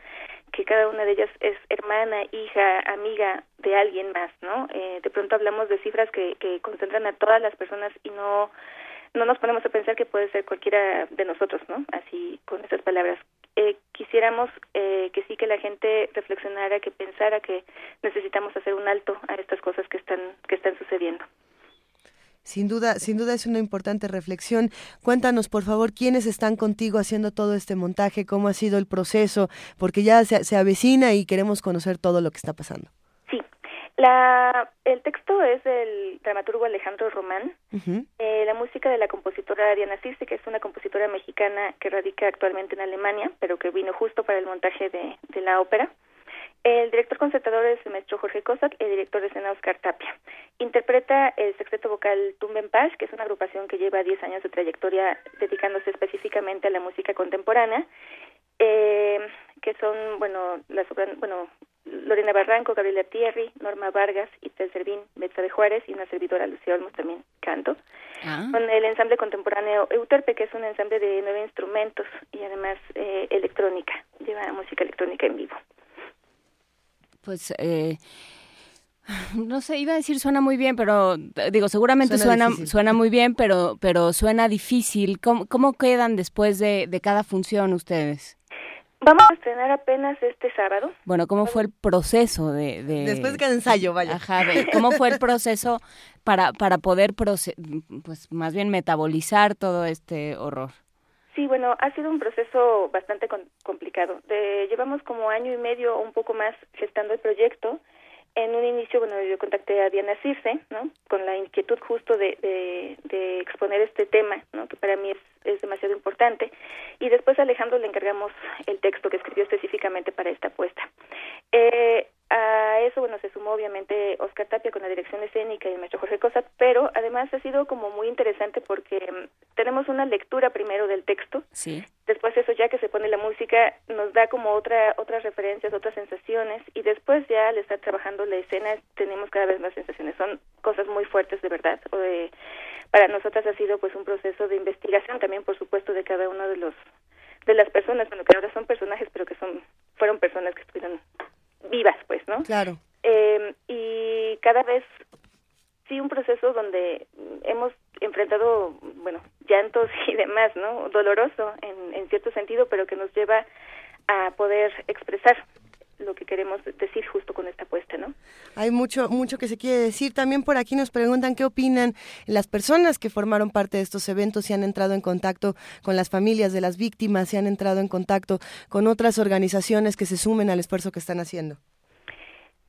que cada una de ellas es hermana, hija, amiga de alguien más, ¿no? Eh, de pronto hablamos de cifras que, que concentran a todas las personas y no no nos ponemos a pensar que puede ser cualquiera de nosotros, ¿no? Así con esas palabras. Eh, quisiéramos eh, que sí que la gente reflexionara, que pensara que necesitamos hacer un alto a estas cosas que están que están sucediendo. Sin duda, sin duda es una importante reflexión. Cuéntanos, por favor, quiénes están contigo haciendo todo este montaje, cómo ha sido el proceso, porque ya se, se avecina y queremos conocer todo lo que está pasando. La, el texto es del dramaturgo Alejandro Román, uh -huh. eh, la música de la compositora Diana Circe, que es una compositora mexicana que radica actualmente en Alemania, pero que vino justo para el montaje de, de la ópera. El director concertador es el maestro Jorge Cossack, el director de escena Oscar Tapia. Interpreta el sexteto vocal Tumben Paz, que es una agrupación que lleva 10 años de trayectoria dedicándose específicamente a la música contemporánea, eh, que son, bueno, las bueno, Lorena Barranco, Gabriela Thierry, Norma Vargas, Itzel Servín, Betsa de Juárez y una servidora Lucía Olmos también canto. Ah. Con el ensamble contemporáneo Euterpe, que es un ensamble de nueve instrumentos y además eh, electrónica, lleva música electrónica en vivo pues eh, no sé, iba a decir suena muy bien, pero digo, seguramente suena suena, suena muy bien, pero pero suena difícil. ¿Cómo, cómo quedan después de, de, cada función ustedes? Vamos a estrenar apenas este sábado. Bueno, ¿cómo fue el proceso de...? de... Después de cada ensayo, vaya. Ajá, de, ¿cómo fue el proceso para, para poder, proce pues más bien metabolizar todo este horror? Sí, bueno, ha sido un proceso bastante con complicado. De, llevamos como año y medio o un poco más gestando el proyecto. En un inicio, bueno, yo contacté a Diana Circe, ¿no? Con la inquietud justo de, de, exponer este tema, ¿no? Que para mí es, es demasiado importante. Y después a Alejandro le encargamos el texto que escribió específicamente para esta apuesta. Eh, a eso, bueno, se sumó obviamente Oscar Tapia con la dirección escénica y el maestro Jorge Cosat, pero además ha sido como muy interesante porque mm, tenemos una lectura primero del texto, Sí. después eso ya que se pone la música nos da como otra otras referencias, otras sensaciones y después ya al estar trabajando la escena tenemos cada vez más sensaciones, son cosas muy fuertes de verdad. O de- para nosotras ha sido pues un proceso de investigación también por supuesto de cada uno de los de las personas, bueno que ahora son personajes pero que son fueron personas que estuvieron vivas pues, ¿no? Claro. Eh, y cada vez sí un proceso donde hemos enfrentado, bueno, llantos y demás, ¿no? Doloroso en, en cierto sentido, pero que nos lleva a poder expresar lo que queremos decir justo con esta apuesta, ¿no? Hay mucho, mucho que se quiere decir. También por aquí nos preguntan qué opinan las personas que formaron parte de estos eventos, si han entrado en contacto con las familias de las víctimas, si han entrado en contacto con otras organizaciones que se sumen al esfuerzo que están haciendo.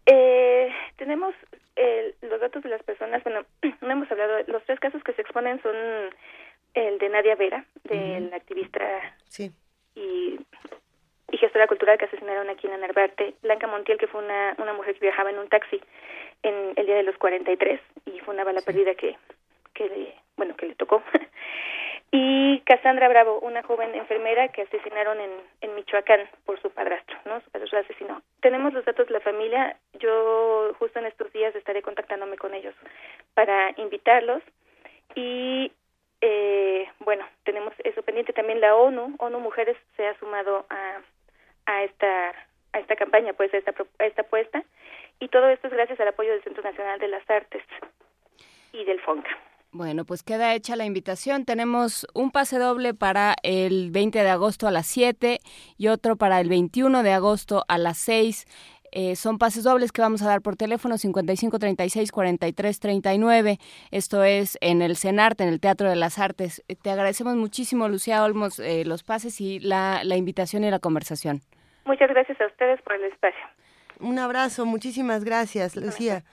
Eh, tenemos eh, los datos de las personas, bueno, no hemos hablado, los tres casos que se exponen son el de Nadia Vera, del activista Sí. y, y gestora cultural que asesinaron aquí en Narvarte, Blanca Montiel, que fue una, una mujer que viajaba en un taxi en el día de los 43 y fue una bala perdida que, que le, bueno, que le tocó. y Cassandra Bravo, una joven enfermera que asesinaron en, en Michoacán por su padrastro, ¿no? Su padrastro la asesinó. Tenemos los datos de la familia, yo justo en estos días estaré contactándome con ellos para invitarlos y eh, bueno, tenemos eso pendiente también la ONU, ONU Mujeres se ha sumado a, a esta a esta campaña, pues a esta a esta apuesta y todo esto es gracias al apoyo del Centro Nacional de las Artes y del FONCA. Bueno, pues queda hecha la invitación. Tenemos un pase doble para el 20 de agosto a las 7 y otro para el 21 de agosto a las 6. Eh, son pases dobles que vamos a dar por teléfono 55 36 43 39. Esto es en el CENART, en el Teatro de las Artes. Eh, Te agradecemos muchísimo, Lucía Olmos, eh, los pases y la, la invitación y la conversación. Muchas gracias a ustedes por el espacio. Un abrazo, muchísimas gracias, Lucía.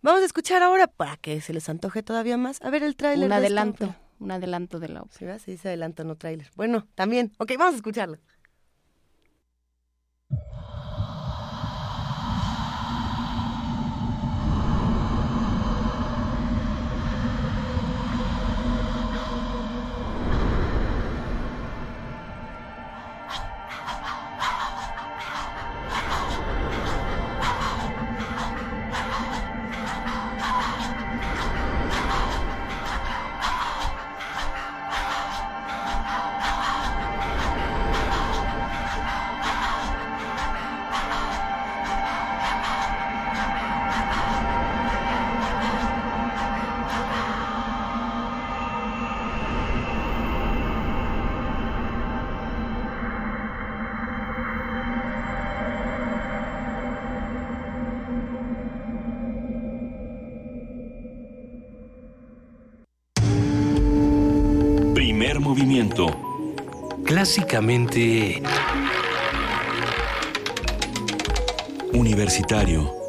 Vamos a escuchar ahora para que se les antoje todavía más. A ver el tráiler. Un adelanto, un adelanto de la ópera. Se dice adelanto, no tráiler. Bueno, también. Ok, vamos a escucharlo. Clásicamente... Universitario.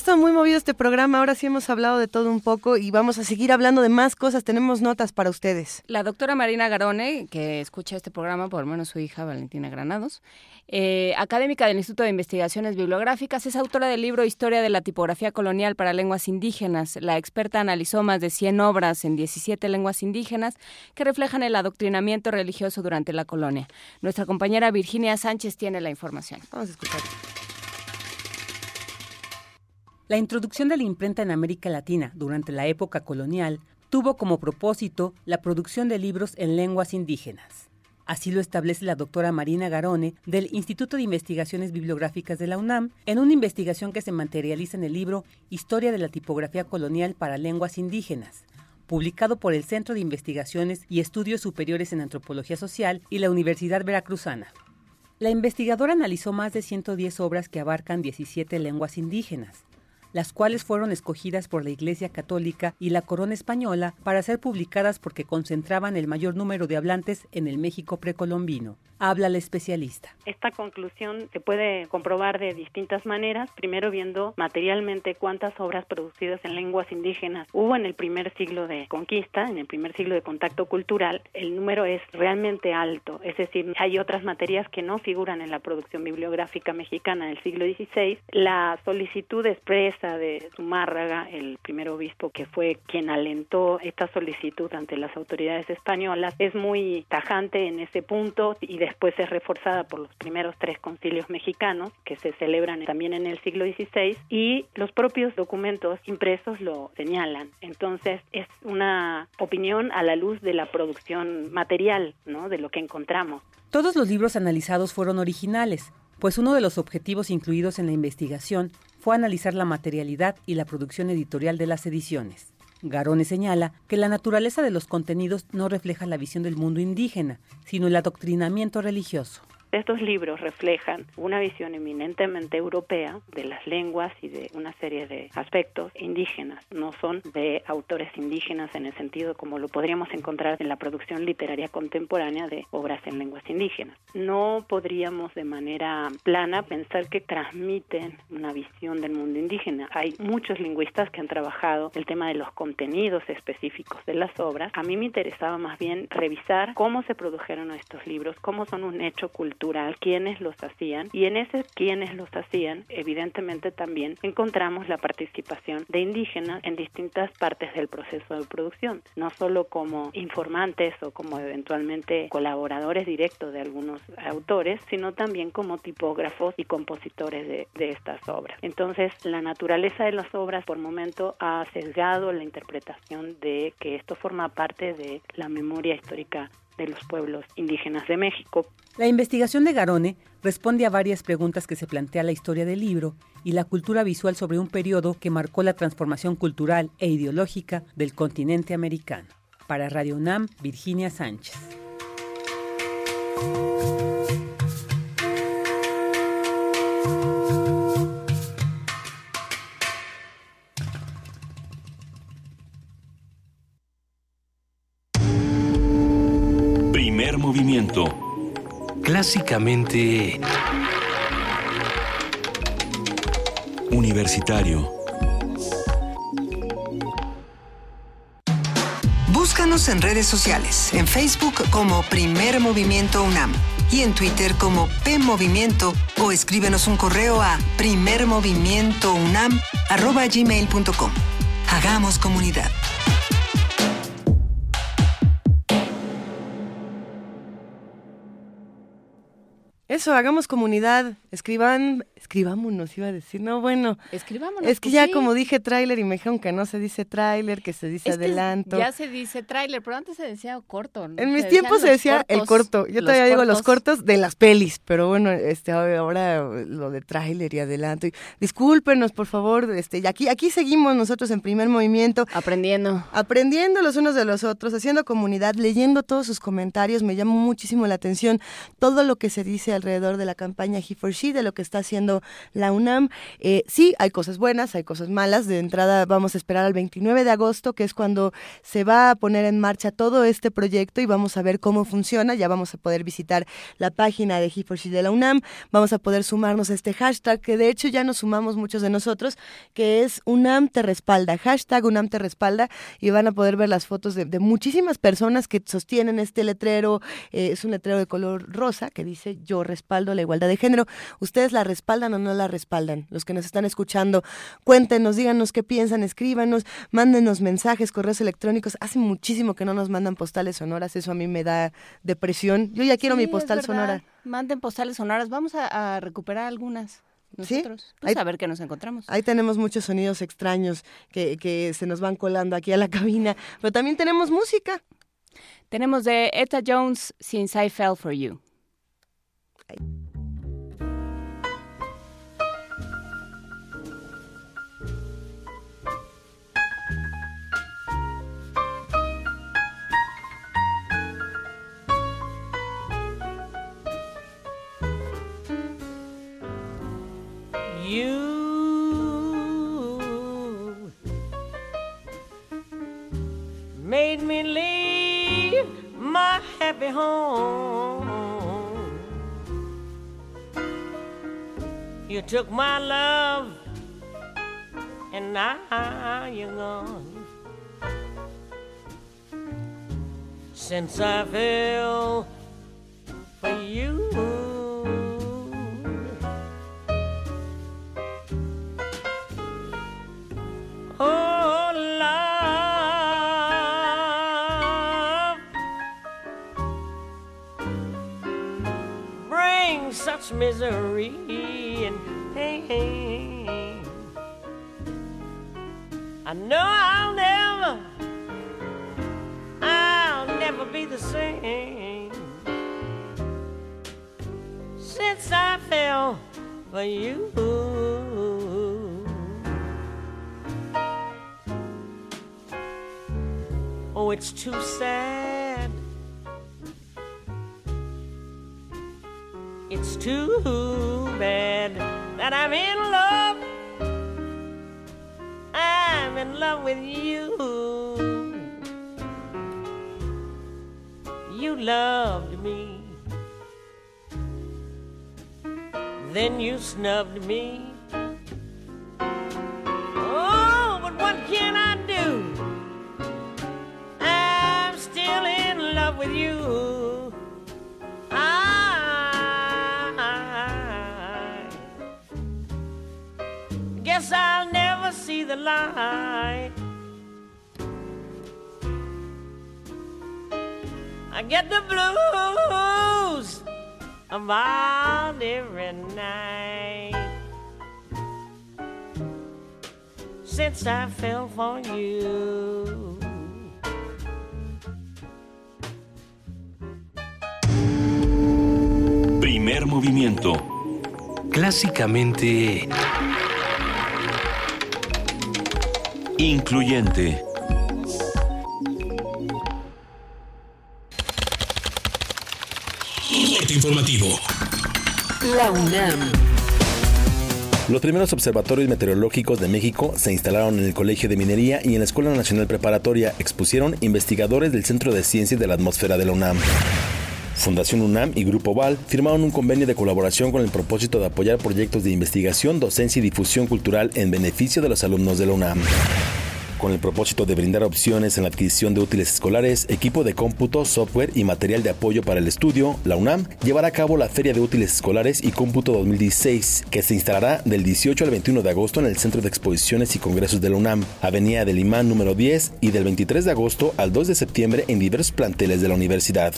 Estado muy movido este programa, ahora sí hemos hablado de todo un poco y vamos a seguir hablando de más cosas, tenemos notas para ustedes. La doctora Marina Garone, que escucha este programa, por lo menos su hija Valentina Granados, eh, académica del Instituto de Investigaciones Bibliográficas, es autora del libro Historia de la tipografía colonial para lenguas indígenas. La experta analizó más de 100 obras en 17 lenguas indígenas que reflejan el adoctrinamiento religioso durante la colonia. Nuestra compañera Virginia Sánchez tiene la información. Vamos a escuchar. La introducción de la imprenta en América Latina durante la época colonial tuvo como propósito la producción de libros en lenguas indígenas. Así lo establece la doctora Marina Garone del Instituto de Investigaciones Bibliográficas de la UNAM en una investigación que se materializa en el libro Historia de la tipografía colonial para lenguas indígenas, publicado por el Centro de Investigaciones y Estudios Superiores en Antropología Social y la Universidad Veracruzana. La investigadora analizó más de 110 obras que abarcan 17 lenguas indígenas. Las cuales fueron escogidas por la Iglesia Católica y la Corona Española para ser publicadas porque concentraban el mayor número de hablantes en el México precolombino. Habla la especialista. Esta conclusión se puede comprobar de distintas maneras. Primero viendo materialmente cuántas obras producidas en lenguas indígenas hubo en el primer siglo de conquista, en el primer siglo de contacto cultural. El número es realmente alto. Es decir, hay otras materias que no figuran en la producción bibliográfica mexicana del siglo XVI. La solicitud expresa de Zumárraga, el primer obispo que fue quien alentó esta solicitud ante las autoridades españolas, es muy tajante en ese punto y de después es reforzada por los primeros tres concilios mexicanos que se celebran también en el siglo XVI y los propios documentos impresos lo señalan. Entonces es una opinión a la luz de la producción material, ¿no? De lo que encontramos. Todos los libros analizados fueron originales, pues uno de los objetivos incluidos en la investigación fue analizar la materialidad y la producción editorial de las ediciones. Garone señala que la naturaleza de los contenidos no refleja la visión del mundo indígena, sino el adoctrinamiento religioso. Estos libros reflejan una visión eminentemente europea de las lenguas y de una serie de aspectos indígenas. No son de autores indígenas en el sentido como lo podríamos encontrar en la producción literaria contemporánea de obras en lenguas indígenas. No podríamos de manera plana pensar que transmiten una visión del mundo indígena. Hay muchos lingüistas que han trabajado el tema de los contenidos específicos de las obras. A mí me interesaba más bien revisar cómo se produjeron estos libros, cómo son un hecho cultural quiénes los hacían y en ese quiénes los hacían, evidentemente también encontramos la participación de indígenas en distintas partes del proceso de producción, no solo como informantes o como eventualmente colaboradores directos de algunos autores, sino también como tipógrafos y compositores de, de estas obras. Entonces, la naturaleza de las obras por momento ha sesgado la interpretación de que esto forma parte de la memoria histórica de los pueblos indígenas de México. La investigación de Garone responde a varias preguntas que se plantea la historia del libro y la cultura visual sobre un periodo que marcó la transformación cultural e ideológica del continente americano. Para Radio UNAM, Virginia Sánchez. Clásicamente... Universitario. Búscanos en redes sociales, en Facebook como Primer Movimiento UNAM y en Twitter como P Movimiento o escríbenos un correo a primermovimientounam@gmail.com. Hagamos comunidad. Eso, hagamos comunidad, escriban, escribámonos, iba a decir, no, bueno. Escribámonos. Es que pues ya sí. como dije tráiler y me dijeron que no se dice tráiler, que se dice Es que adelanto. ya se dice tráiler, pero antes se decía corto. ¿no? En mis Se tiempos se decía el corto. Yo todavía digo los cortos. cortos de las pelis, pero bueno, este ahora lo de tráiler y adelanto. Y discúlpenos, por favor, este y aquí aquí seguimos nosotros en primer movimiento aprendiendo. Aprendiendo los unos de los otros, haciendo comunidad, leyendo todos sus comentarios, me llamó muchísimo la atención todo lo que se dice alrededor de la campaña He for She, de lo que está haciendo la UNAM. Eh, sí, hay cosas buenas, hay cosas malas. De entrada vamos a esperar al 29 de agosto, que es cuando se va a poner en marcha todo este proyecto y vamos a ver cómo funciona. Ya vamos a poder visitar la página de He for She de la UNAM. Vamos a poder sumarnos a este hashtag, que de hecho ya nos sumamos muchos de nosotros, que es UNAM te respalda. Hashtag UNAM te respalda y van a poder ver las fotos de, muchísimas personas que sostienen este letrero. Eh, es un letrero de color rosa que dice yo respaldo la igualdad de género. ¿Ustedes la respaldan o no la respaldan? Los que nos están escuchando, cuéntenos, díganos qué piensan, escríbanos, mándenos mensajes, correos electrónicos. Hace muchísimo que no nos mandan postales sonoras, eso a mí me da depresión. Yo ya quiero mi Sí, postal sonora. Manden postales sonoras. Vamos a, a recuperar algunas. Nosotros. Pues Ahí- a ver qué nos encontramos. Ahí tenemos muchos sonidos extraños que, que se nos van colando aquí a la cabina, pero también tenemos música. Tenemos de Etta Jones, Since I Fell for. You me leave my happy home. You took my love, and now you're gone. Since I fell for you. Misery and pain. I know I'll never, I'll never be the same since I fell for you. Oh, it's too sad. It's too bad that I'm in love. I'm in love with you. You loved me. Then you snubbed me. Oh, but what can I do? I'm still in love with you. Guess I'll never see the light. I get the blues about every night since I fell for you. Primer movimiento. Clásicamente... Incluyente. Corte informativo. La UNAM. Los primeros observatorios meteorológicos de México se instalaron en el Colegio de Minería y en la Escuela Nacional Preparatoria. Expusieron investigadores del Centro de Ciencias de la Atmósfera de la UNAM. Fundación UNAM y Grupo Val firmaron un convenio de colaboración con el propósito de apoyar proyectos de investigación, docencia y difusión cultural en beneficio de los alumnos de la UNAM. Con el propósito de brindar opciones en la adquisición de útiles escolares, equipo de cómputo, software y material de apoyo para el estudio, la UNAM llevará a cabo la Feria de Útiles Escolares y Cómputo 2016, que se instalará del 18 al 21 de agosto en el Centro de Exposiciones y Congresos de la UNAM, Avenida del Imán número 10, y del 23 de agosto al 2 de septiembre en diversos planteles de la universidad.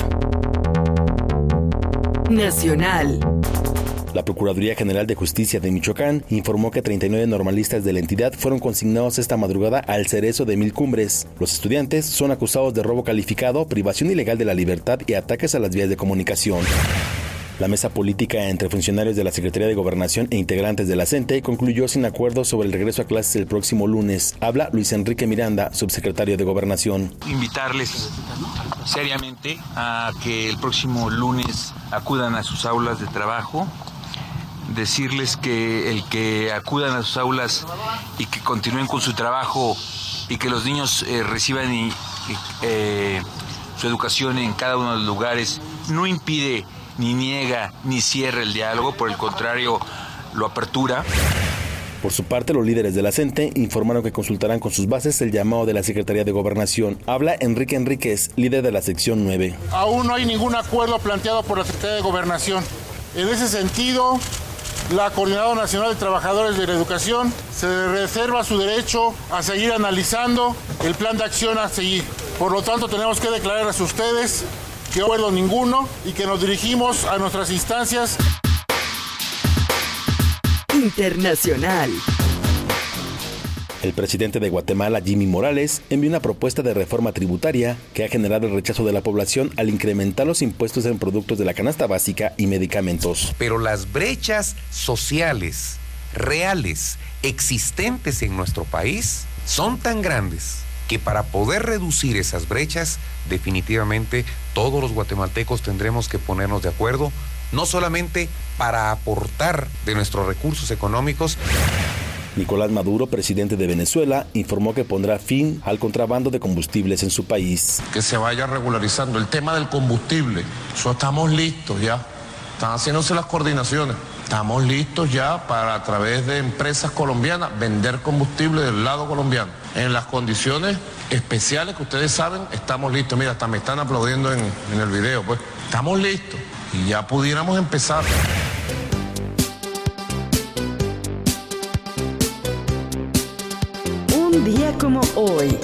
Nacional. La Procuraduría General de Justicia de Michoacán informó que 39 normalistas de la entidad fueron consignados esta madrugada al cerezo de Mil Cumbres. Los estudiantes son acusados de robo calificado, privación ilegal de la libertad y ataques a las vías de comunicación. La mesa política entre funcionarios de la Secretaría de Gobernación e integrantes de la CENTE concluyó sin acuerdo sobre el regreso a clases el próximo lunes. Habla Luis Enrique Miranda, subsecretario de Gobernación. Invitarles seriamente a que el próximo lunes acudan a sus aulas de trabajo decirles que el que acudan a sus aulas y que continúen con su trabajo y que los niños eh, reciban eh, su educación en cada uno de los lugares no impide ni niega ni cierra el diálogo, por el contrario lo apertura. Por su parte, los líderes de la CENTE informaron que consultarán con sus bases el llamado de la Secretaría de Gobernación. Habla Enrique Enríquez, líder de la sección 9. Aún no hay ningún acuerdo planteado por la Secretaría de Gobernación. En ese sentido, la Coordinadora Nacional de Trabajadores de la Educación se reserva su derecho a seguir analizando el plan de acción a seguir. Por lo tanto, tenemos que declararles a ustedes que no acuerdo ninguno y que nos dirigimos a nuestras instancias. Internacional. El presidente de Guatemala, Jimmy Morales, envió una propuesta de reforma tributaria que ha generado el rechazo de la población al incrementar los impuestos en productos de la canasta básica y medicamentos. Pero las brechas sociales reales existentes en nuestro país son tan grandes que para poder reducir esas brechas, definitivamente todos los guatemaltecos tendremos que ponernos de acuerdo, no solamente para aportar de nuestros recursos económicos, Nicolás Maduro, presidente de Venezuela, informó que pondrá fin al contrabando de combustibles en su país. Que se vaya regularizando el tema del combustible. Eso estamos listos ya. Están haciéndose las coordinaciones. Estamos listos ya para a través de empresas colombianas vender combustible del lado colombiano. En las condiciones especiales que ustedes saben, estamos listos. Mira, hasta me están aplaudiendo en, en el video, pues. Estamos listos y ya pudiéramos empezar. Un día como hoy.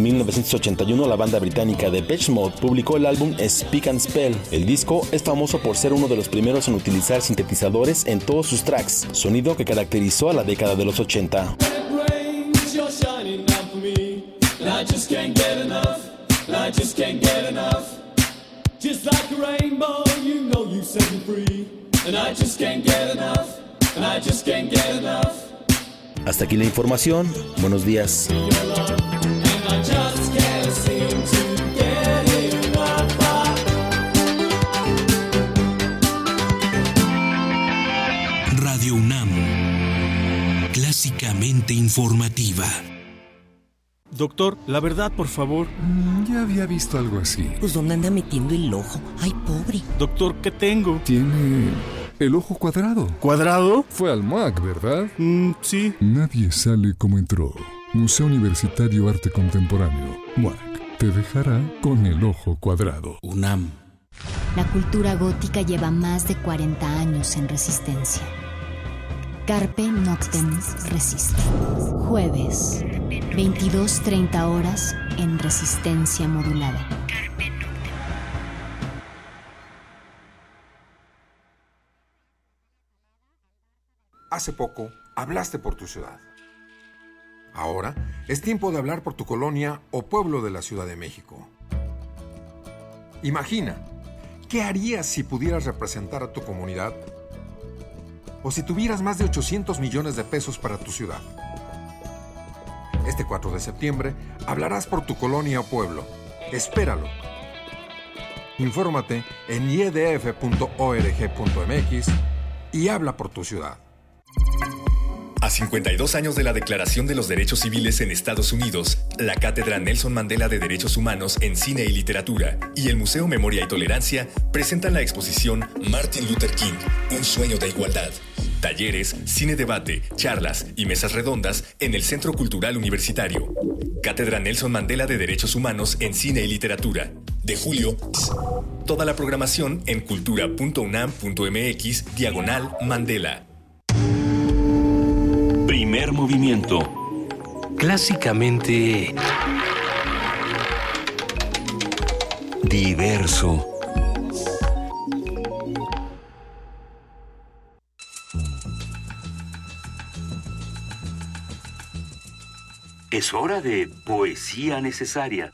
En 1981, la banda británica de Depeche Mode publicó el álbum Speak and Spell. El disco es famoso por ser uno de los primeros en utilizar sintetizadores en todos sus tracks, sonido que caracterizó a la década de los 80. Just like a rainbow, you know you set me free. And I just can't get enough. And I just can't get enough. Hasta aquí la información. Buenos días. And I just can't seem to get enough. Radio UNAM. Clásicamente informativa. Doctor, la verdad, por favor. ya había visto algo así. Pues ¿dónde anda metiendo el ojo? Ay, pobre. Doctor, ¿qué tengo? Tiene el ojo cuadrado. ¿Cuadrado? Fue al MAC, ¿verdad? Mm, sí. Nadie sale como entró. Museo Universitario Arte Contemporáneo. MAC. Te dejará con el ojo cuadrado. UNAM. La cultura gótica lleva más de 40 años en resistencia. Carpe Noctem Resiste. Jueves, 22.30 horas en resistencia modulada. Hace poco hablaste por tu ciudad. Ahora es tiempo de hablar por tu colonia o pueblo de la Ciudad de México. Imagina, ¿qué harías si pudieras representar a tu comunidad? O si tuvieras más de 800 millones de pesos para tu ciudad. Este 4 de septiembre hablarás por tu colonia o pueblo. Espéralo. Infórmate en iedf.org.mx y habla por tu ciudad. A 52 años de la Declaración de los Derechos Civiles en Estados Unidos, la Cátedra Nelson Mandela de Derechos Humanos en Cine y Literatura y el Museo Memoria y Tolerancia presentan la exposición Martin Luther King, Un sueño de igualdad. Talleres, cine debate, charlas y mesas redondas en el Centro Cultural Universitario. Cátedra Nelson Mandela de Derechos Humanos en Cine y Literatura. De julio, toda la programación en cultura.unam.mx diagonal Mandela. Primer movimiento. Clásicamente... Diverso. Es hora de poesía necesaria.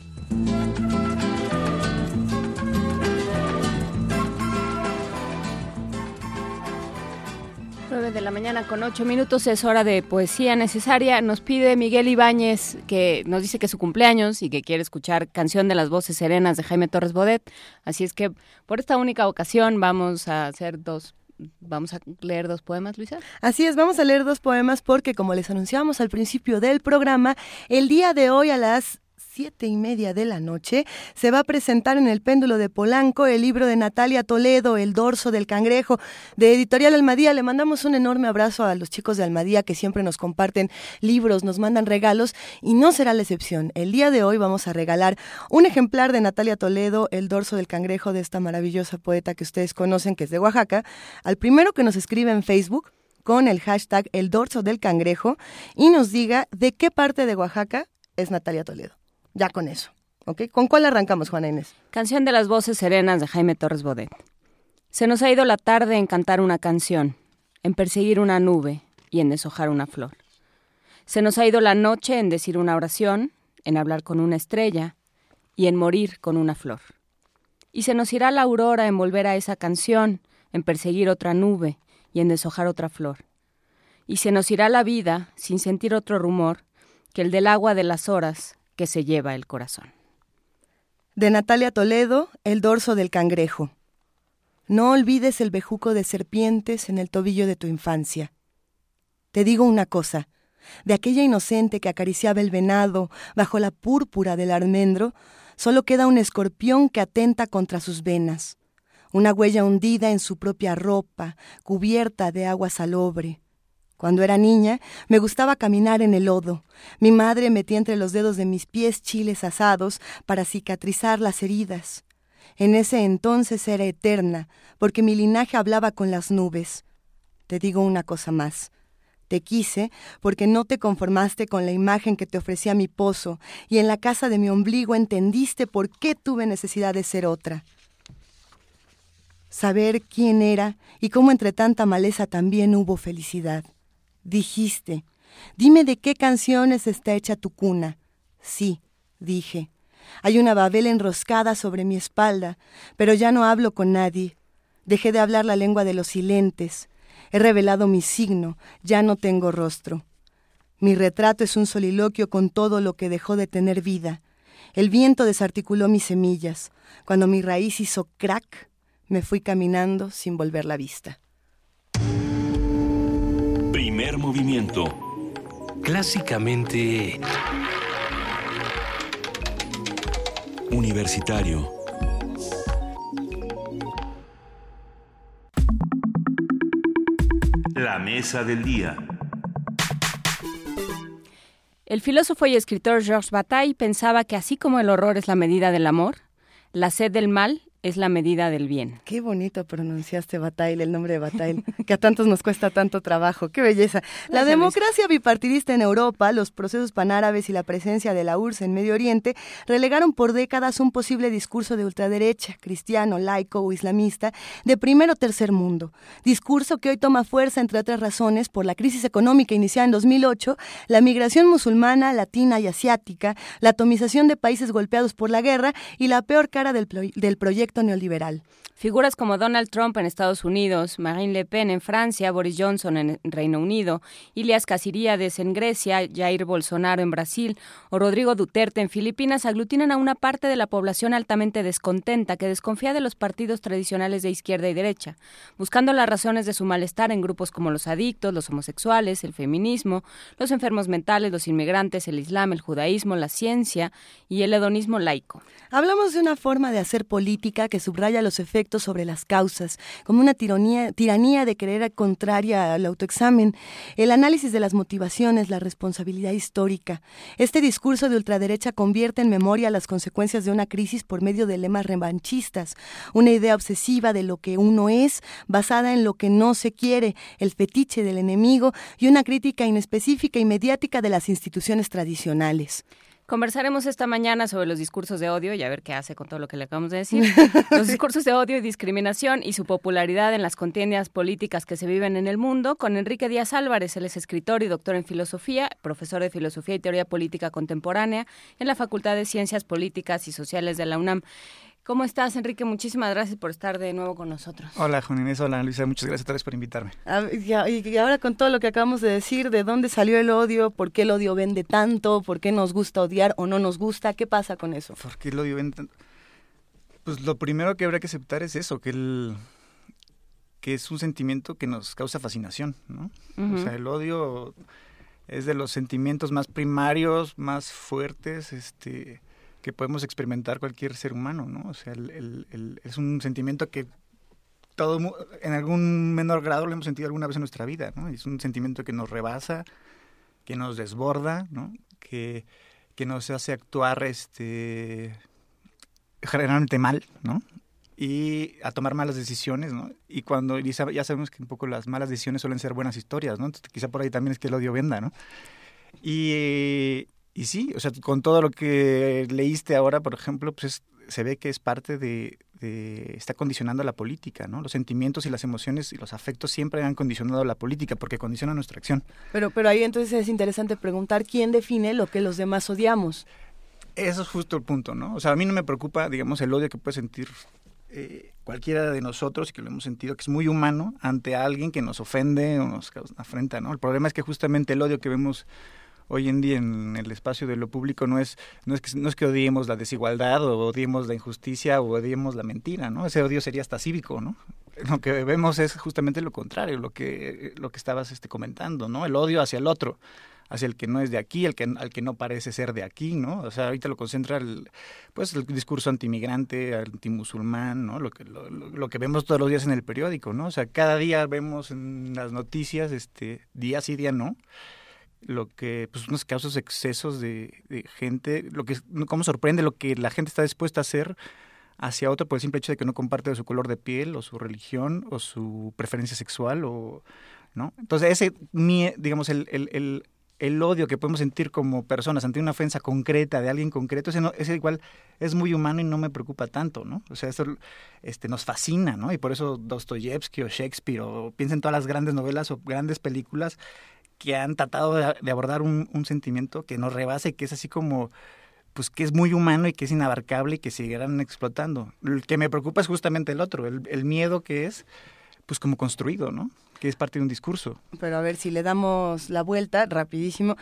9 de la mañana con 8 minutos es hora de poesía necesaria. Nos pide Miguel Ibáñez que nos dice que es su cumpleaños y que quiere escuchar Canción de las Voces Serenas de Jaime Torres Bodet. Así es que por esta única ocasión vamos a hacer dos Vamos a leer dos poemas, Luisa. Así es, vamos a leer dos poemas porque, como les anunciamos al principio del programa, el día de hoy a las siete y media de la noche, se va a presentar en el péndulo de Polanco el libro de Natalia Toledo, El dorso del cangrejo, de Editorial Almadía. Le mandamos un enorme abrazo a los chicos de Almadía que siempre nos comparten libros, nos mandan regalos y no será la excepción. El día de hoy vamos a regalar un ejemplar de Natalia Toledo, El dorso del cangrejo, de esta maravillosa poeta que ustedes conocen, que es de Oaxaca, al primero que nos escribe en Facebook con el hashtag El dorso del cangrejo y nos diga de qué parte de Oaxaca es Natalia Toledo. Ya con eso. ¿Con cuál arrancamos, Juana Inés? Canción de las voces serenas de Jaime Torres Bodet. Se nos ha ido la tarde en cantar una canción, en perseguir una nube y en deshojar una flor. Se nos ha ido la noche en decir una oración, en hablar con una estrella y en morir con una flor. Y se nos irá la aurora en volver a esa canción, en perseguir otra nube y en deshojar otra flor. y se nos irá la vida sin sentir otro rumor que el del agua de las horas que se lleva el corazón. De Natalia Toledo, El dorso del cangrejo. No olvides el bejuco de serpientes en el tobillo de tu infancia. Te digo una cosa, de aquella inocente que acariciaba el venado bajo la púrpura del almendro, solo queda un escorpión que atenta contra sus venas, una huella hundida en su propia ropa, cubierta de agua salobre. Cuando era niña, me gustaba caminar en el lodo. Mi madre metía entre los dedos de mis pies chiles asados para cicatrizar las heridas. En ese entonces era eterna, porque mi linaje hablaba con las nubes. Te digo una cosa más. Te quise porque no te conformaste con la imagen que te ofrecía mi pozo, y en la casa de mi ombligo entendiste por qué tuve necesidad de ser otra. Saber quién era y cómo entre tanta maleza también hubo felicidad. Dijiste, dime de qué canciones está hecha tu cuna. Sí, dije. Hay una babel enroscada sobre mi espalda, pero ya no hablo con nadie. Dejé de hablar la lengua de los silentes. He revelado mi signo, ya no tengo rostro. Mi retrato es un soliloquio con todo lo que dejó de tener vida. El viento desarticuló mis semillas. Cuando mi raíz hizo crack, me fui caminando sin volver la vista. Primer movimiento. Clásicamente... Universitario. La mesa del día. El filósofo y escritor Georges Bataille pensaba que así como el horror es la medida del amor, la sed del mal es la medida del bien. Qué bonito pronunciaste Bataille, el nombre de Bataille, que a tantos nos cuesta tanto trabajo. Qué belleza. La democracia bipartidista en Europa, los procesos panárabes y la presencia de la URSS en Medio Oriente relegaron por décadas un posible discurso de ultraderecha, cristiano, laico o islamista, de primero o tercer mundo. Discurso que hoy toma fuerza, entre otras razones, por la crisis económica iniciada en 2008, la migración musulmana, latina y asiática, la atomización de países golpeados por la guerra y la peor cara del, del proyecto neoliberal. Figuras como Donald Trump en Estados Unidos, Marine Le Pen en Francia, Boris Johnson en Reino Unido, Ilias Casiríades en Grecia, Jair Bolsonaro en Brasil o Rodrigo Duterte en Filipinas aglutinan a una parte de la población altamente descontenta que desconfía de los partidos tradicionales de izquierda y derecha, buscando las razones de su malestar en grupos como los adictos, los homosexuales, el feminismo, los enfermos mentales, los inmigrantes, el islam, el judaísmo, la ciencia y el hedonismo laico. Hablamos de una forma de hacer política que subraya los efectos sobre las causas, como una tiranía, de querer contraria al autoexamen, el análisis de las motivaciones, la responsabilidad histórica. Este discurso de ultraderecha convierte en memoria las consecuencias de una crisis por medio de lemas revanchistas, una idea obsesiva de lo que uno es, basada en lo que no se quiere, el fetiche del enemigo y una crítica inespecífica y mediática de las instituciones tradicionales. Conversaremos esta mañana sobre los discursos de odio y a ver qué hace con todo lo que le acabamos de decir. Los discursos de odio y discriminación y su popularidad en las contiendas políticas que se viven en el mundo con Enrique Díaz Álvarez. Él es escritor y doctor en filosofía, profesor de filosofía y teoría política contemporánea en la Facultad de Ciencias Políticas y Sociales de la UNAM. ¿Cómo estás, Enrique? Muchísimas gracias por estar de nuevo con nosotros. Hola, Juan Inés. Hola, Luisa. Muchas gracias a todos por invitarme. y ahora con todo lo que acabamos de decir, ¿de dónde salió el odio? ¿Por qué el odio vende tanto? ¿Por qué nos gusta odiar o no nos gusta? ¿Qué pasa con eso? ¿Por qué el odio vende tanto? Pues lo primero que habría que aceptar es eso, que el que es un sentimiento que nos causa fascinación, ¿no? O sea, el odio es de los sentimientos más primarios, más fuertes, este que podemos experimentar cualquier ser humano, ¿no? O sea, el, es un sentimiento que todo en algún menor grado lo hemos sentido alguna vez en nuestra vida, ¿no? Es un sentimiento que nos rebasa, que nos desborda, ¿no? Que, que nos hace actuar este generalmente mal, ¿no? Y a tomar malas decisiones, ¿no? Y cuando ya sabemos que un poco las malas decisiones suelen ser buenas historias, ¿no? Entonces quizá por ahí también es que el odio venda, ¿no? Y, y sí, o sea, con todo lo que leíste ahora, por ejemplo, pues se ve que es parte de, está condicionando la política, ¿no? Los sentimientos y las emociones y los afectos siempre han condicionado la política porque condiciona nuestra acción. Pero, pero ahí entonces es interesante preguntar quién define lo que los demás odiamos. Eso es justo el punto, ¿no? O sea, a mí no me preocupa, digamos, el odio que puede sentir eh, cualquiera de nosotros, y que lo hemos sentido, que es muy humano ante alguien que nos ofende o nos afrenta, ¿no? El problema es que justamente el odio que vemos hoy en día en el espacio de lo público no es no es que no es que odiemos la desigualdad o odiemos la injusticia o odiemos la mentira, ¿no? Ese odio sería hasta cívico, ¿no? Lo que vemos es justamente lo contrario, lo que lo que estabas este comentando, ¿no? El odio hacia el otro hacia el que no es de aquí, el que, al que no parece ser de aquí, ¿no? O sea, ahorita lo concentra el, pues el discurso antimigrante, antimusulmán, ¿no? Lo que, lo, lo, que vemos todos los días en el periódico, ¿no? O sea, cada día vemos en las noticias, este, día sí, día no, lo que, pues unos casos excesos de, gente, lo que, cómo sorprende lo que la gente está dispuesta a hacer hacia otro por el simple hecho de que no comparte su color de piel o su religión o su preferencia sexual o, ¿no? Entonces ese, digamos, el, el, el, el odio que podemos sentir como personas ante una ofensa concreta de alguien concreto, ese, no, ese igual es muy humano y no me preocupa tanto, ¿no? O sea, eso este, nos fascina, ¿no? Y por eso Dostoyevsky o Shakespeare o piensen todas las grandes novelas o grandes películas que han tratado de, abordar un, sentimiento que nos rebase, que es así como pues que es muy humano y que es inabarcable y que seguirán explotando. El que me preocupa es justamente el otro, el, el miedo que es pues como construido, ¿no? Que es parte de un discurso. Pero a ver, si le damos la vuelta rapidísimo,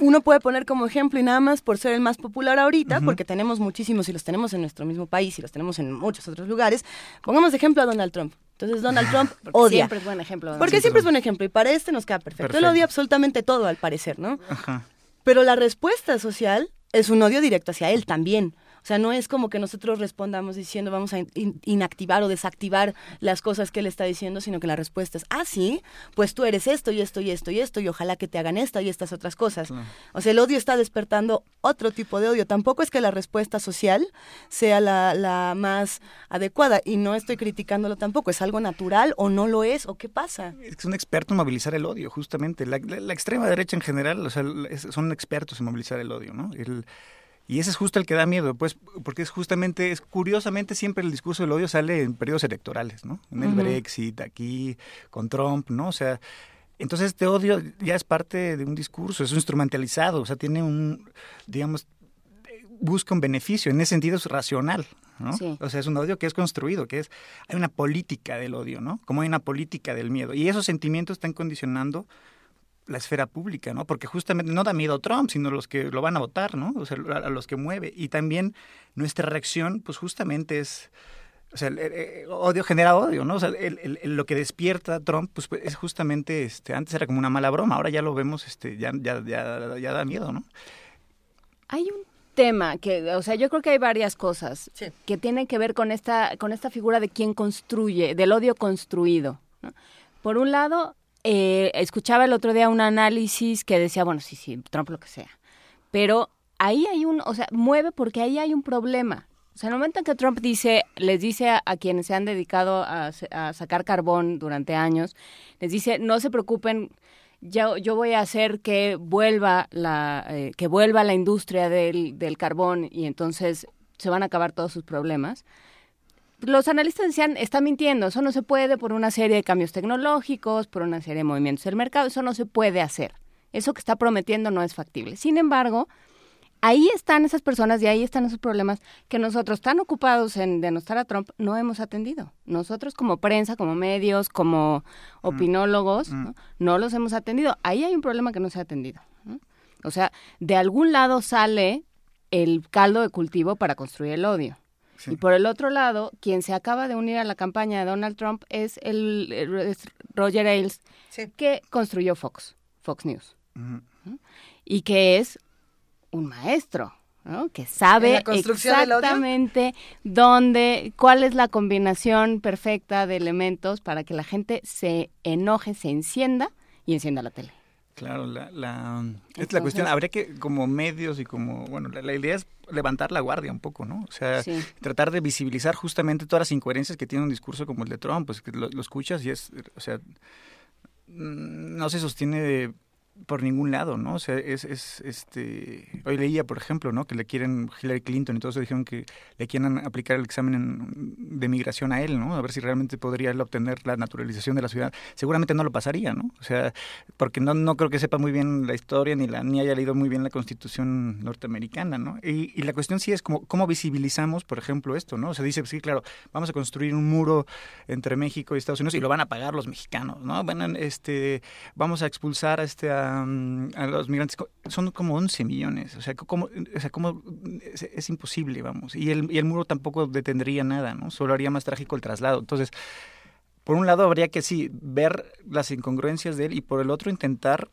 uno puede poner como ejemplo y nada más por ser el más popular ahorita, porque tenemos muchísimos y los tenemos en nuestro mismo país y los tenemos en muchos otros lugares, pongamos de ejemplo a Donald Trump. Entonces Donald Trump odia. Siempre es buen ejemplo. Porque siempre es buen ejemplo y para este nos queda perfecto. perfecto. Él odia absolutamente todo al parecer, ¿no? Ajá. Pero la respuesta social es un odio directo hacia él también. O sea, no es como que nosotros respondamos diciendo vamos a inactivar o desactivar las cosas que él está diciendo, sino que la respuesta es, ah, sí, pues tú eres esto y esto y esto y esto y ojalá que te hagan esta y estas otras cosas. O sea, el odio está despertando otro tipo de odio. Tampoco es que la respuesta social sea la, la más adecuada y no estoy criticándolo tampoco. ¿Es algo natural o no lo es o qué pasa? Es que es un experto en movilizar el odio, justamente. La, la, extrema derecha en general o sea, son expertos en movilizar el odio, ¿no? El, y ese es justo el que da miedo, pues, porque es justamente, es curiosamente siempre el discurso del odio sale en periodos electorales, ¿no? En el Brexit, aquí, con Trump, ¿no? O sea, entonces este odio ya es parte de un discurso, es instrumentalizado, o sea, tiene un, digamos, busca un beneficio, en ese sentido es racional, ¿no? O sea, es un odio que es construido, que es, hay una política del odio, ¿no? Como hay una política del miedo. Y esos sentimientos están condicionando la esfera pública, ¿no? Porque justamente no da miedo Trump, sino los que lo van a votar, ¿no? O sea, a, los que mueve. Y también nuestra reacción, pues justamente es, o sea, el, odio genera odio, ¿no? O sea, el, lo que despierta Trump, pues, pues, es justamente, este, antes era como una mala broma, ahora ya lo vemos, este, ya, ya, ya, ya da miedo, ¿no? Hay un tema que, o sea, yo creo que hay varias cosas que tienen que ver con esta, con esta figura de quién construye, del odio construido. ¿no? Por un lado, eh, escuchaba el otro día un análisis que decía, bueno, sí, sí, Trump lo que sea, pero ahí hay un, o sea, mueve porque ahí hay un problema. O sea, en el momento en que Trump dice, les dice a, quienes se han dedicado a, sacar carbón durante años, les dice, no se preocupen, yo, yo voy a hacer que vuelva la, eh, que vuelva la industria del, del carbón y entonces se van a acabar todos sus problemas los analistas decían, está mintiendo, eso no se puede por una serie de cambios tecnológicos, por una serie de movimientos del mercado, eso no se puede hacer. Eso que está prometiendo no es factible. Sin embargo, ahí están esas personas y ahí están esos problemas que nosotros, tan ocupados en denostar a Trump, no hemos atendido. Nosotros como prensa, como medios, como mm. opinólogos, mm. ¿no? los hemos atendido. Ahí hay un problema que no se ha atendido. O sea, de algún lado sale el caldo de cultivo para construir el odio. Y por el otro lado, quien se acaba de unir a la campaña de Donald Trump es el Roger Ailes, que construyó Fox, Fox News. Y que es un maestro, ¿no? que sabe exactamente dónde, cuál es la combinación perfecta de elementos para que la gente se enoje, se encienda y encienda la tele. Claro, la, la, es la cuestión, habría que como medios y como, bueno, la, idea es levantar la guardia un poco, ¿no? O sea, tratar de visibilizar justamente todas las incoherencias que tiene un discurso como el de Trump, pues que lo, escuchas y es, o sea, mm, no se sostiene por ningún lado, ¿no? O sea, es, es, este, hoy leía, por ejemplo, ¿no? Que le quieren Hillary Clinton y todo eso dijeron que le quieren aplicar el examen de migración a él, ¿no? A ver si realmente podría él obtener la naturalización de la ciudad. Seguramente no lo pasaría, ¿no? O sea, porque no, no creo que sepa muy bien la historia ni la ni haya leído muy bien la Constitución norteamericana, ¿no? Y, y la cuestión sí es como cómo visibilizamos, por ejemplo, esto, ¿no? O sea, dice, sí, claro, vamos a construir un muro entre México y Estados Unidos y lo van a pagar los mexicanos, ¿no? Bueno, este, vamos a expulsar a este a los migrantes son como 11 millones, o sea, como, o sea, es, es, imposible, vamos, y el, y el muro tampoco detendría nada, ¿no? Solo haría más trágico el traslado. Entonces, por un lado habría que sí ver las incongruencias de él y por el otro intentar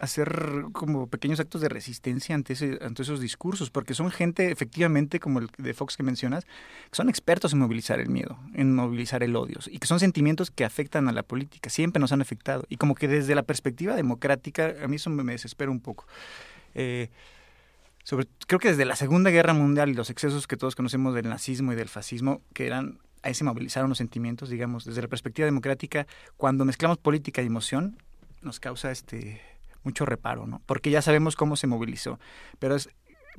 hacer como pequeños actos de resistencia ante, ese, ante esos discursos, porque son gente, efectivamente, como el de Fox que mencionas, que son expertos en movilizar el miedo, en movilizar el odio, y que son sentimientos que afectan a la política, siempre nos han afectado, y como que desde la perspectiva democrática, a mí eso me, desespera un poco. Eh, creo que desde la Segunda Guerra Mundial y los excesos que todos conocemos del nazismo y del fascismo, que eran ahí se movilizaron los sentimientos, digamos, desde la perspectiva democrática, cuando mezclamos política y emoción, nos causa este mucho reparo, ¿no? Porque ya sabemos cómo se movilizó. Pero es,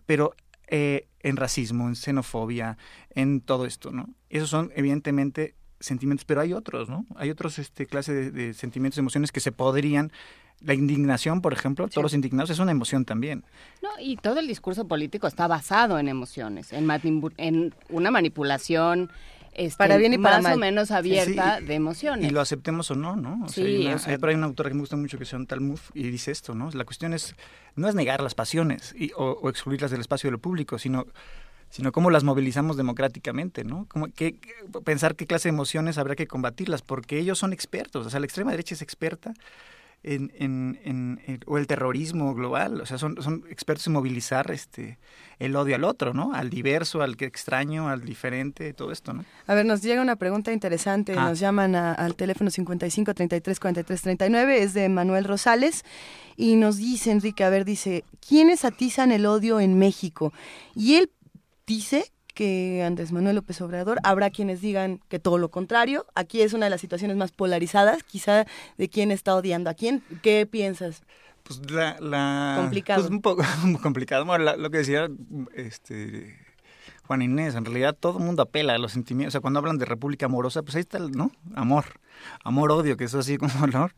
pero eh, en racismo, en xenofobia, en todo esto, ¿no? Esos son evidentemente sentimientos, pero hay otros, ¿no? Hay otros este clase de, de sentimientos, emociones que se podrían la indignación, por ejemplo, sí. todos los indignados es una emoción también. No, y todo el discurso político está basado en emociones, en, en una manipulación este, para bien y para más mal. o menos abierta Sí, de emociones. Y lo aceptemos o no, ¿no? O sea, Sí, hay, una, o sea- hay por ahí un autor que me gusta mucho que se llama Talmud y dice esto, ¿no? La cuestión es, no es negar las pasiones y, o, o excluirlas del espacio de lo público, sino sino cómo las movilizamos democráticamente, ¿no? Como que, que- pensar qué clase de emociones habrá que combatirlas, porque ellos son expertos, o sea, la extrema derecha es experta en, en, en- en- o el terrorismo global, o sea, son, son expertos en movilizar este el odio al otro, ¿no? Al diverso, al que extraño, al diferente, todo esto, ¿no? A ver, nos llega una pregunta interesante. Ah. Nos llaman a- al teléfono 55 33 43 39. Es de Manuel Rosales. Y nos dice, Enrique, a ver, dice, ¿quiénes atizan el odio en México? Y él dice que Andrés Manuel López Obrador, habrá quienes digan que todo lo contrario. Aquí es una de las situaciones más polarizadas, quizá de quién está odiando a quién. ¿Qué piensas? Pues la, la Complicado. pues un poco complicado. Bueno, la- lo que decía este Juan Inés, en realidad todo el mundo apela a los sentimientos. O sea, cuando hablan de república amorosa, pues ahí está, el, ¿no? Amor, amor, odio, que eso así como, ¿no?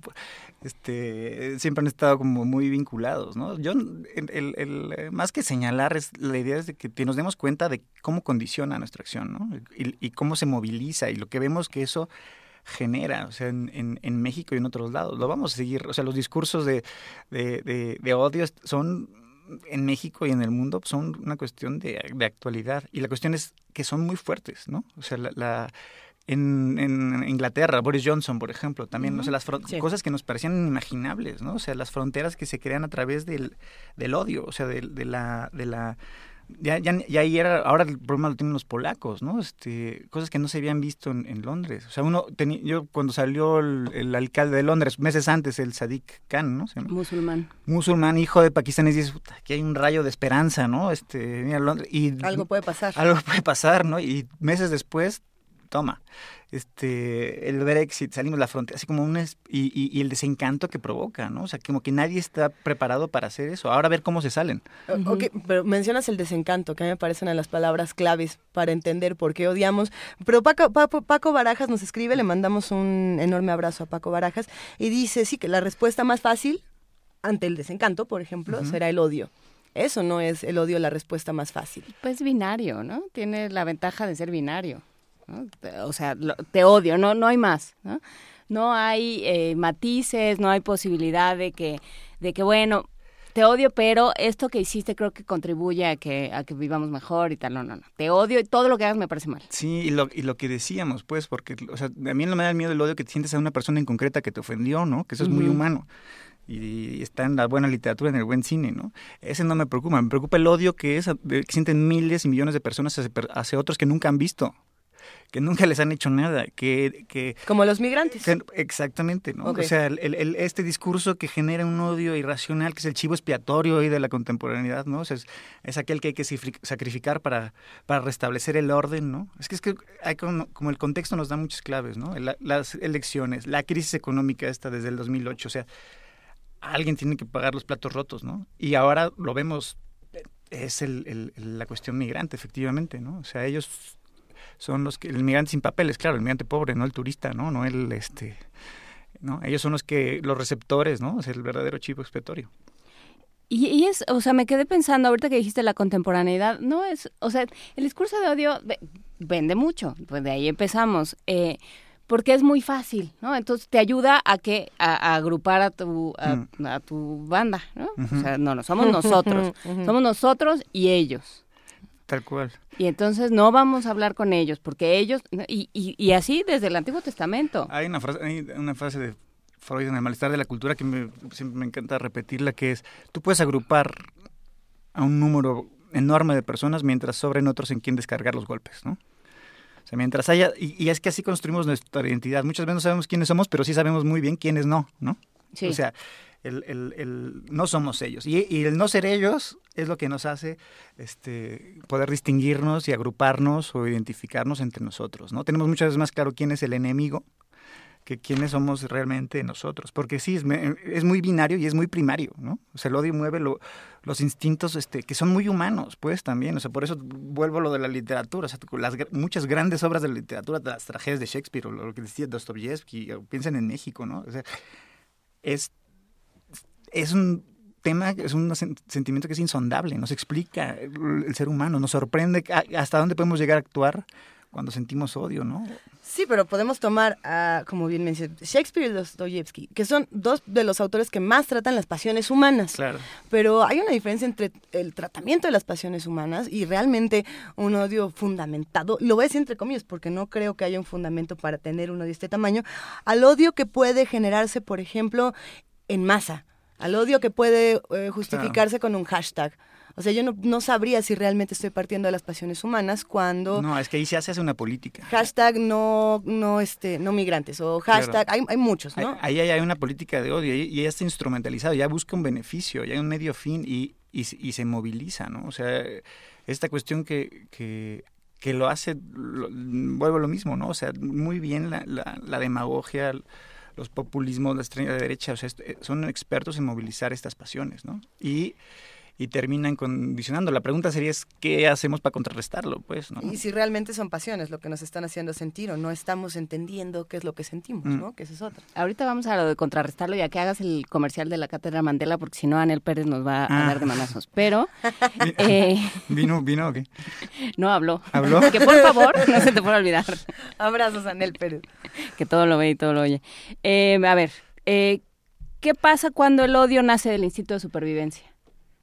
Este, siempre han estado como muy vinculados, ¿no? Yo, el, el- más que señalar, es la idea es de que, nos demos cuenta de cómo condiciona nuestra acción, ¿no? Y, y cómo se moviliza y lo que vemos que eso genera, o sea, en, en, en México y en otros lados. Lo vamos a seguir, o sea, los discursos de, de, de, de odio son en México y en el mundo son una cuestión de, de actualidad. Y la cuestión es que son muy fuertes, ¿no? O sea, la, la- en, en Inglaterra, Boris Johnson, por ejemplo, también, o sea, las Sí. cosas que nos parecían inimaginables, ¿no? O sea, las fronteras que se crean a través del, del odio, o sea, de, de la... De la ya, ya, ya ahí era, ahora el problema lo tienen los polacos, ¿no? Este, cosas que no se habían visto en, en Londres. O sea, uno tenía, yo cuando salió el, el alcalde de Londres, meses antes, el Sadiq Khan, ¿no? Se llama Musulmán. musulmán, hijo de pakistaníes, dices, "Puta, aquí hay un rayo de esperanza, ¿no? Este, mira, Londres, y Algo puede pasar. algo puede pasar, ¿no? Y meses después, toma, este, el Brexit, salimos de la frontera, así como un, es- y, y, y el desencanto que provoca, ¿no? O sea, como que nadie está preparado para hacer eso. Ahora a ver cómo se salen. Ok, pero mencionas el desencanto, que a mí me parece una de las palabras claves para entender por qué odiamos. Pero Paco, Paco, Paco Barajas nos escribe, le mandamos un enorme abrazo a Paco Barajas, y dice, sí, que la respuesta más fácil ante el desencanto, por ejemplo, será el odio. Eso no es el odio la respuesta más fácil. Pues binario, ¿no? Tiene la ventaja de ser binario. O sea, lo- te odio, no, no hay más, ¿no? No hay eh, matices, no hay posibilidad de que, de que, bueno, te odio, pero esto que hiciste creo que contribuye a que, a que vivamos mejor y tal. No, no, no. Te odio y todo lo que hagas me parece mal. Sí, y lo, y lo que decíamos, pues, porque, o sea, a mí no me da el miedo el odio que te sientes a una persona en concreta que te ofendió, ¿no? Que eso es muy humano. Y está en la buena literatura, en el buen cine, ¿no? Ese no me preocupa. Me preocupa el odio que es que sienten miles y millones de personas hacia, hacia otros que nunca han visto, que nunca les han hecho nada, que... que Como los migrantes. que- exactamente, ¿no? O sea, el- el- este discurso que genera un odio irracional, que es el chivo expiatorio hoy de la contemporaneidad, ¿no? O sea, es, es aquel que hay que sacrificar para, para restablecer el orden, ¿no? Es que es que hay como, como el contexto nos da muchas claves, ¿no? La- las elecciones, la crisis económica esta desde el 2008, o sea, alguien tiene que pagar los platos rotos, ¿no? Y ahora lo vemos, es el, el, la cuestión migrante, efectivamente, ¿no? O sea, ellos son los que, el migrante sin papeles, claro, el migrante pobre, no el turista, ¿no? No el, este, ¿no? Ellos son los que, los receptores, ¿no? Es el verdadero chivo expiatorio. Y, y, es, o sea, me quedé pensando ahorita que dijiste la contemporaneidad, no es, o sea, el discurso de odio vende mucho, pues de ahí empezamos. Eh, porque es muy fácil, ¿no? Entonces te ayuda a que a, agrupar a tu mm. a, tu banda, ¿no? O sea, no, no somos nosotros, somos nosotros y ellos. Tal cual. Y entonces no vamos a hablar con ellos, porque ellos y, y, y así desde el Antiguo Testamento. Hay una frase, hay una frase de Freud en el malestar de la cultura que me, siempre me encanta repetirla, que es, tú puedes agrupar a un número enorme de personas mientras sobren otros en quien descargar los golpes, ¿no? O sea, mientras haya, y, es que así construimos nuestra identidad. Muchas veces no sabemos quiénes somos, pero sí sabemos muy bien quiénes no, ¿no? Sí. O sea, el, el, el, no somos ellos. Y, y, el no ser ellos es lo que nos hace este, poder distinguirnos y agruparnos o identificarnos entre nosotros, ¿no? Tenemos muchas veces más claro quién es el enemigo que quiénes somos realmente nosotros. Porque sí, es, es, muy binario y es muy primario, ¿no? O sea, el odio mueve los instintos este, que son muy humanos, pues también. O sea, por eso vuelvo a lo de la literatura. O sea, las, muchas grandes obras de la literatura, las tragedias de Shakespeare, o lo que decía Dostoyevsky, piensen en México, ¿no? O sea, es, es un tema, es un sentimiento que es insondable, nos explica el, ser humano, nos sorprende hasta dónde podemos llegar a actuar cuando sentimos odio, ¿no? Sí, pero podemos tomar, como bien mencioné, Shakespeare y Dostoyevsky, que son dos de los autores que más tratan las pasiones humanas. Claro. Pero hay una diferencia entre el tratamiento de las pasiones humanas y realmente un odio fundamentado, lo voy a decir entre comillas, porque no creo que haya un fundamento para tener un odio de este tamaño, al odio que puede generarse, por ejemplo, en masa, al odio que puede eh, justificarse con un hashtag o sea, yo no, sabría si realmente estoy partiendo de las pasiones humanas cuando... No, es que ahí se hace una política. Hashtag no, no, este, no migrantes o hashtag, hay, hay, muchos, ¿no? Ahí, hay una política de odio y, ya está instrumentalizado, ya busca un beneficio, ya hay un medio fin y, y, se moviliza, ¿no? O sea, esta cuestión que, que, que lo hace, vuelvo a lo mismo, ¿no? O sea, muy bien la, la, la demagogia, los populismos, la extrema derecha, o sea, son expertos en movilizar estas pasiones, ¿no? Y y terminan condicionando. La pregunta sería es qué hacemos para contrarrestarlo, pues, ¿no? Y si realmente son pasiones lo que nos están haciendo sentir o no estamos entendiendo qué es lo que sentimos, mm. ¿no? Que eso es otra. Ahorita vamos a lo de contrarrestarlo ya que hagas el comercial de la Cátedra Mandela porque si no Anel Pérez nos va a ah. dar de manazos. Pero eh, vino vino o qué? No habló. ¿Habló? que por favor no se te pueda olvidar. Abrazos Anel Pérez. Que todo lo ve y todo lo oye. Eh, a ver, eh, ¿qué pasa cuando el odio nace del instinto de supervivencia?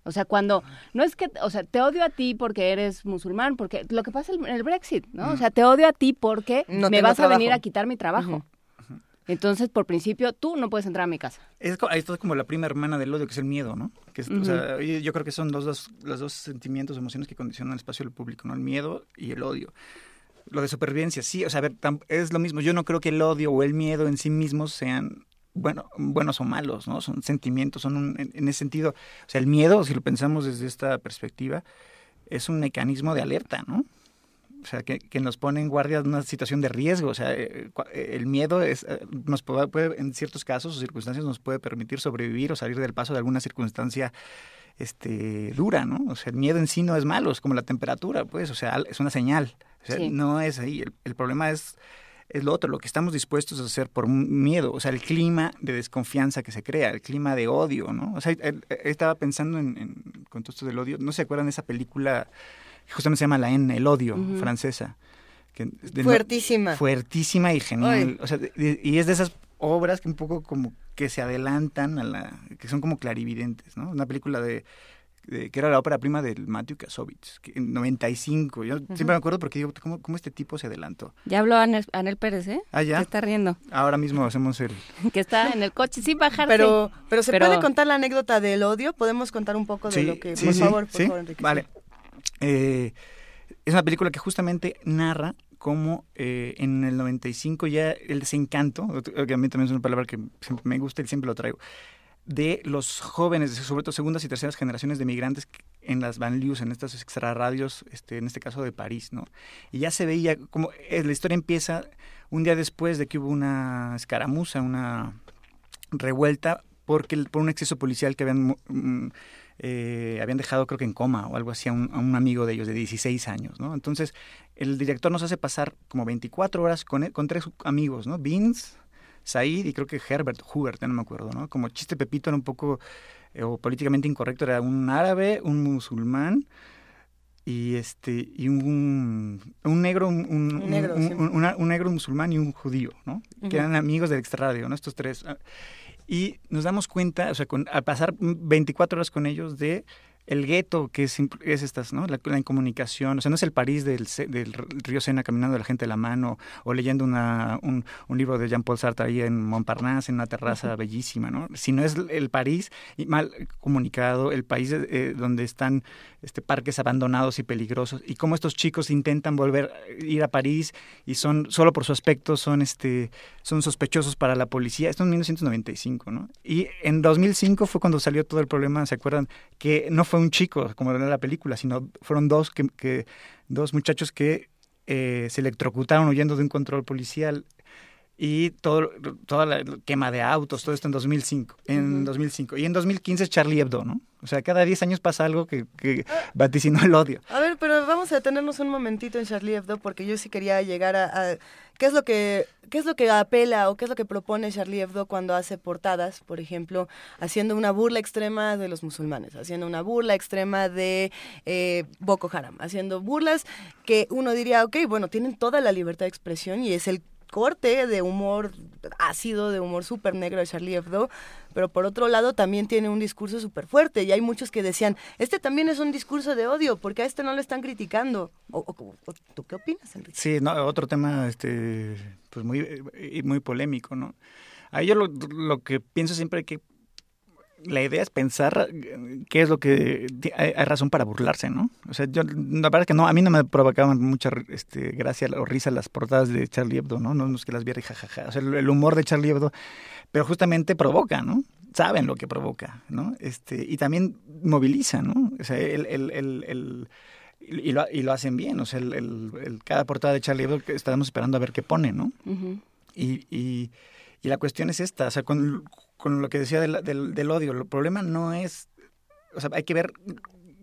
O sea, cuando no es que, o sea, te odio a ti porque eres musulmán, porque lo que pasa en el Brexit, ¿no? O sea, te odio a ti porque me vas a venir a quitar mi trabajo. Entonces, por principio, tú no puedes entrar a mi casa. Es, esto es como la prima hermana del odio, que es el miedo, ¿no? Que o sea, yo creo que son los dos, los dos sentimientos, emociones que condicionan el espacio del público, ¿no? El miedo y el odio. Lo de supervivencia, sí, o sea, a ver, es lo mismo. Yo no creo que el odio o el miedo en sí mismos sean bueno, buenos o malos, ¿no? Son sentimientos, son en, ese sentido, o sea, el miedo, si lo pensamos desde esta perspectiva, es un mecanismo de alerta, ¿no? O sea, que, que nos pone en guardia en una situación de riesgo. O sea, eh, eh, el miedo es, eh, nos puede, en ciertos casos o circunstancias, nos puede permitir sobrevivir o salir del paso de alguna circunstancia este, dura, ¿no? O sea, el miedo en sí no es malo, es como la temperatura, pues, o sea, es una señal. O sea, no es ahí. el problema es es lo otro, lo que estamos dispuestos a hacer por miedo, o sea, el clima de desconfianza que se crea, el clima de odio, ¿no? O sea, estaba pensando en, en con todo esto del odio, ¿no se acuerdan de esa película que justamente se llama La N, El Odio, francesa? Que, fuertísima. fuertísima y genial. O sea, y es de esas obras que un poco como que se adelantan a la, que son como clarividentes, ¿no? Una película de que era la ópera prima del Matthew Kasovitz, que en 95. Yo siempre me acuerdo porque digo, ¿cómo, ¿cómo, este tipo se adelantó? Ya habló Anel, Anel Pérez, ¿eh? Ah, ya. Se está riendo. Ahora mismo hacemos el... que está en el coche sin bajarse. Pero, pero ¿se puede contar la anécdota del odio? ¿Podemos contar un poco de lo que... por favor, por favor, Enrique. Vale. Eh, es una película que justamente narra cómo eh, en el 95 ya el desencanto, que a mí también es una palabra que siempre me gusta y siempre lo traigo, de los jóvenes, sobre todo segundas y terceras generaciones de migrantes en las banlieues, en estas extrarradios, este, en este caso de París, ¿no? Y ya se veía como eh, la historia empieza un día después de que hubo una escaramuza, una revuelta porque por un exceso policial que habían mm, eh, habían dejado creo que en coma o algo así a un, amigo de ellos de 16 años, ¿no? Entonces el director nos hace pasar como 24 horas con, con tres amigos, ¿no? Vince, Said y creo que Herbert, Hubert, no me acuerdo, ¿no? Como chiste Pepito era un poco eh, o políticamente incorrecto, era un árabe, un musulmán y este y un, un negro un, un, negro, un, negro musulmán y un judío no uh -huh. que eran amigos del extrarradio no estos tres y nos damos cuenta o sea con, al pasar 24 horas con ellos de el gueto que es, es estas, ¿no? La, la, incomunicación, o sea, no es el París del, del río Sena caminando la gente de la mano o leyendo una, un, un, libro de Jean-Paul Sartre ahí en Montparnasse, en una terraza bellísima, ¿no? Sino es el París mal comunicado, el país eh, donde están este, parques abandonados y peligrosos y cómo estos chicos intentan volver a ir a París y son, solo por su aspecto, son, este, son sospechosos para la policía. Esto en 1995, ¿no? Y en 2005 fue cuando salió todo el problema, ¿se acuerdan? Que no fue un chico, como era la película, sino fueron dos, que, que dos muchachos que eh, se electrocutaron huyendo de un control policial y todo, toda la quema de autos, todo esto en 2005, en uh -huh. 2005. Y en 2015 es Charlie Hebdo, ¿no? O sea, cada 10 años pasa algo que, que vaticinó el odio. A ver, pero vamos a detenernos un momentito en Charlie Hebdo porque yo sí quería llegar a, a qué es lo que qué es lo que apela o qué es lo que propone Charlie Hebdo cuando hace portadas, por ejemplo, haciendo una burla extrema de los musulmanes, haciendo una burla extrema de eh, Boko Haram, haciendo burlas que uno diría, ok, bueno, tienen toda la libertad de expresión y es el corte de humor ácido, de humor súper negro de Charlie Hebdo, pero por otro lado también tiene un discurso súper fuerte y hay muchos que decían, este también es un discurso de odio, porque a este no lo están criticando. ¿O, tú qué opinas, Enrique? Sí, no, otro tema este, pues muy, muy polémico, ¿no? Ahí yo lo, lo que pienso siempre que la idea es pensar qué es lo que hay, hay, razón para burlarse, ¿no? O sea, yo la verdad es que no, a mí no me provocaban mucha este, gracia o risa las portadas de Charlie Hebdo, ¿no? No, es que las viera y jajaja. O sea, el, el, humor de Charlie Hebdo, pero justamente provoca, ¿no? Saben lo que provoca, ¿no? Este, y también moviliza, ¿no? O sea, el, el, el, y lo, y lo hacen bien, o sea, el, cada portada de Charlie Hebdo estamos esperando a ver qué pone, ¿no? Uh -huh. y, y, y, la cuestión es esta, o sea, con, con lo que decía del, del, del, odio, el problema no es, o sea, hay que ver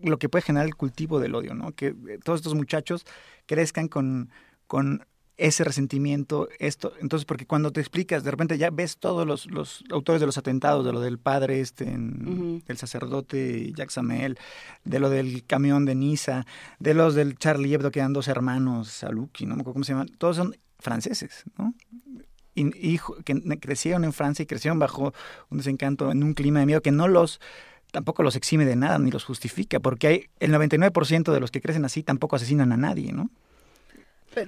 lo que puede generar el cultivo del odio, ¿no? Que todos estos muchachos crezcan con, con ese resentimiento, esto, entonces porque cuando te explicas, de repente ya ves todos los, los autores de los atentados, de lo del padre este, en, uh -huh. el sacerdote Jacques Samel, de lo del camión de Niza, de los del Charlie Hebdo que eran dos hermanos, Saluki, no me acuerdo cómo se llaman, todos son franceses, ¿no? Que crecieron en Francia y crecieron bajo un desencanto, en un clima de miedo que no los tampoco los exime de nada ni los justifica, porque hay el 99% de los que crecen así tampoco asesinan a nadie, ¿no?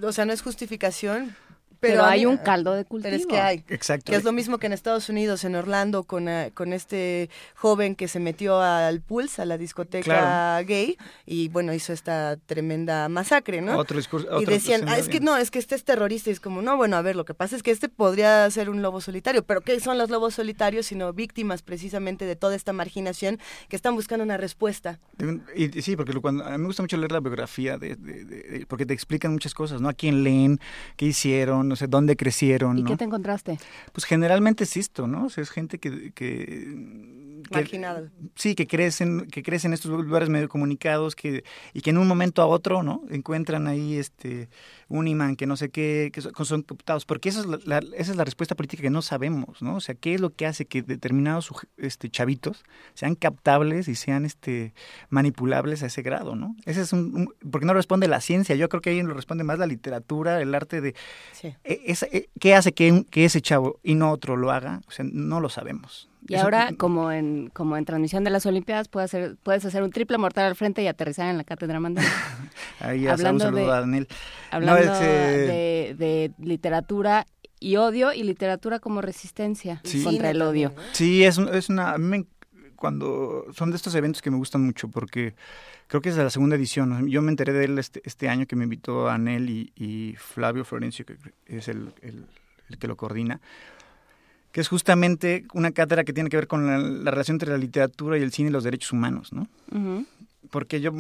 O sea, no es justificación, pero, pero hay un caldo de cultivo. Pero es que hay. Exacto. Que es lo mismo que en Estados Unidos, en Orlando, con, uh, con este joven que se metió al Pulse, a la discoteca claro. gay, y bueno, hizo esta tremenda masacre, ¿no? Otro discurso. Y decían, ah, es que no, es que este es terrorista. Y es como, no, bueno, a ver, lo que pasa es que este podría ser un lobo solitario. Pero ¿qué son los lobos solitarios? Sino víctimas precisamente de toda esta marginación que están buscando una respuesta. Y, y sí, porque cuando, a mí me gusta mucho leer la biografía, de, de, de, porque te explican muchas cosas, ¿no? A quién leen, qué hicieron, no sé, dónde crecieron ¿Y ¿no? qué te encontraste? Pues generalmente es esto, ¿no? O sea, es gente que, que, Marginada. sí, que crecen, que crecen en estos lugares medio comunicados, que, y que en un momento a otro, ¿no? Encuentran ahí este un imán que no sé qué, que son, son captados, porque esa es la, la, esa es la respuesta política que no sabemos, ¿no? O sea, ¿qué es lo que hace que determinados este, chavitos sean captables y sean este manipulables a ese grado, ¿no? Ese es un, un porque no responde la ciencia, yo creo que ahí lo responde más la literatura, el arte de sí. esa, qué hace que, que ese chavo y no otro lo haga, o sea, no lo sabemos. Y Eso, ahora, como en, como en transmisión de las Olimpiadas, puedes hacer, puedes hacer un triple mortal al frente y aterrizar en la Cátedra Mandela. Ahí ya hablando un saludo de, a Daniel. Hablando no, es, eh... de, de, literatura y odio y literatura como resistencia sí. contra el odio. Sí, es, es una... A mí me, cuando son de estos eventos que me gustan mucho porque creo que es de la segunda edición. Yo me enteré de él este, este año que me invitó a Anel y, y Flavio Florencio, que es el, el, el que lo coordina que es justamente una cátedra que tiene que ver con la, la, relación entre la literatura y el cine y los derechos humanos, ¿no? Uh -huh. porque yo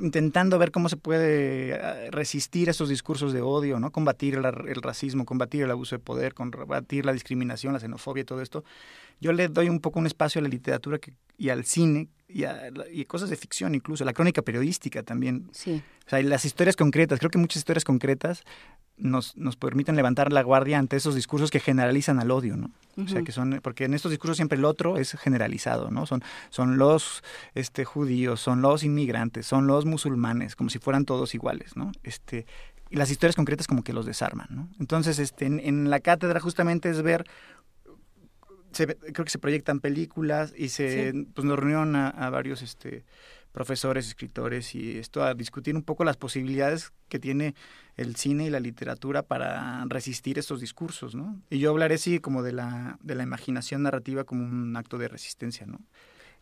intentando ver cómo se puede eh, resistir a esos discursos de odio, ¿no? Combatir el, el, racismo, combatir el abuso de poder, combatir la discriminación, la xenofobia y todo esto, yo le doy un poco un espacio a la literatura que, y al cine y a, y cosas de ficción incluso, la crónica periodística también. Sí. O sea, las historias concretas, creo que muchas historias concretas nos, nos permiten levantar la guardia ante esos discursos que generalizan al odio, ¿no? O sea, que son, porque en estos discursos siempre el otro es generalizado, ¿no? Son, son los este, judíos, son los inmigrantes, son los musulmanes, como si fueran todos iguales, ¿no? Este, y las historias concretas como que los desarman, ¿no? Entonces, este, en, en la cátedra justamente es ver se, creo que se proyectan películas y se sí. pues nos reunieron a, a, varios este profesores, escritores y esto a discutir un poco las posibilidades que tiene el cine y la literatura para resistir estos discursos, ¿no? Y yo hablaré sí como de la de la imaginación narrativa como un acto de resistencia, ¿no?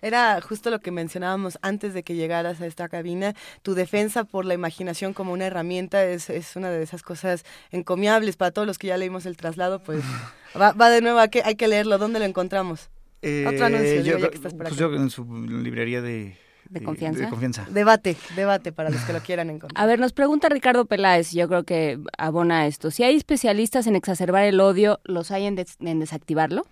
Era justo lo que mencionábamos antes de que llegaras a esta cabina. Tu defensa por la imaginación como una herramienta es, es una de esas cosas encomiables para todos los que ya leímos el traslado. Pues va, va de nuevo, hay que, hay que leerlo. ¿Dónde lo encontramos? Eh, Otro anuncio, yo, ya que estás por pues acá. yo en su librería de, ¿De confianza? de confianza. Debate, debate para los que lo quieran encontrar. A ver, nos pregunta Ricardo Peláez, yo creo que abona esto. Si hay especialistas en exacerbar el odio, ¿los hay en, des en desactivarlo?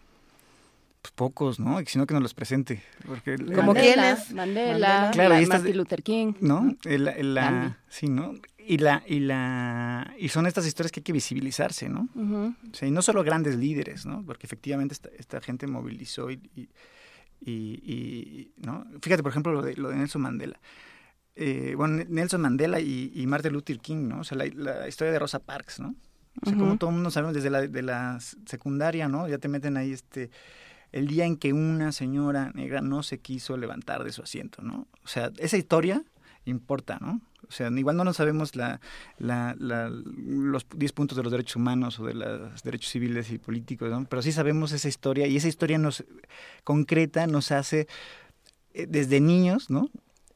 Pues pocos, ¿no? Y sino que nos los presente. Porque, ¿Como quiénes? Mandela, Claro, la, y estas- Martin Luther King. ¿no? El- el- la- sí, ¿no? Y la, y la, y son estas historias que hay que visibilizarse, ¿no? O sea, y no solo grandes líderes, ¿no? Porque efectivamente esta, esta gente movilizó y, y, y- y, ¿no? Fíjate, por ejemplo, lo de, lo de Nelson Mandela. Eh, bueno, Nelson Mandela y, y Martin Luther King, ¿no? O sea, la, la historia de Rosa Parks, ¿no? O sea, como todo el mundo sabe desde la, de la secundaria, ¿no? Ya te meten ahí este el día en que una señora negra no se quiso levantar de su asiento, ¿no? O sea, esa historia importa, ¿no? O sea, igual no nos sabemos la, la, la- los 10 puntos de los derechos humanos o de los derechos civiles y políticos, ¿no? Pero sí sabemos esa historia y esa historia nos concreta, nos hace eh, desde niños, ¿no?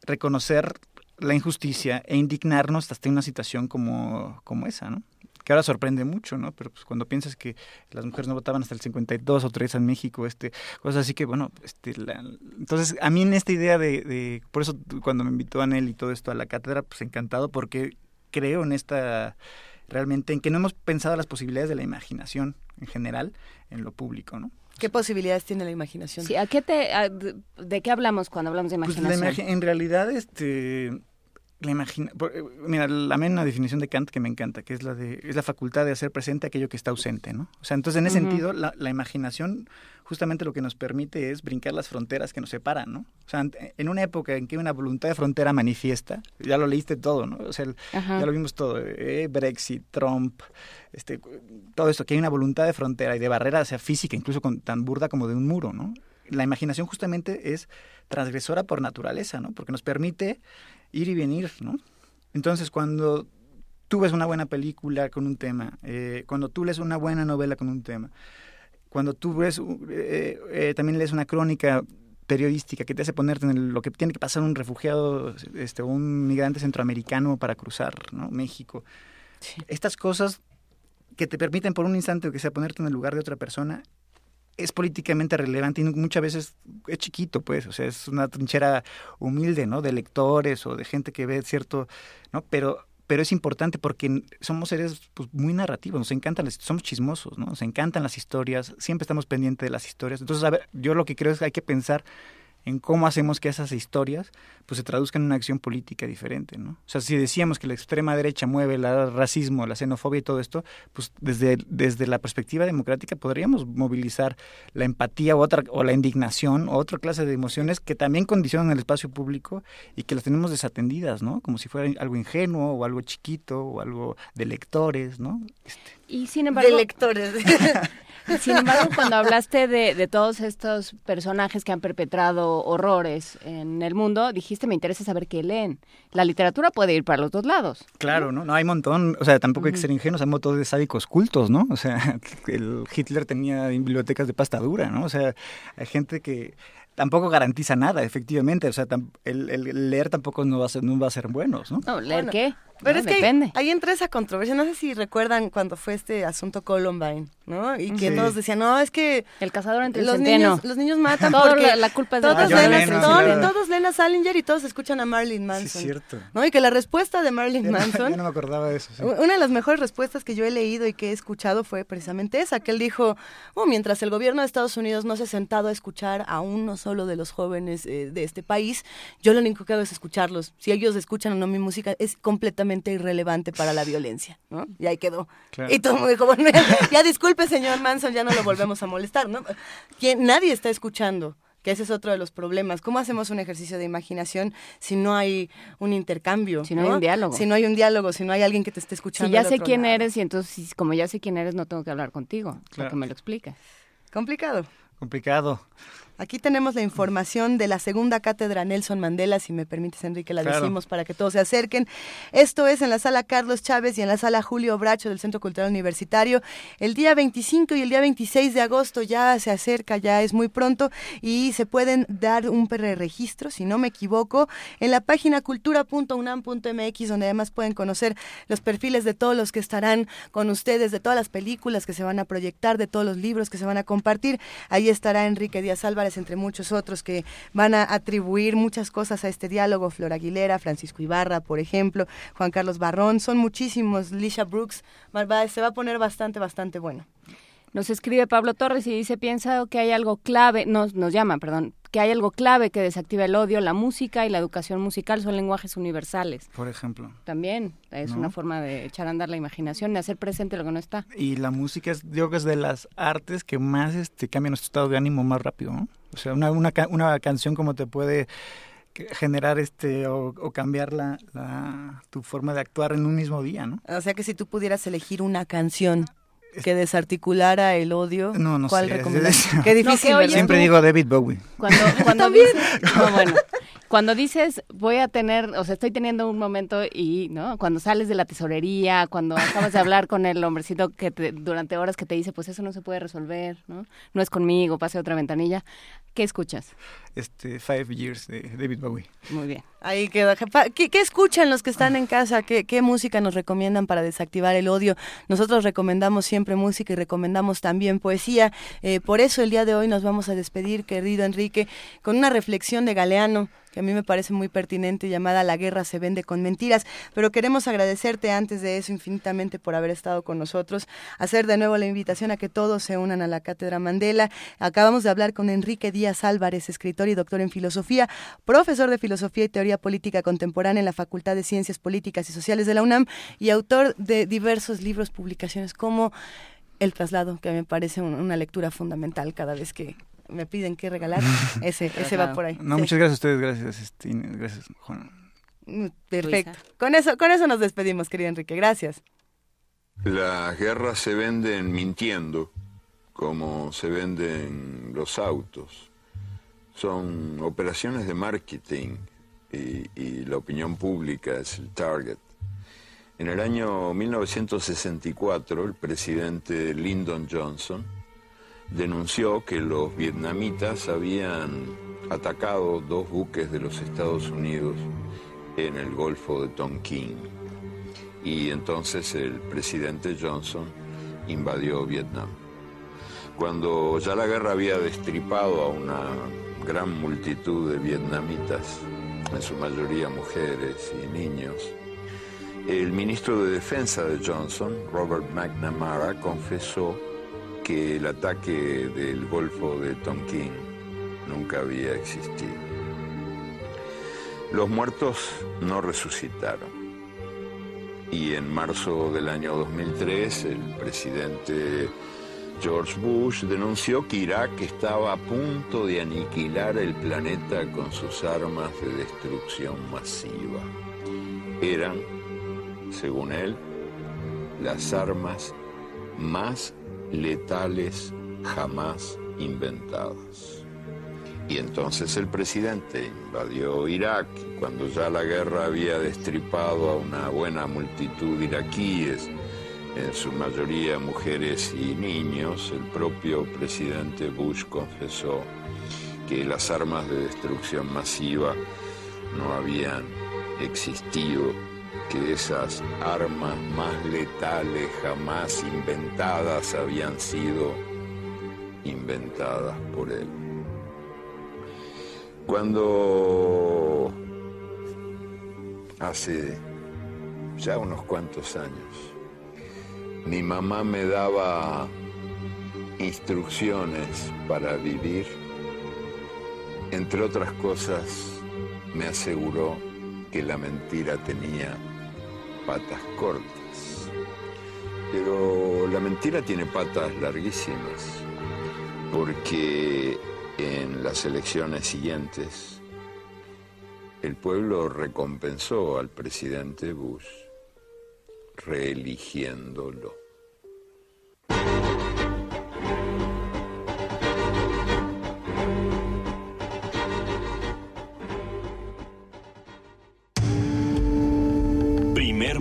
Reconocer la injusticia e indignarnos hasta una situación como, como esa, ¿no? Que ahora sorprende mucho, ¿no? Pero pues cuando piensas que las mujeres no votaban hasta el 52 o 3 en México, este, cosas así que, bueno, este, la- entonces a mí en esta idea de, de, por eso cuando me invitó Anel y todo esto a la cátedra, pues encantado porque creo en esta, realmente, en que no hemos pensado las posibilidades de la imaginación en general en lo público, ¿no? ¿Qué posibilidades tiene la imaginación? Sí, ¿a qué te, a- de, de qué hablamos cuando hablamos de Pues la imaginación? imagi- en realidad, este, la imagina, eh, mira, la una definición de Kant que me encanta, que es la de, es la facultad de hacer presente aquello que está ausente, ¿no? O sea, entonces en ese sentido, la, la imaginación justamente lo que nos permite es brincar las fronteras que nos separan, ¿no? O sea, en una época en que una voluntad de frontera manifiesta, ya lo leíste todo, ¿no? O sea, el- ya lo vimos todo, eh, Brexit, Trump, este, todo esto, que hay una voluntad de frontera y de barrera, o sea, física, incluso con, tan burda como de un muro, ¿no? La imaginación justamente es transgresora por naturaleza, ¿no? Porque nos permite ir y venir, ¿no? Entonces, cuando tú ves una buena película con un tema, eh, cuando tú lees una buena novela con un tema, cuando tú ves, eh, eh, también lees una crónica periodística que te hace ponerte en el- lo que tiene que pasar un refugiado este, un migrante centroamericano para cruzar ¿no? México. Estas cosas que te permiten por un instante que sea ponerte en el lugar de otra persona es políticamente relevante y muchas veces es chiquito, pues, o sea, es una trinchera humilde, ¿no? De lectores o de gente que ve cierto, ¿no? Pero pero es importante porque somos seres pues, muy narrativos, nos encantan, las, somos chismosos, ¿no? Nos encantan las historias, siempre estamos pendientes de las historias. Entonces, a ver, yo lo que creo es que hay que pensar en cómo hacemos que esas historias pues se traduzcan en una acción política diferente, ¿no? O sea, si decíamos que la extrema derecha mueve el racismo, la xenofobia y todo esto, pues desde, desde la perspectiva democrática podríamos movilizar la empatía o otra o la indignación o otra clase de emociones que también condicionan el espacio público y que las tenemos desatendidas, ¿no? Como si fuera algo ingenuo o algo chiquito o algo de lectores, ¿no? Este, Y sin embargo, de lectores. Sin embargo, cuando hablaste de, de todos estos personajes que han perpetrado horrores en el mundo, dijiste, me interesa saber qué leen. La literatura puede ir para los dos lados. Claro, ¿no? No hay un montón, o sea, tampoco hay que ser ingenuos, hay un montón de sádicos cultos, ¿no? O sea, el Hitler tenía bibliotecas de pasta dura, ¿no? O sea, hay gente que tampoco garantiza nada, efectivamente, o sea, el, el leer tampoco no va a ser, no va a ser buenos, ¿no? No, ¿leer Bueno, qué? Pero No, es que ahí- depende. entra esa controversia. No sé si recuerdan cuando fue este asunto Columbine, ¿no? Y que Sí. todos decían, no, es que El cazador entre los centeno. niños, los niños matan Todo porque la- la culpa es de todos, leen, a- Lennon, no, sí, claro. todos leen a Salinger y todos escuchan a Marilyn Manson. Sí, es cierto. ¿no? Y que la respuesta de Marilyn Ya no- Manson ya no me acordaba de eso. sí. Una de las mejores respuestas que yo he leído y que he escuchado fue precisamente esa, que él dijo, "Oh, mientras el gobierno de Estados Unidos no se ha sentado a escuchar a uno solo de los jóvenes eh, de este país, yo lo único que hago es escucharlos. Si ellos escuchan o no mi música, es completamente irrelevante para la violencia, ¿no? Y ahí quedó. Claro. Y todo el mundo dijo, bueno, ya disculpe, señor Manson, ya no lo volvemos a molestar, ¿no? Quien, nadie está escuchando que ese es otro de los problemas. ¿Cómo hacemos un ejercicio de imaginación si no hay un intercambio? Si no hay un diálogo. Si no hay un diálogo, si no hay alguien que te esté escuchando. Si ya sé quién lado. eres y entonces como ya sé quién eres no tengo que hablar contigo, Claro. para que me lo expliques. Complicado. Complicado. Aquí tenemos la información de la segunda cátedra Nelson Mandela, si me permites, Enrique, la Claro. decimos para que todos se acerquen. Esto es en la sala Carlos Chávez y en la sala Julio Bracho del Centro Cultural Universitario. El día 25 y el día 26 de agosto ya se acerca, ya es muy pronto y se pueden dar un preregistro, si no me equivoco, en la página cultura.unam.mx, donde además pueden conocer los perfiles de todos los que estarán con ustedes, de todas las películas que se van a proyectar, de todos los libros que se van a compartir. Ahí estará Enrique Díaz Álvarez, entre muchos otros que van a atribuir muchas cosas a este diálogo. Flor Aguilera, Francisco Ibarra, por ejemplo, Juan Carlos Barrón, son muchísimos. Lisha Brooks, se va a poner bastante, bastante bueno. Nos escribe Pablo Torres y dice, piensa que hay algo clave, nos, nos llama, perdón, que hay algo clave que desactiva el odio, la música y la educación musical son lenguajes universales. Por ejemplo. También es ¿No? una forma de echar a andar la imaginación, de hacer presente lo que no está. Y la música es, digo que es de las artes que más este, cambia nuestro estado de ánimo más rápido, ¿no? O sea, una, una, una canción como te puede generar este o, o cambiar la, la- tu forma de actuar en un mismo día, ¿no? O sea que si tú pudieras elegir una canción que desarticulara el odio, No, no ¿cuál sé. Qué difícil, No. Siempre digo David Bowie. Cuando, cuando dices, no, bueno, cuando dices voy a tener, o sea, estoy teniendo un momento y, ¿no? Cuando sales de la tesorería, cuando acabas de hablar con el hombrecito que te- durante horas que te dice, pues eso no se puede resolver, ¿no? No es conmigo, pase a otra ventanilla. ¿Qué escuchas? Este, Five Years de David Bowie. Muy bien. Ahí queda. ¿Qué, escuchan los que están en casa? ¿Qué, ¿Qué música nos recomiendan para desactivar el odio? Nosotros recomendamos siempre música y recomendamos también poesía. Eh, por eso el día de hoy nos vamos a despedir, querido Enrique, con una reflexión de Galeano que a mí me parece muy pertinente, llamada La guerra se vende con mentiras. Pero queremos agradecerte antes de eso infinitamente por haber estado con nosotros, hacer de nuevo la invitación a que todos se unan a la Cátedra Mandela. Acabamos de hablar con Enrique Díaz Álvarez, escritor y doctor en filosofía, profesor de filosofía y teoría política contemporánea en la Facultad de Ciencias Políticas y Sociales de la UNAM y autor de diversos libros, publicaciones como El traslado, que me parece un- una lectura fundamental cada vez que me piden qué regalar. Ese, ese va por ahí. No, Sí. muchas gracias a ustedes, gracias, este, Inés, gracias, Juan. Mm, Perfecto. Con eso, con eso nos despedimos, querido Enrique. Gracias. Las guerras se venden mintiendo, como se venden los autos. Son operaciones de marketing y, y la opinión pública es el target. En el año 1964, el presidente Lyndon Johnson denunció que los vietnamitas habían atacado dos buques de los Estados Unidos en el Golfo de Tonkin. Y entonces el presidente Johnson invadió Vietnam. Cuando ya la guerra había destripado a una gran multitud de vietnamitas, en su mayoría mujeres y niños, el ministro de Defensa de Johnson, Robert McNamara, confesó el ataque del Golfo de Tonkin nunca había existido. Los muertos no resucitaron. Y en marzo del año 2003, el presidente George Bush denunció que Irak estaba a punto de aniquilar el planeta con sus armas de destrucción masiva. Eran, según él, las armas más letales jamás inventadas. Y entonces el presidente invadió Irak cuando ya la guerra había destripado a una buena multitud de iraquíes, en su mayoría mujeres y niños, el propio presidente Bush confesó que las armas de destrucción masiva no habían existido que esas armas más letales jamás inventadas habían sido inventadas por él. Cuando hace ya unos cuantos años mi mamá me daba instrucciones para vivir, entre otras cosas me aseguró que la mentira tenía patas cortas. Pero la mentira tiene patas larguísimas, porque en las elecciones siguientes el pueblo recompensó al presidente Bush reeligiéndolo.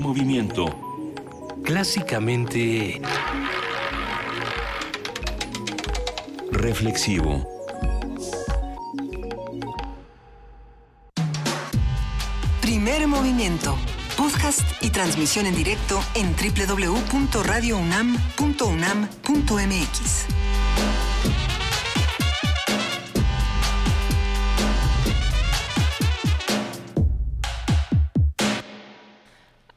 Movimiento. Clásicamente... Reflexivo. Primer movimiento. Podcast y transmisión en directo en www.radiounam.unam.mx.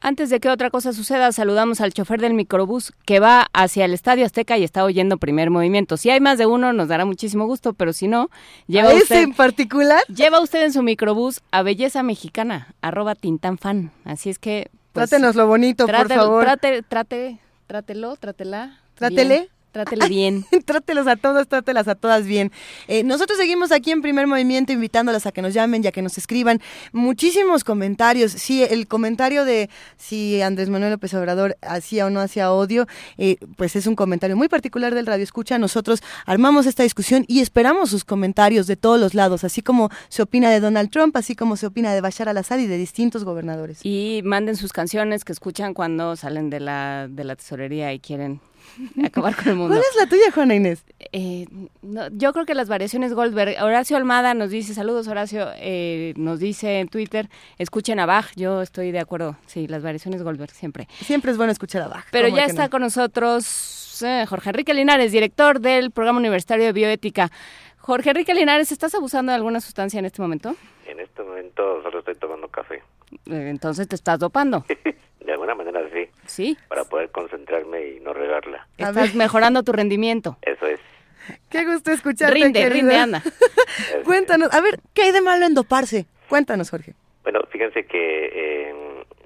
Antes de que otra cosa suceda, saludamos al chofer del microbús que va hacia el Estadio Azteca y está oyendo primer movimiento. Si hay más de uno, nos dará muchísimo gusto, pero si no, lleva ¿A ese usted, en particular? lleva usted en su microbús a Belleza Mexicana, arroba Tintanfan. Así es que... pues, Trátenos lo bonito, por favor. Trate, trate, trátelo, trátela. Trátele. bien, Trátele bien. Trátelos a todos, trátelas a todas bien. Eh, nosotros seguimos aquí en Primer Movimiento invitándolas a que nos llamen y a que nos escriban. Muchísimos comentarios. Sí, el comentario de si Andrés Manuel López Obrador hacía o no hacía odio, eh, pues es un comentario muy particular del Radio Escucha. Nosotros armamos esta discusión y esperamos sus comentarios de todos los lados, así como se opina de Donald Trump, así como se opina de Bashar al-Assad y de distintos gobernadores. Y manden sus canciones que escuchan cuando salen de la, de la tesorería y quieren acabar con el mundo. ¿Cuál es la tuya, Juana Inés? Eh, no, yo creo que las variaciones Goldberg. Horacio Almada nos dice, saludos Horacio, eh, nos dice en Twitter, escuchen a Bach. Yo estoy de acuerdo, sí, las variaciones Goldberg siempre. Siempre es bueno escuchar a Bach. Pero ¿cómo ya está no? con nosotros eh, Jorge Enrique Linares, director del Programa Universitario de Bioética. Jorge Enrique Linares, ¿estás abusando de alguna sustancia en este momento? En este momento solo estoy tomando café. Eh, entonces te estás dopando. De alguna manera sí. Sí. Para poder concentrarme y no regarla. Estás mejorando tu rendimiento. Eso es. Qué gusto escucharte, Rinde, querida. rinde, anda. Cuéntanos, a ver, ¿qué hay de malo en doparse? Cuéntanos, Jorge. Bueno, fíjense que eh,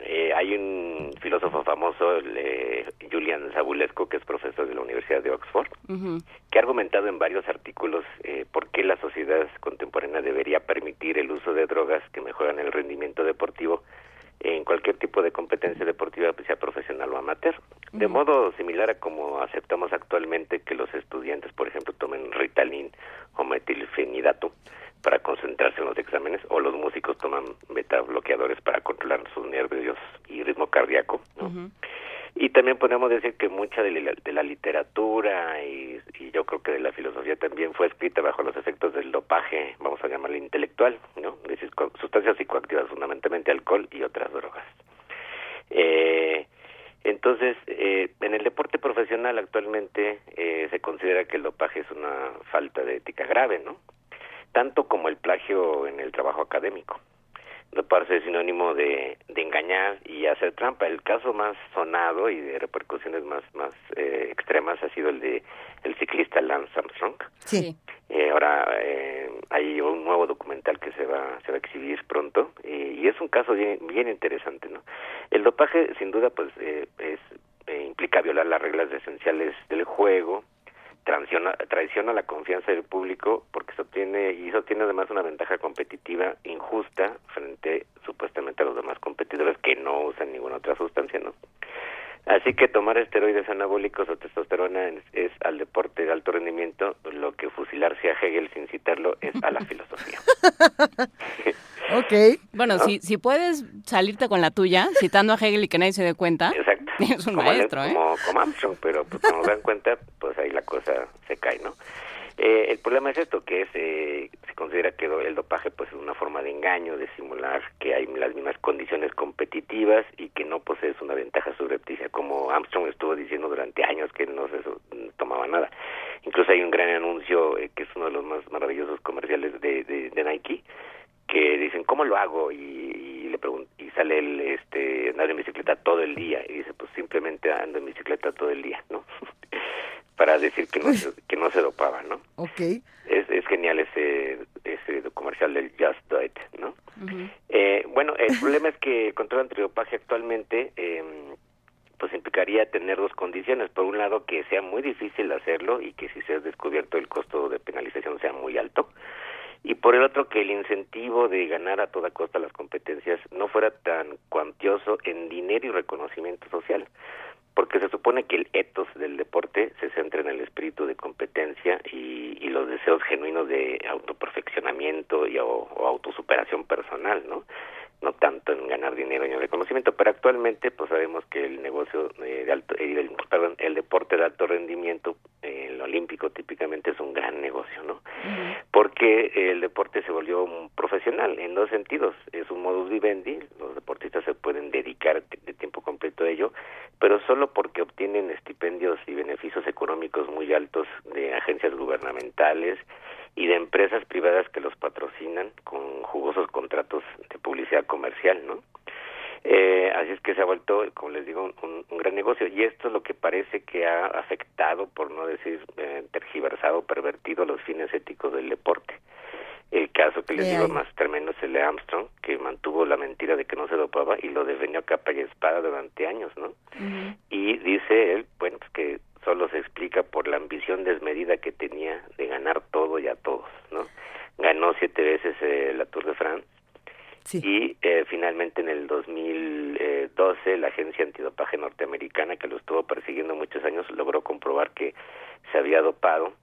eh, hay un filósofo famoso, el, eh, Julian Zabulesco, que es profesor de la Universidad de Oxford, que ha argumentado en varios artículos eh, por qué la sociedad contemporánea debería permitir el uso de drogas que mejoran el rendimiento deportivo en cualquier tipo de competencia deportiva, pues, sea profesional o amateur. De modo similar a como aceptamos actualmente que los estudiantes, por ejemplo, tomen Ritalin o metilfenidato para concentrarse en los exámenes, o los músicos toman beta bloqueadores para controlar sus nervios y ritmo cardíaco. ¿no? Y también podemos decir que mucha de la, de la literatura y, yo creo que de la filosofía también fue escrita bajo los efectos del dopaje, vamos a llamarle intelectual, ¿no? Sustancias psicoactivas, fundamentalmente alcohol y otras drogas. Eh, entonces, eh, en el deporte profesional actualmente eh, se considera que el dopaje es una falta de ética grave, ¿no? Tanto como el plagio en el trabajo académico. Doparse es sinónimo de, de engañar y hacer trampa. El caso más sonado y de repercusiones más más eh, extremas ha sido el de el ciclista Lance Armstrong. Sí. Eh, ahora eh, hay un nuevo documental que se va se va a exhibir pronto eh, y es un caso bien, bien interesante, ¿no? El dopaje, sin duda, pues eh, es implica violar las reglas esenciales del juego, traiciona, traiciona la confianza del público porque se obtiene y eso tiene además una ventaja competitiva injusta frente supuestamente a los demás competidores que no usan ninguna otra sustancia, ¿no? Así que tomar esteroides anabólicos o testosterona es, es al deporte de alto rendimiento lo que fusilarse a Hegel sin citarlo es a la filosofía. Ok. Bueno, si, si puedes salirte con la tuya, citando a Hegel y que nadie se dé cuenta, Exacto. es un como, maestro, ¿eh? como, como Armstrong, pero pues cuando dan cuenta, pues ahí la cosa se cae, ¿no? Eh, el problema es esto, que es, eh, se considera que el dopaje pues es una forma de engaño, de simular que hay las mismas condiciones competitivas y que no posees una ventaja subrepticia, como Armstrong estuvo diciendo durante años que no se tomaba nada. Incluso hay un gran anuncio eh, que es uno de los más maravillosos comerciales de, de, Nike, que dicen, ¿cómo lo hago? Y, le pregunto, y sale el, este, andar en bicicleta todo el día, y dice, pues simplemente ando en bicicleta todo el día, ¿no? para decir que no, se, que no se dopaba, ¿no? Ok. Es, es genial ese, ese comercial del Just Do It, ¿no? eh, bueno, el problema es que el control antidopaje actualmente eh, pues implicaría tener dos condiciones. Por un lado, que sea muy difícil hacerlo y que si se ha descubierto el costo de penalización sea muy alto. Y por el otro, que el incentivo de ganar a toda costa las competencias no fuera tan cuantioso en dinero y reconocimiento social porque se supone que el ethos del deporte se centra en el espíritu de competencia y, los deseos genuinos de autoperfeccionamiento y o, autosuperación personal, ¿no? No tanto en ganar dinero y en reconocimiento, pero actualmente pues sabemos que el negocio eh, de alto, eh, el, perdón, el deporte de alto rendimiento, eh, el olímpico típicamente es un gran negocio, ¿no? Porque el deporte se volvió un profesional en dos sentidos, es un modus vivendi, los deportistas se pueden dedicar de tiempo completo a ello, pero solo porque obtienen estipendios y beneficios económicos muy altos de agencias gubernamentales y de empresas privadas que los patrocinan con jugosos contratos de publicidad comercial, ¿no? Eh, así es que se ha vuelto, como les digo, un, gran negocio y esto es lo que parece que ha afectado, por no decir eh, tergiversado, pervertido los fines éticos del deporte. El caso que les digo más tremendo es el de Armstrong, que mantuvo la mentira de que no se dopaba y lo defendió a capa y espada durante años, ¿no? Y dice él, bueno, pues que solo se explica por la ambición desmedida que tenía de ganar todo y a todos, ¿no? Ganó siete veces eh, la Tour de France y eh, finalmente en el 2012 la agencia antidopaje norteamericana que lo estuvo persiguiendo muchos años logró comprobar que se había dopado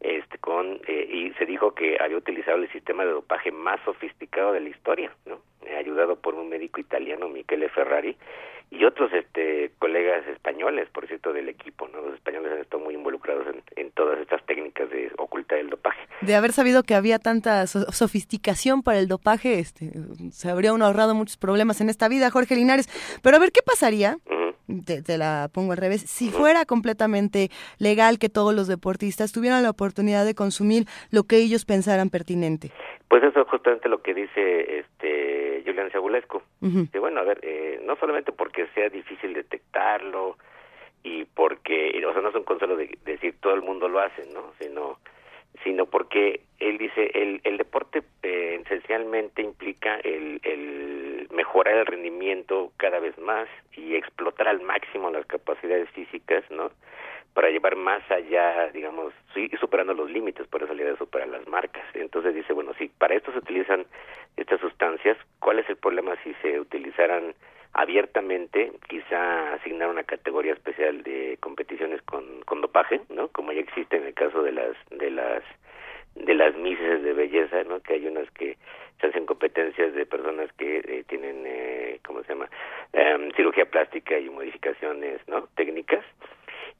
este con eh, y se dijo que había utilizado el sistema de dopaje más sofisticado de la historia, ¿no? Eh, ayudado por un médico italiano, Michele Ferrari, y otros este colegas españoles, por cierto, del equipo, ¿no? Los españoles han estado muy involucrados en, en todas estas técnicas de ocultar el dopaje. De haber sabido que había tanta sofisticación para el dopaje, este, se habrían ahorrado muchos problemas en esta vida, Jorge Linares. Pero a ver, ¿qué pasaría? Te, la pongo al revés, si fuera completamente legal que todos los deportistas tuvieran la oportunidad de consumir lo que ellos pensaran pertinente. Pues eso es justamente lo que dice este Julián Segulesco. que bueno, a ver, eh, no solamente porque sea difícil detectarlo y porque, o sea, no es un consuelo de, decir todo el mundo lo hace, ¿no? Sino sino porque él dice el, el deporte eh, esencialmente implica el, el mejorar el rendimiento cada vez más y explotar al máximo las capacidades físicas, ¿no? Para llevar más allá, digamos, superando los límites, por eso la idea de superar las marcas. Entonces dice, bueno, si para esto se utilizan estas sustancias, ¿cuál es el problema si se utilizaran abiertamente, quizá asignar una categoría especial de competiciones con, con dopaje, ¿no? Como ya existe en el caso de las de las de las mises de belleza, ¿no? Que hay unas que se hacen competencias de personas que eh, tienen, eh, ¿cómo se llama? Em, cirugía plástica y modificaciones, ¿no? Técnicas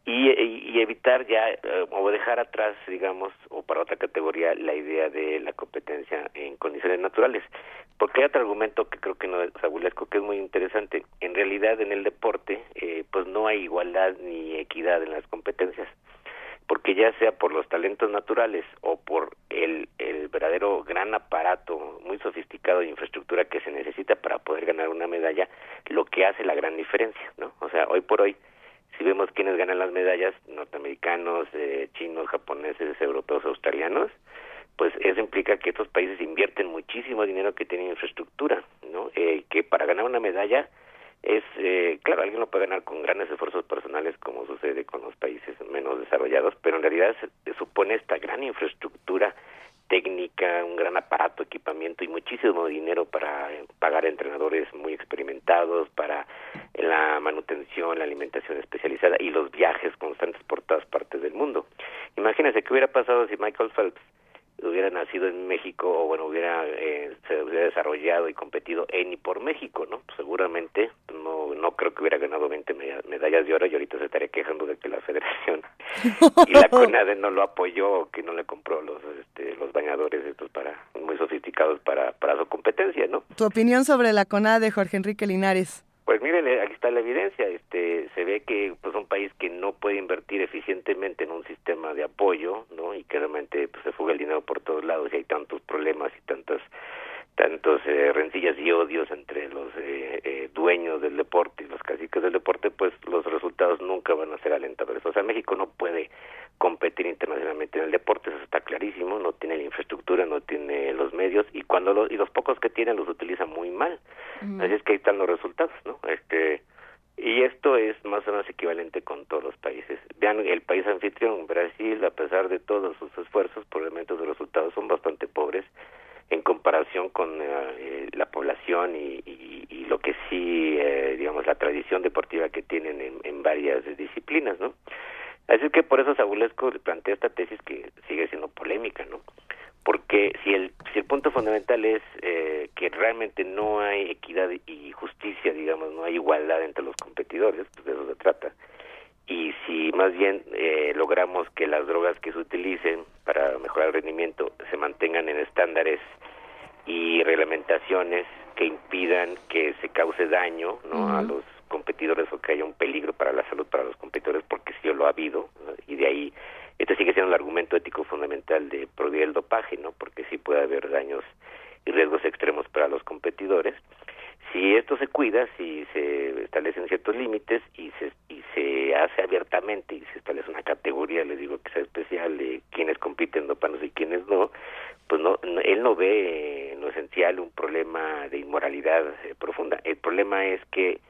y, evitar ya eh, o dejar atrás, digamos, o para otra categoría, la idea de la competencia en condiciones naturales. Porque hay otro argumento que creo que no es abulesco, que es muy interesante. En realidad, en el deporte, eh, pues no hay igualdad ni equidad en las competencias. Porque ya sea por los talentos naturales o por el, el verdadero gran aparato muy sofisticado de infraestructura que se necesita para poder ganar una medalla, lo que hace la gran diferencia, ¿no? O sea, hoy por hoy, si vemos quiénes ganan las medallas, norteamericanos, eh, chinos, japoneses, europeos, australianos, pues eso implica que estos países invierten muchísimo dinero que tienen infraestructura, ¿no? Eh, que para ganar una medalla es, eh, claro, alguien lo puede ganar con grandes esfuerzos personales como sucede con los países menos desarrollados, pero en realidad se supone esta gran infraestructura técnica, un gran aparato, equipamiento y muchísimo dinero para pagar entrenadores muy experimentados, para la manutención, la alimentación especializada y los viajes constantes por todas partes del mundo. Imagínense qué hubiera pasado si Michael Phelps hubiera nacido en México o bueno hubiera eh, se hubiera desarrollado y competido en y por México no seguramente no no creo que hubiera ganado 20 medallas de oro y ahorita se estaría quejando de que la federación y la CONADE no lo apoyó, que no le compró los este, los bañadores estos para muy sofisticados para, para su competencia, ¿no? Tu opinión sobre la CONADE, Jorge Enrique Linares. Pues miren, eh, aquí está la evidencia. Este, se ve que pues un país que no puede invertir eficientemente en un sistema de apoyo, ¿no? Y que realmente pues, se fuga el dinero por todos lados y hay tantos problemas y tantas tantos eh, rencillas y odios entre los eh, eh, dueños del deporte y los caciques del deporte, pues los resultados nunca van a ser alentadores. O sea, México no puede competir internacionalmente en el deporte, eso está clarísimo, no tiene la infraestructura, no tiene los medios y cuando los, y los pocos que tienen los utiliza muy mal. Así es que ahí están los resultados, ¿no? Este y esto es más o menos equivalente con todos los países. Vean, el país anfitrión, Brasil, a pesar de todos sus esfuerzos, probablemente los resultados son bastante pobres en comparación con eh, la población y, y, lo que sí, eh, digamos, la tradición deportiva que tienen en, en varias disciplinas, ¿no? Así que por eso Sabulesco plantea esta tesis que sigue siendo polémica, ¿no? Porque si el, si el punto fundamental es eh, que realmente no hay equidad y justicia, digamos, no hay igualdad entre los competidores, pues de eso se trata, y si más bien eh, logramos que las drogas que se utilicen para mejorar el rendimiento se mantengan en estándares y reglamentaciones que impidan que se cause daño ¿no? a los competidores o que haya un peligro para la salud para los competidores porque sí lo ha habido y de ahí este sigue siendo el argumento ético fundamental de prohibir el dopaje no porque sí puede haber daños y riesgos extremos para los competidores. Si esto se cuida, si se establecen ciertos límites y se, y se hace abiertamente y se establece una categoría, le digo que sea especial de quienes compiten dopanos y quienes no, pues no, él no ve en lo esencial un problema de inmoralidad eh, profunda. El problema es que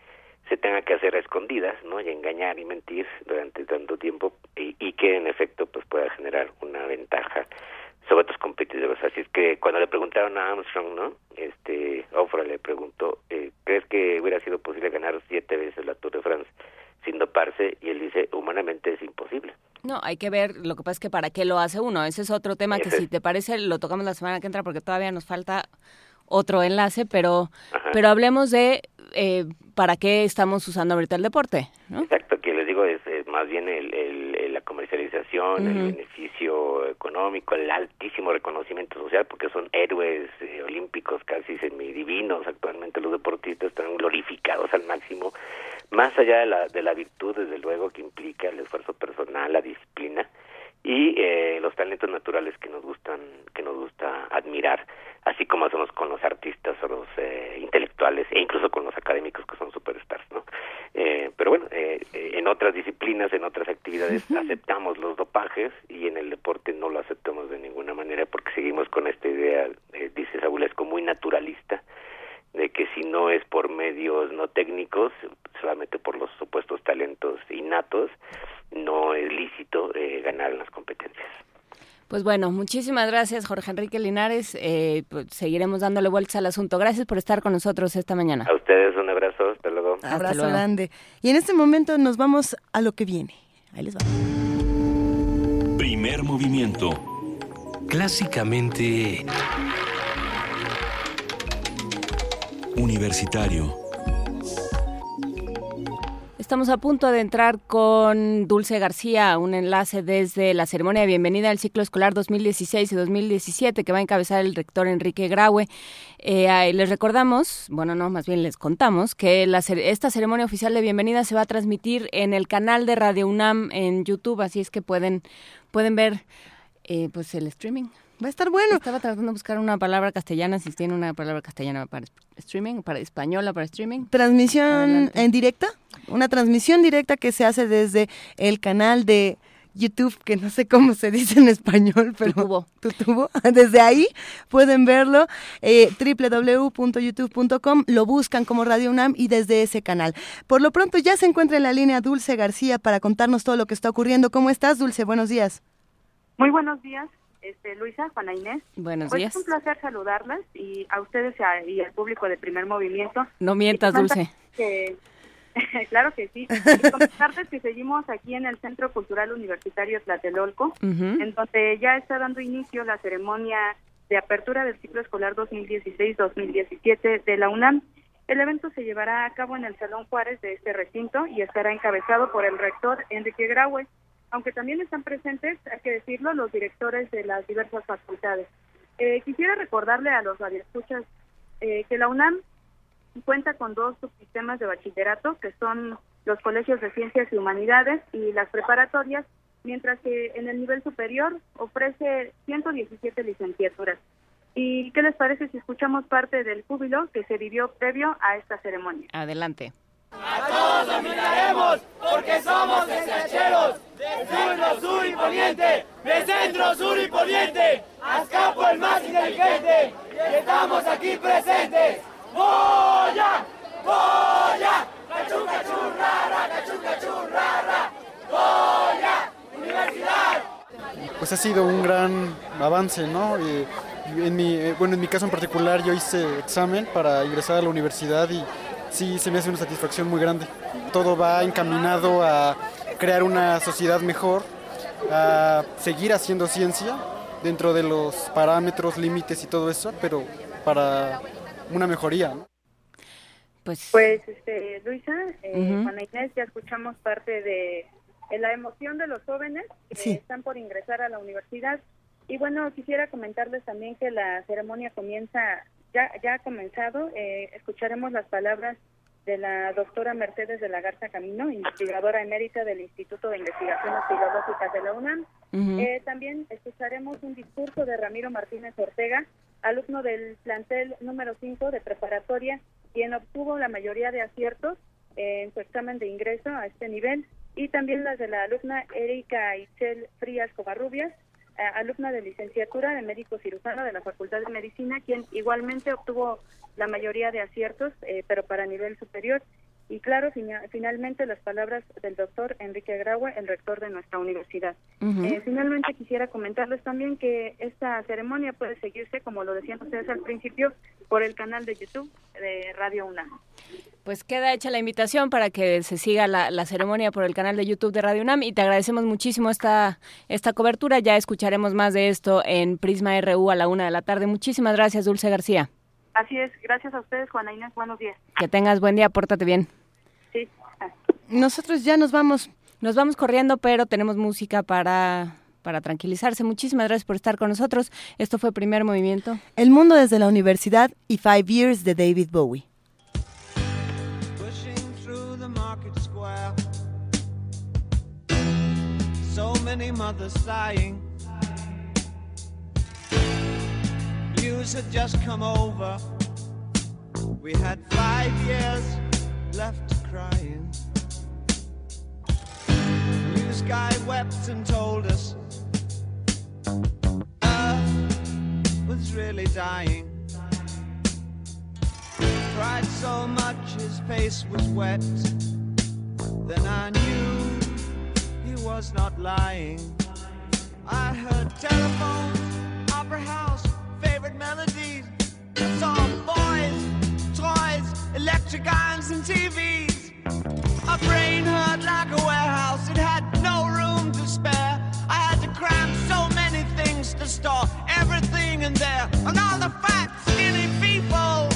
se tenga que hacer a escondidas, ¿no? Y engañar y mentir durante tanto tiempo y, y que en efecto pues pueda generar una ventaja sobre otros competidores. Así es que cuando le preguntaron a Armstrong, ¿no? Este, Ofra le preguntó, eh, ¿crees que hubiera sido posible ganar siete veces la Tour de France sin doparse? Y él dice, humanamente es imposible. No, hay que ver, lo que pasa es que para qué lo hace uno. Ese es otro tema que si te parece lo tocamos la semana que entra porque todavía nos falta otro enlace, pero, pero hablemos de eh, para qué estamos usando ahorita el deporte. ¿no? Exacto, que les digo es, más bien el, la comercialización, el beneficio económico, el altísimo reconocimiento social, porque son héroes eh, olímpicos casi semidivinos actualmente los deportistas están glorificados al máximo, más allá de la, de la virtud, desde luego, que implica el esfuerzo personal, la disciplina y eh, los talentos naturales que nos gustan, que nos gusta admirar así como hacemos con los artistas o los eh, intelectuales e incluso con los académicos que son superstars, ¿no? Eh, pero bueno, eh, en otras disciplinas, en otras actividades aceptamos los dopajes y en el deporte no lo aceptamos de ninguna manera porque seguimos con esta idea, dice Sabulesco, muy naturalista de que si no es por medios no técnicos, solamente por los supuestos talentos innatos, no es lícito ganar en las competencias. Pues bueno, muchísimas gracias Jorge Enrique Linares. Eh, pues seguiremos dándole vueltas al asunto. Gracias por estar con nosotros esta mañana. A ustedes un abrazo, hasta luego. Abrazo grande. Y en este momento nos vamos a lo que viene. Ahí les va. Primer movimiento. Clásicamente... Universitario. Estamos a punto de entrar con Dulce García, un enlace desde la ceremonia de bienvenida al ciclo escolar 2016 y 2017 que va a encabezar el rector Enrique Graue. Eh, les recordamos, bueno, no, más bien les contamos que esta ceremonia oficial de bienvenida se va a transmitir en el canal de Radio UNAM en YouTube, así es que pueden, pueden ver eh, pues el streaming. Va a estar bueno. Estaba tratando de buscar una palabra castellana, si tiene una palabra castellana para streaming, para española, para streaming. Transmisión en directa, una transmisión directa que se hace desde el canal de YouTube, que no sé cómo se dice en español, pero tubo. tubo. Desde ahí pueden verlo, eh, www.youtube.com, lo buscan como Radio UNAM y desde ese canal. Por lo pronto ya se encuentra en la línea Dulce García para contarnos todo lo que está ocurriendo. ¿Cómo estás, Dulce? Buenos días. Muy buenos días este, Luisa, Juana Inés. Buenos pues días. Es un placer saludarlas y a ustedes y, al público de Primer Movimiento. No mientas, Dulce. claro que sí. Y comentarles que seguimos aquí en el Centro Cultural Universitario Tlatelolco, en donde ya está dando inicio la ceremonia de apertura del ciclo escolar 2016-2017 de la UNAM. El evento se llevará a cabo en el Salón Juárez de este recinto y estará encabezado por el rector Enrique Graue, aunque también están presentes, hay que decirlo, los directores de las diversas facultades. Eh, quisiera recordarle a los radioescuchas eh, que la UNAM cuenta con dos subsistemas de bachillerato, que son los colegios de ciencias y humanidades y las preparatorias, mientras que en el nivel superior ofrece 117 licenciaturas. ¿Y qué les parece si escuchamos parte del júbilo que se vivió previo a esta ceremonia? Adelante. A todos dominaremos porque somos deshacheros de sur, y poniente, de centro, sur y poniente, Azcapo el más inteligente, estamos aquí presentes. ¡Goya! ¡Goya! ¡Cachú, cachú, rara! ¡Cachú, cachú, rara! ¡Goya! ¡Universidad! Pues ha sido un gran avance, ¿no? Eh, bueno, en mi caso en particular yo hice examen para ingresar a la universidad y sí se me hace una satisfacción muy grande. Todo va encaminado a crear una sociedad mejor, a seguir haciendo ciencia dentro de los parámetros, límites y todo eso, pero para una mejoría. Pues, pues este, Luisa, eh, Juana Inés, ya escuchamos parte de, la emoción de los jóvenes que están por ingresar a la universidad. Y bueno, quisiera comentarles también que la ceremonia comienza, ya, ya ha comenzado. Eh, escucharemos las palabras de la doctora Mercedes de la Garza Camino, investigadora emérita del Instituto de Investigaciones Filológicas de la UNAM. Eh, también escucharemos un discurso de Ramiro Martínez Ortega, alumno del plantel número 5 de preparatoria, quien obtuvo la mayoría de aciertos en su examen de ingreso a este nivel, y también las de la alumna Erika Ichel Frías Covarrubias, alumna de licenciatura de médico cirujano de la Facultad de Medicina, quien igualmente obtuvo la mayoría de aciertos, eh, pero para nivel superior. Y claro, finalmente las palabras del doctor Enrique Graue, el rector de nuestra universidad. Eh, finalmente quisiera comentarles también que esta ceremonia puede seguirse, como lo decían ustedes al principio, por el canal de YouTube de Radio UNAM. Pues queda hecha la invitación para que se siga la, ceremonia por el canal de YouTube de Radio UNAM y te agradecemos muchísimo esta, esta cobertura. Ya escucharemos más de esto en Prisma RU a la una de la tarde. Muchísimas gracias, Dulce García. Así es, gracias a ustedes, Juana Inés, buenos días. Que tengas buen día, pórtate bien. Sí. Nosotros ya nos vamos. Nos vamos corriendo, pero tenemos música para para tranquilizarse. Muchísimas gracias por estar con nosotros. Esto fue Primer Movimiento. El mundo desde la universidad y Five Years de David Bowie. So many mothers sighing. News had just come over. We had five years left crying. The news guy wept and told us Earth was really dying. Cried so much his face was wet. Then I knew he was not lying. I heard telephones, opera house favorite melodies. I saw boys, toys, electric irons, and TVs. My brain hurt like a warehouse, it had no room to spare. I had to cram so many things to store everything in there, and all the fat, skinny people,